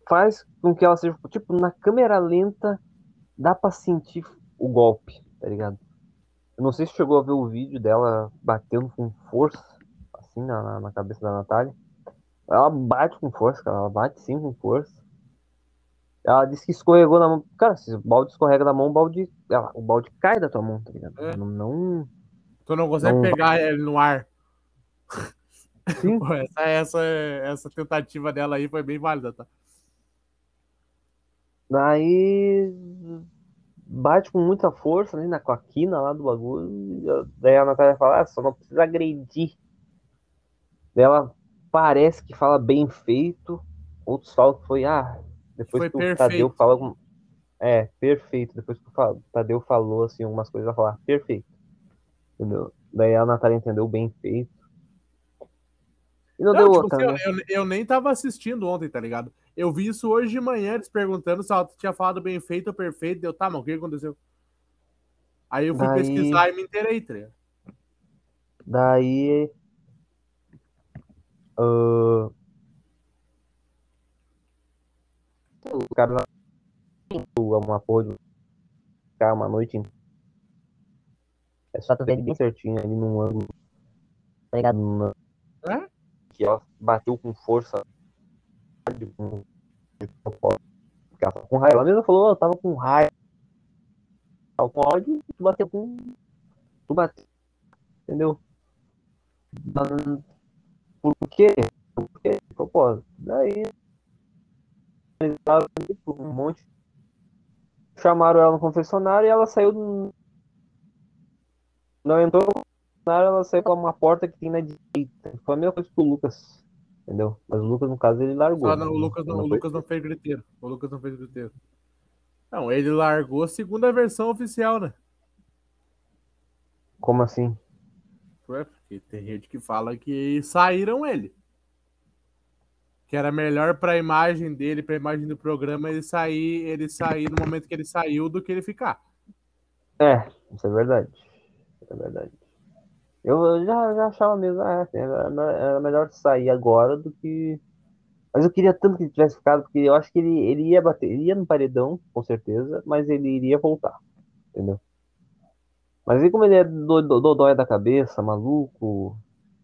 faz com que ela seja, tipo, na câmera lenta dá pra sentir o golpe, tá ligado? Eu não sei se chegou a ver o vídeo dela batendo com força, assim, na, na- cabeça da Natália. Ela bate com força, cara, ela bate sim com força. Ela disse que escorregou na mão. Cara, se o balde escorrega da mão, o balde, ela- o balde cai da tua mão, tá ligado? É. Não, não- Tu não consegue Não. pegar ele no ar. Sim. *laughs* Pô, essa, essa, essa tentativa dela aí foi bem válida, tá? Daí bate com muita força ali na com a quina lá do bagulho. Daí a Natália fala, ah, só não precisa agredir. Daí ela parece que fala bem feito. Outros falam que foi, ah, depois Foi que o perfeito. Tadeu fala. É, perfeito. Depois que o Tadeu falou assim, algumas coisas, ela fala, perfeito. Entendeu? Daí a Natália entendeu bem feito. E não, Não, deu tipo outra, assim, né? eu, eu nem tava assistindo ontem, tá ligado? Eu vi isso hoje de manhã, eles perguntando se ela tinha falado bem feito ou perfeito. Deu, tá, mas o que aconteceu? Aí eu fui Daí- pesquisar e me inteirei, tá? Daí. ah, o cara lá. Uma porra de ficar uma noite. É só tu ver ele bem certinho ali num ângulo. Tá ligado? É? Que ela bateu com força. Com, raiva. Ela mesma falou, "Oh, eu tava com raiva. Tava com ódio, tu bateu com. Tu bateu. Entendeu? Por quê? Por quê? Propósito. Daí. por um monte. Chamaram ela no confessionário e ela saiu. do- Não entrou no confessionário, ela saiu pra uma porta que tem na direita. Foi a mesma coisa que o Lucas. Entendeu? Mas o Lucas, no caso, ele largou. Só não, o né? Lucas não, o foi- Lucas não fez griteiro. O Lucas não fez griteiro. Não, ele largou segundo a versão oficial, né? Como assim? Ué, porque tem gente que fala que saíram ele. Que era melhor pra imagem dele, pra imagem do programa, ele sair, ele sair no momento que ele saiu do que ele ficar. É, isso é verdade. Isso é verdade. Eu já, já achava mesmo, ah, assim, era, era melhor sair agora do que. Mas eu queria tanto que ele tivesse ficado, porque eu acho que ele, ele ia bater, ele ia no paredão, com certeza, mas ele iria voltar. Entendeu? Mas aí como ele é do- do- dodói da cabeça, maluco,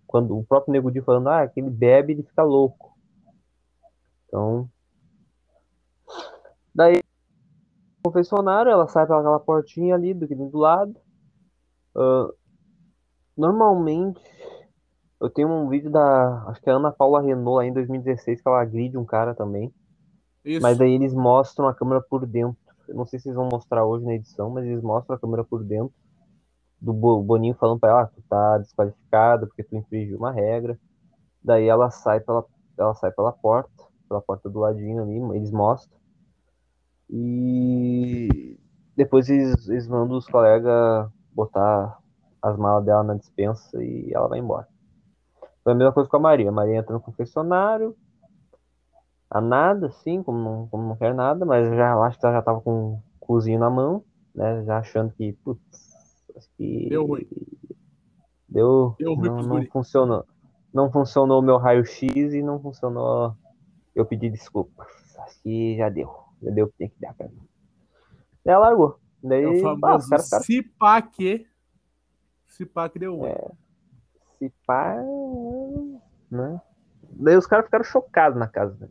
quando o próprio Nego Di falando, ah, que ele bebe, ele fica louco. Então. Daí confessionário, ela sai pela portinha ali do, do lado. Ah, normalmente, eu tenho um vídeo da. Acho que é a Ana Paula Renault lá em 2016, que ela agride um cara também. Isso. Mas daí eles mostram a câmera por dentro. Eu não sei se eles vão mostrar hoje na edição, mas eles mostram a câmera por dentro. Do Bo- Boninho falando pra ela, ah, tu tá desqualificada porque tu infringiu uma regra. Daí ela sai pela, ela sai pela porta, pela porta do ladinho ali, eles mostram. E depois eles, eles mandam os colegas botar as malas dela na dispensa e ela vai embora. Foi a mesma coisa com a Maria. A Maria entra no confessionário, a nada, assim, como não, como não quer nada, mas já eu acho que ela já tava com o cozinho na mão, né? Já achando que, putz, acho que. Deu ruim. Deu. Deu ruim não, não funcionou. Não funcionou o meu raio-x e não funcionou. Eu pedi desculpas. Acho que já deu. Já deu o que tinha que dar pra mim. Ela largou. Daí, É o ah, os famoso caras ficaram se pá que. Se pá que deu ruim. se pá, né? Daí os caras ficaram chocados na casa. né?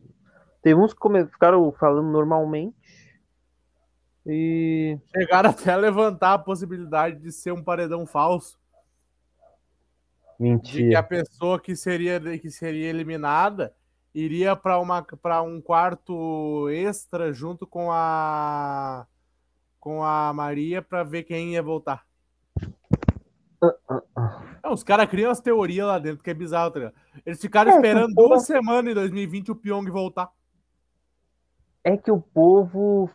Teve uns que come- ficaram falando normalmente. E. Chegaram até a levantar a possibilidade de ser um paredão falso. De que a Mentira. pessoa que seria, que seria eliminada iria para um quarto extra junto com a com a Maria para ver quem ia voltar. É, os caras criam as teorias lá dentro, que é bizarro, tá ligado? Eles ficaram É, esperando povo- duas semanas em 2020 o Pyong voltar. É que o povo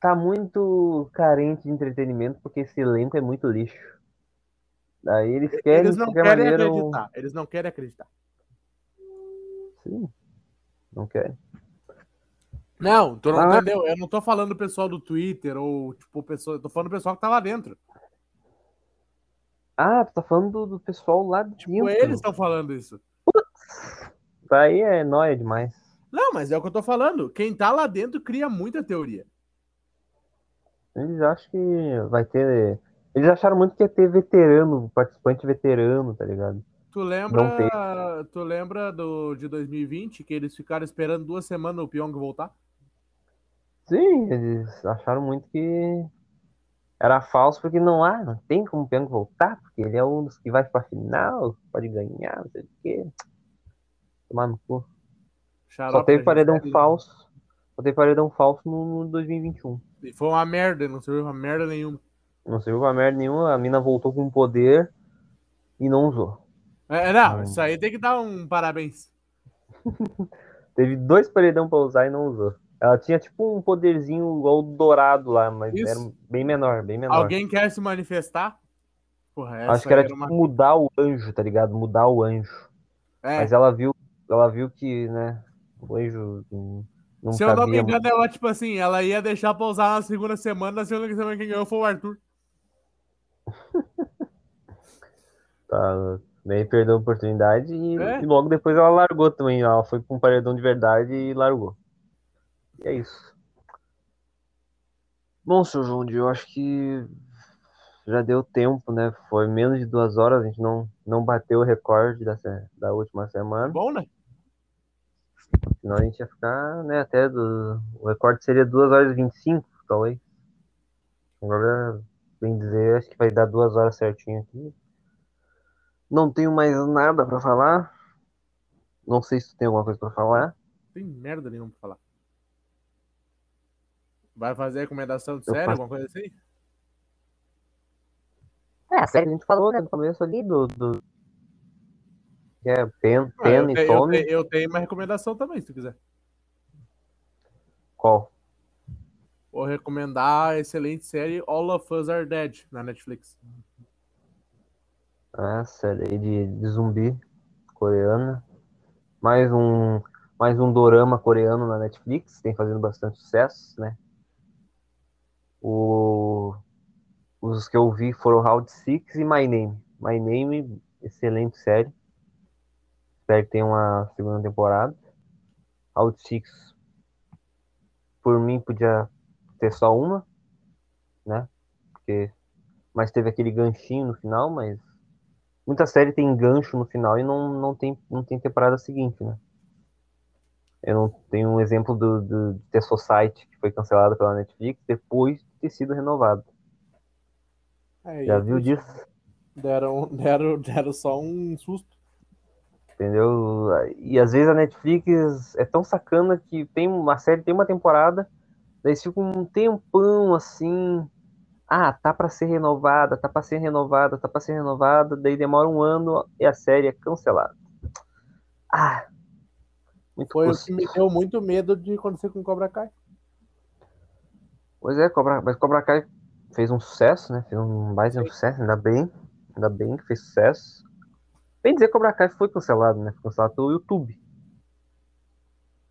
tá muito carente de entretenimento porque esse elenco é muito lixo. Daí eles querem Eles não querem maneira. um- acreditar. Eles não querem acreditar. Sim. Não querem. Não, tu não Ah. entendeu? Eu não tô falando do pessoal do Twitter ou, tipo, pessoa, eu tô falando do pessoal que tá lá dentro. Ah, tu tá falando do, do pessoal lá de Tipo, dentro. eles estão falando isso. Daí é nóia demais. Não, mas é o que eu tô falando. Quem tá lá dentro cria muita teoria. Eles acham que vai ter. Eles acharam muito que ia ter veterano, participante veterano, tá ligado? Tu lembra, tu lembra do, de 2020 que eles ficaram esperando duas semanas o Pyong voltar? Sim, eles acharam muito que era falso, porque não há, não tem como o Pyong voltar, porque ele é um dos que vai pra final, pode ganhar, não sei o quê. Tomar no cu. Só Xarope teve da paredão Gisele. falso. Só teve paredão falso no, no 2021. E foi uma merda, não serviu pra merda nenhuma. Não serviu pra merda nenhuma, a mina voltou com poder e não usou. É, não, Hum. isso aí tem que dar um parabéns. *laughs* Teve dois paredão pra usar e não usou. Ela tinha tipo um poderzinho igual o dourado lá, mas Isso. era bem menor, bem menor. Alguém quer se manifestar? Porra, Acho que era aí tipo uma... mudar o anjo, tá ligado? Mudar o anjo. É, Mas ela viu, ela viu que, né, o anjo não, se eu não me engano, ela, tipo assim, ela ia deixar pra usar na segunda semana, na segunda semana quem ganhou foi o Arthur. *laughs* Tá, daí perdeu a oportunidade e, É. e logo depois ela largou também. Ela foi pra um paredão de verdade e largou. E é isso. Bom, seu João, eu acho que já deu tempo, né? Foi menos de duas horas, a gente não, não bateu o recorde da, da última semana. Bom, né? Senão a gente ia ficar, né, até do. O recorde seria 2 horas e 25, talvez. Agora, bem dizer, acho que vai dar duas horas certinho aqui. Não tenho mais nada pra falar. Não sei se tu tem alguma coisa pra falar. Não tem merda nenhuma pra falar. Vai fazer recomendação de Eu série, faço. alguma coisa assim? É, a série que a gente falou, né, no começo ali do. do... É Pen, Ah, Pen eu, e eu, Tommy. te- eu tenho uma recomendação também, se tu quiser. Qual? Vou recomendar a excelente série All of Us Are Dead na Netflix. Ah, série aí de, de zumbi coreana. Mais um, mais um dorama coreano na Netflix, tem fazendo bastante sucesso, né? O, os que eu vi foram Round Six e My Name. My Name, excelente série. Espero que tenha uma segunda temporada. Round Six, por mim, podia ter só uma, né? Porque, mas teve aquele ganchinho no final, mas muita série tem gancho no final e não, não, tem, não tem temporada seguinte, né? Eu não tenho um exemplo do, do The Society, que foi cancelada pela Netflix depois de ter sido renovado. É, Já viu disso? Deram, *laughs* deram, deram só um susto. Entendeu? E às vezes a Netflix é tão sacana que tem uma série, tem uma temporada, daí ficam um tempão assim. Ah, tá pra ser renovada, tá pra ser renovada, tá pra ser renovada, daí demora um ano e a série é cancelada. Ah, muito Foi o que me deu muito medo de acontecer com Cobra Kai. Pois é, Cobra, mas Cobra Kai fez um sucesso, né? Fez um mais um sucesso, ainda bem. Ainda bem que fez sucesso. Bem dizer, Cobra Kai foi cancelado, né? Foi cancelado pelo YouTube.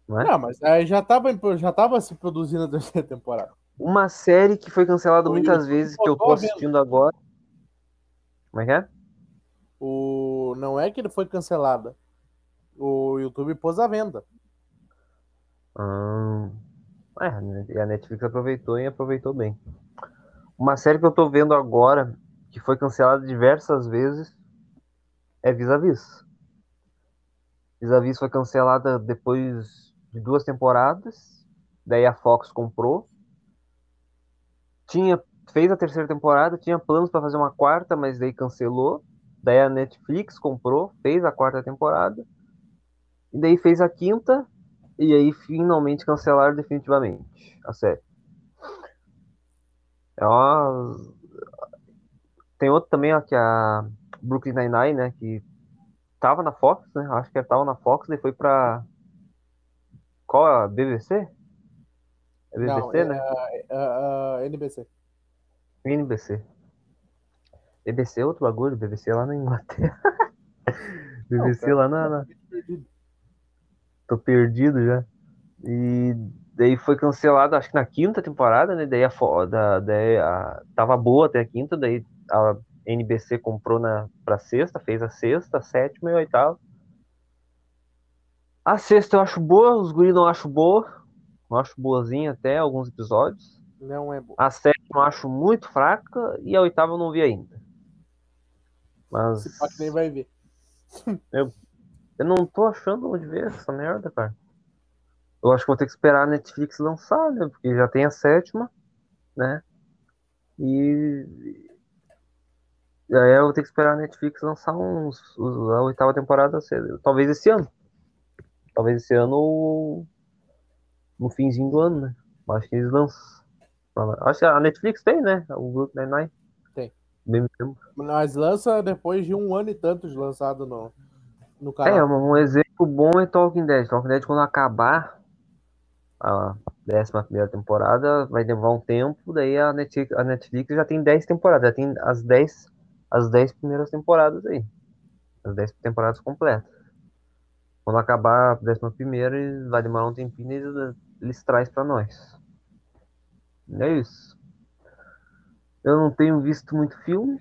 Não é? Não, mas aí já tava, em- já tava se produzindo a terceira temporada. Uma série que foi cancelada muitas YouTube vezes, que eu tô assistindo agora. Como é que é? O... Não é que ele foi cancelada. O YouTube pôs à venda. Hum, é, a Netflix aproveitou e aproveitou bem. Uma série que eu tô vendo agora, que foi cancelada diversas vezes, é Vis-a-Vis. Vis-a-Vis foi cancelada depois de duas temporadas, daí a Fox comprou. Tinha, fez a terceira temporada, tinha planos para fazer uma quarta, mas daí cancelou. Daí a Netflix comprou, fez a quarta temporada. E daí fez a quinta, e aí finalmente cancelaram definitivamente a série. É uma... Tem outro também, ó, que é a Brooklyn Nine-Nine, né? Que tava na Fox, né? Acho que tava na Fox, e foi pra. Qual é a BBC? É BBC, Não, é, né? é, é, é, NBC. NBC. BBC é outro bagulho, BBC lá na Inglaterra. *laughs* BBC cara, lá na, na- Tô perdido já. E daí foi cancelado, acho que na quinta temporada, né? Daí a, fo- da, daí a- tava boa até a quinta, daí a NBC comprou na, pra sexta, fez a sexta, a sétima e a oitava. A sexta eu acho boa, os guris não acho boa. Eu acho boazinha até alguns episódios. Não é bom. A sétima eu acho muito fraca e a oitava eu não vi ainda. Mas Se pá que nem vai ver. eu não tô achando onde ver essa merda, cara. Eu acho que vou ter que esperar a Netflix lançar, né? Porque já tem a sétima, né? E. e aí eu vou ter que esperar a Netflix lançar uns, os- a oitava temporada, talvez esse ano. Talvez esse ano ou no finzinho do ano, né? Eu Acho que eles lançam. Acho que a Netflix tem, né? O Grupo Nine-Nine. Tem. Bem me lembro. Mas lança depois de um ano e tanto de lançado no, no É, canal. um um exemplo bom é Talking Dead. Talking Dead, quando acabar a décima primeira temporada, vai demorar um tempo, daí a Netflix, a Netflix já tem 10 temporadas, já tem as 10, as 10 primeiras temporadas aí. As 10 temporadas completas. Quando acabar a décima primeira, eles- vai demorar um tempinho e eles, eles trazem pra nós. É isso. Eu não tenho visto muito filme,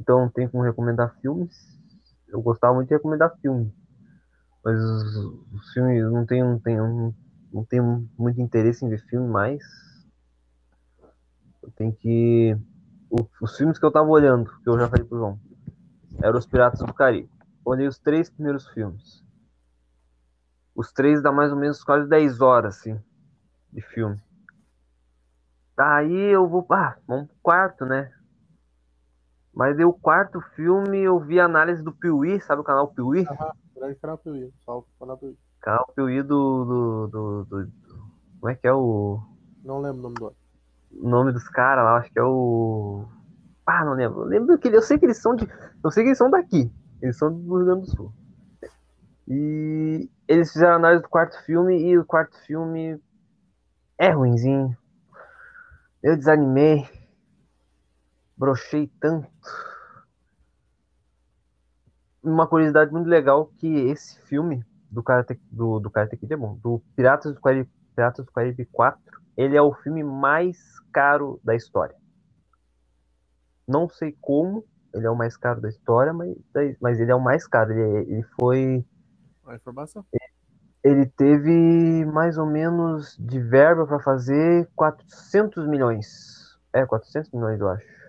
então não tenho como recomendar filmes. Eu gostava muito de recomendar filme. Mas os, filmes não tenho, não tenho, não tenho muito interesse em ver filme mais. Eu tenho que. os filmes que eu tava olhando, que eu já falei pro João, eram Os Piratas do Caribe. Olhei os três primeiros filmes. Os três dá mais ou menos quase 10 horas, assim, de filme. Daí eu vou. Ah, vamos pro quarto, né? Mas daí o quarto filme eu vi a análise do Piuí, sabe o canal Piuí? Grande canal Piuí. Só o canal Piuí. Canal Piuí do, do, do, Como é que é o, Não lembro o nome do o nome dos caras lá? Acho que é o. Ah, não lembro. Eu lembro que eu sei que eles são de. Eu sei que eles são daqui. Eles são do Rio Grande do Sul. E eles fizeram a análise do quarto filme e o quarto filme é ruinzinho. Eu desanimei. Brochei tanto. Uma curiosidade muito legal que esse filme do Karate, do, do Karate Kid é bom. Do Piratas do Caribe, Piratas do Caribe 4, ele é o filme mais caro da história. Não sei como ele é o mais caro da história, mas, mas ele é o mais caro. Ele, ele foi A informação. ele teve mais ou menos de verba para fazer 400 milhões. É, 400 milhões, eu acho.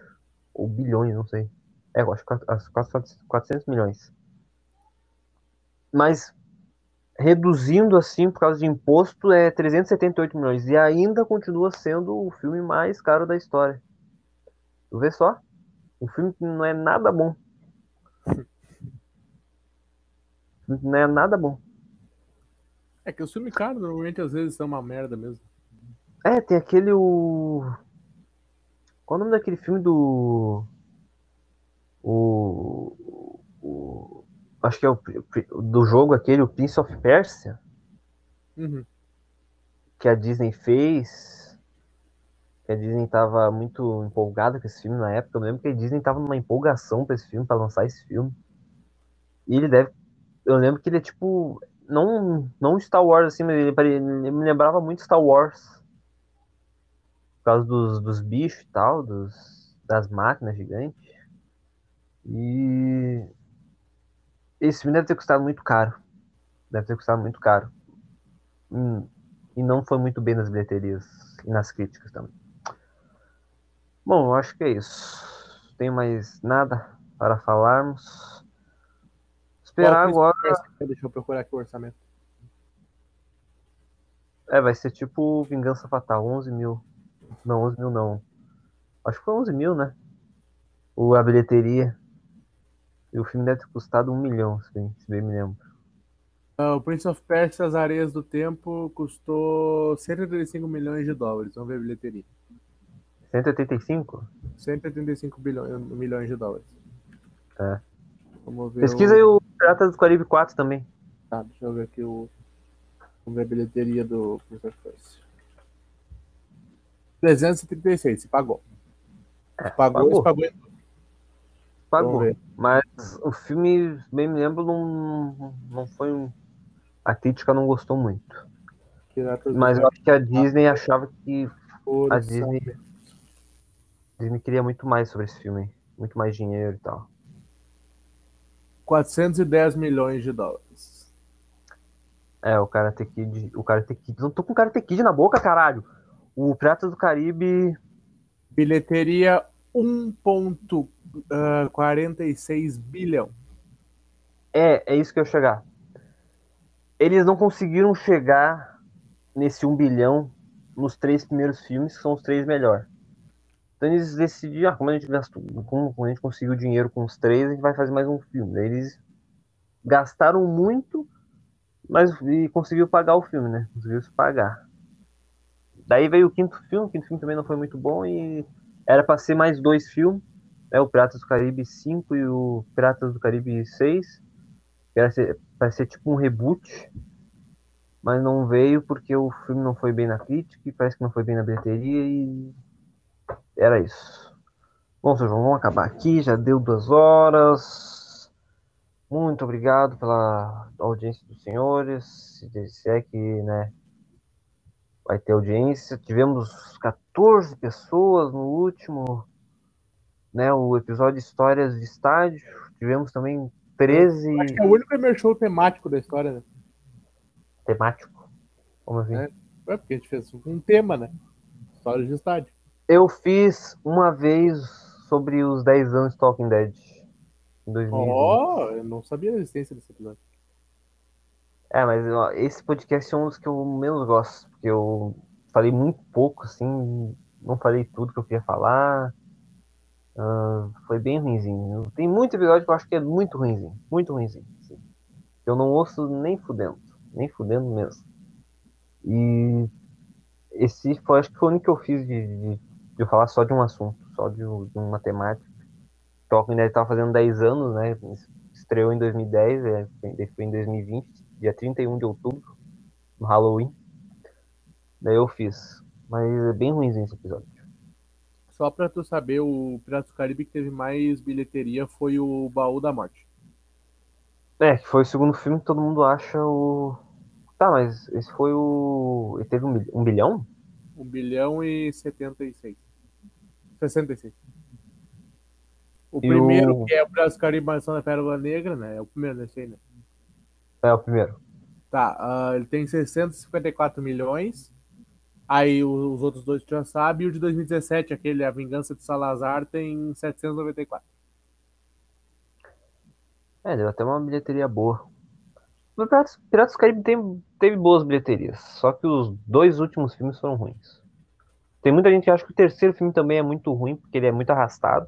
Ou bilhões, não sei. É, eu acho que quase 400 milhões. Mas, reduzindo assim, por causa de imposto, é 378 milhões. E ainda continua sendo o filme mais caro da história. Tu vê só? Um filme que não é nada bom. Não é nada bom. É que os filmes caros normalmente às vezes são uma merda mesmo. É, tem aquele o. Qual o nome daquele filme do. O. o... Acho que é o do jogo aquele, o Prince of Persia, Uhum. que a Disney fez. Que a Disney tava muito empolgada com esse filme na época. Eu lembro que a Disney tava numa empolgação pra esse filme, pra lançar esse filme. E ele deve. Eu lembro que ele é tipo. Não, não Star Wars assim, mas ele, ele me lembrava muito Star Wars. Por causa dos, dos bichos e tal, dos, das máquinas gigantes. E. Esse filme deve ter custado muito caro. Deve ter custado muito caro. Hum, e não foi muito bem nas bilheterias e nas críticas também. Bom, eu acho que é isso. Tem mais nada para falarmos. Esperar agora. Deixa eu procurar aqui o orçamento. É, vai ser tipo Vingança Fatal, 11 mil. Não, 11 mil não. Acho que foi 11 mil, né? O, a bilheteria. E o filme deve ter custado um milhão, se bem, se bem me lembro. Ah, o Prince of Persia, As Areias do Tempo, custou 135 milhões de dólares. Vamos ver a bilheteria. 185? 185 bilhões, milhões de dólares. É. Vamos ver. Pesquisa o... aí o Piratas do Caribe 4 também. Tá, deixa eu ver aqui o. Vamos ver a bilheteria do Prince of Persia. 336, se pagou. Se pagou, pagou. pagou. Pagou. Mas o filme, bem me lembro, não, não foi um. A crítica não gostou muito. Mas eu acho que a Disney achava que. A Disney. Disney queria muito mais sobre esse filme. Muito mais dinheiro e tal. 410 milhões de dólares. É, o Karate Kid. O Karate Kid. Não tô com Karate Kid na boca, caralho. O Piratas do Caribe. Bilheteria 1,46 bilhão. É, é isso que eu ia chegar. Eles não conseguiram chegar nesse 1 bilhão nos três primeiros filmes, que são os três melhores. Então eles decidiram, ah, como a gente gastou, como a gente conseguiu dinheiro com os três, a gente vai fazer mais um filme. Daí eles gastaram muito, mas e conseguiu pagar o filme, né? Conseguiu se pagar. Daí veio o quinto filme, o quinto filme também não foi muito bom e era para ser mais dois filmes, né? O Piratas do Caribe 5 e o Piratas do Caribe 6. Que era para ser tipo um reboot, mas não veio porque o filme não foi bem na crítica e parece que não foi bem na bilheteria e era isso. Bom, seu João, vamos acabar aqui, já deu duas horas. Muito obrigado pela audiência dos senhores. Se se é que, né, vai ter audiência. Tivemos 14 pessoas no último, né, o episódio de Histórias de Estádio. Tivemos também 13 Acho que é o único primeiro show temático da história, né? temático. Como assim? É. É porque a gente fez um tema, né? História de estádio. Eu fiz uma vez sobre os 10 anos de Talking Dead. Em 2020. Ó, eu não sabia da existência desse episódio. É, mas ó, esse podcast é um dos que eu menos gosto, porque eu falei muito pouco, assim, não falei tudo que eu queria falar. Ah, foi bem ruimzinho. Tem muito episódio que eu acho que é muito ruimzinho, muito ruimzinho. assim. Eu não ouço nem fudendo, nem fudendo mesmo. E esse foi, acho que foi o único que eu fiz de, de, de falar só de um assunto, só de, de uma temática. Talking Dead tava fazendo 10 anos, né? Estreou em 2010, é, foi em 2020, dia 31 de outubro, no Halloween. Daí eu fiz. Mas é bem ruimzinho esse episódio. Só pra tu saber, o Piratas do Caribe que teve mais bilheteria foi o Baú da Morte. É, que foi o segundo filme que todo mundo acha o. Tá, mas esse foi o. Ele teve um, um bilhão? 1 bilhão e 76. 66. O E primeiro, o- que é o do Caribe Mansão da Pérola Negra, né? É o primeiro desse aí, né? É, o primeiro. Tá, ah, ele tem 654 milhões. Aí os outros dois tu já sabe. E o de 2017, aquele A Vingança de Salazar, tem 794. É, deu até uma bilheteria boa. O Piratas, Piratas do Caribe tem, teve boas bilheterias, só que os dois últimos filmes foram ruins. Tem muita gente que acha que o terceiro filme também é muito ruim, porque ele é muito arrastado.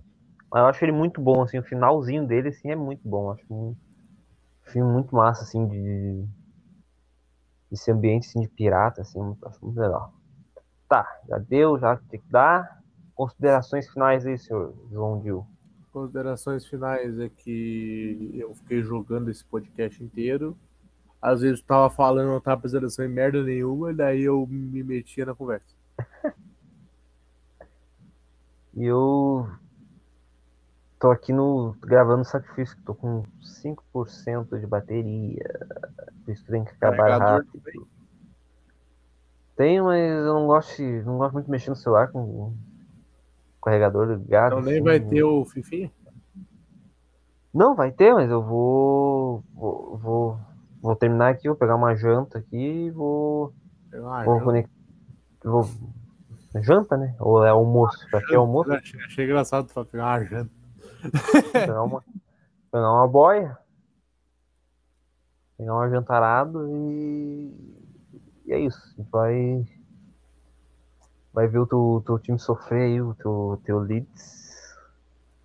Mas eu acho ele muito bom, assim, o finalzinho dele, assim, é muito bom. Acho um filme muito massa, assim, de... Esse ambiente, assim, de pirata, assim, acho muito legal. Tá, já deu, já tem que dar. Considerações finais aí, senhor João Dil. Considerações finais é que eu fiquei jogando esse podcast inteiro. Às vezes eu tava falando, não tava prestando atenção em merda nenhuma, e daí eu me metia na conversa. *laughs* E eu tô aqui no gravando sacrifício, tô com 5% de bateria. Por isso que tem que acabar Carregador rápido. também? Tenho, mas eu não gosto, não gosto muito de mexer no celular com o carregador ligado. Então nem assim. vai ter o Fifinha? Não, vai ter, mas eu vou, vou, vou, vou terminar aqui, vou pegar uma janta aqui e vou, Ah, vou não. conectar. Vou, janta, né? Ou é almoço? Pra que almoço? Eu Achei, achei engraçado tu pegar uma janta. Pegar uma, pegar uma boia, pegar uma jantarada e, e é isso. A gente vai, vai ver o teu, teu time sofrer aí, o teu, teu Leeds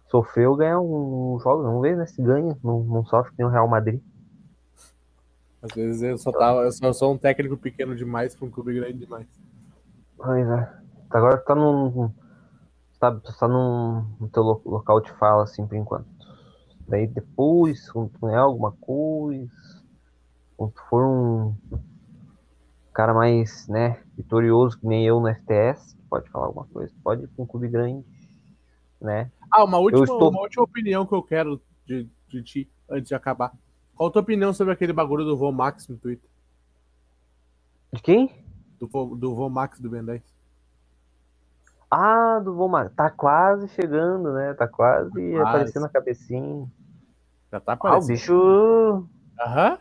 sofrer ou ganhar um jogo. Vamos ver, né? Se ganha, não, não sofre que nem o Real Madrid. Às vezes eu só, tava, eu só sou um técnico pequeno demais pra um clube grande demais. Pois é. Agora tá num. Sabe, tu tá num, no teu lo- local de fala, assim, por enquanto. Daí depois, quando tu ganhar alguma coisa, quando tu for um cara mais, né, vitorioso que nem eu no FTS, pode falar alguma coisa, pode ir pra um clube grande, né? Ah, uma última, estou- uma última opinião que eu quero de, de ti, antes de acabar. Qual a tua opinião sobre aquele bagulho do Vomax no Twitter? De quem? Do, do Vomax do Ben 10? Ah, do Vomar. Tá quase chegando, né? Tá quase Quase. aparecendo a cabecinha. Já tá Ah, o aparecendo. bicho. Aham.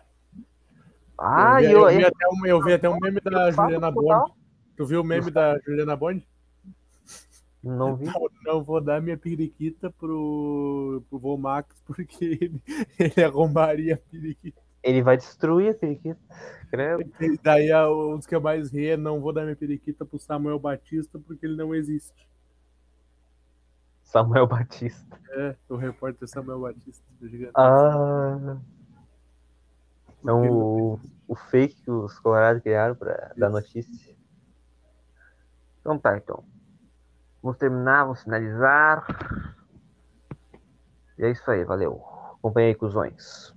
Ah, eu, vi, eu. eu, vi até um, eu vi até um meme da Juliana. Bond. Tu viu o meme da Juliana Bond? Não *laughs* vi. Não, não vou dar minha periquita pro, pro Vomax porque *laughs* ele, ele arrombaria a periquita. Ele vai destruir a periquita. Credo. E daí dos que eu mais ri é não vou dar minha periquita pro Samuel Batista porque ele não existe. Samuel Batista. É, o repórter Samuel Batista. do. Ah. Então o, o fake que os Colorados criaram pra dar notícia. Então tá, então. Vamos terminar, vamos finalizar. E é isso aí, valeu. Acompanhe aí, cuzões.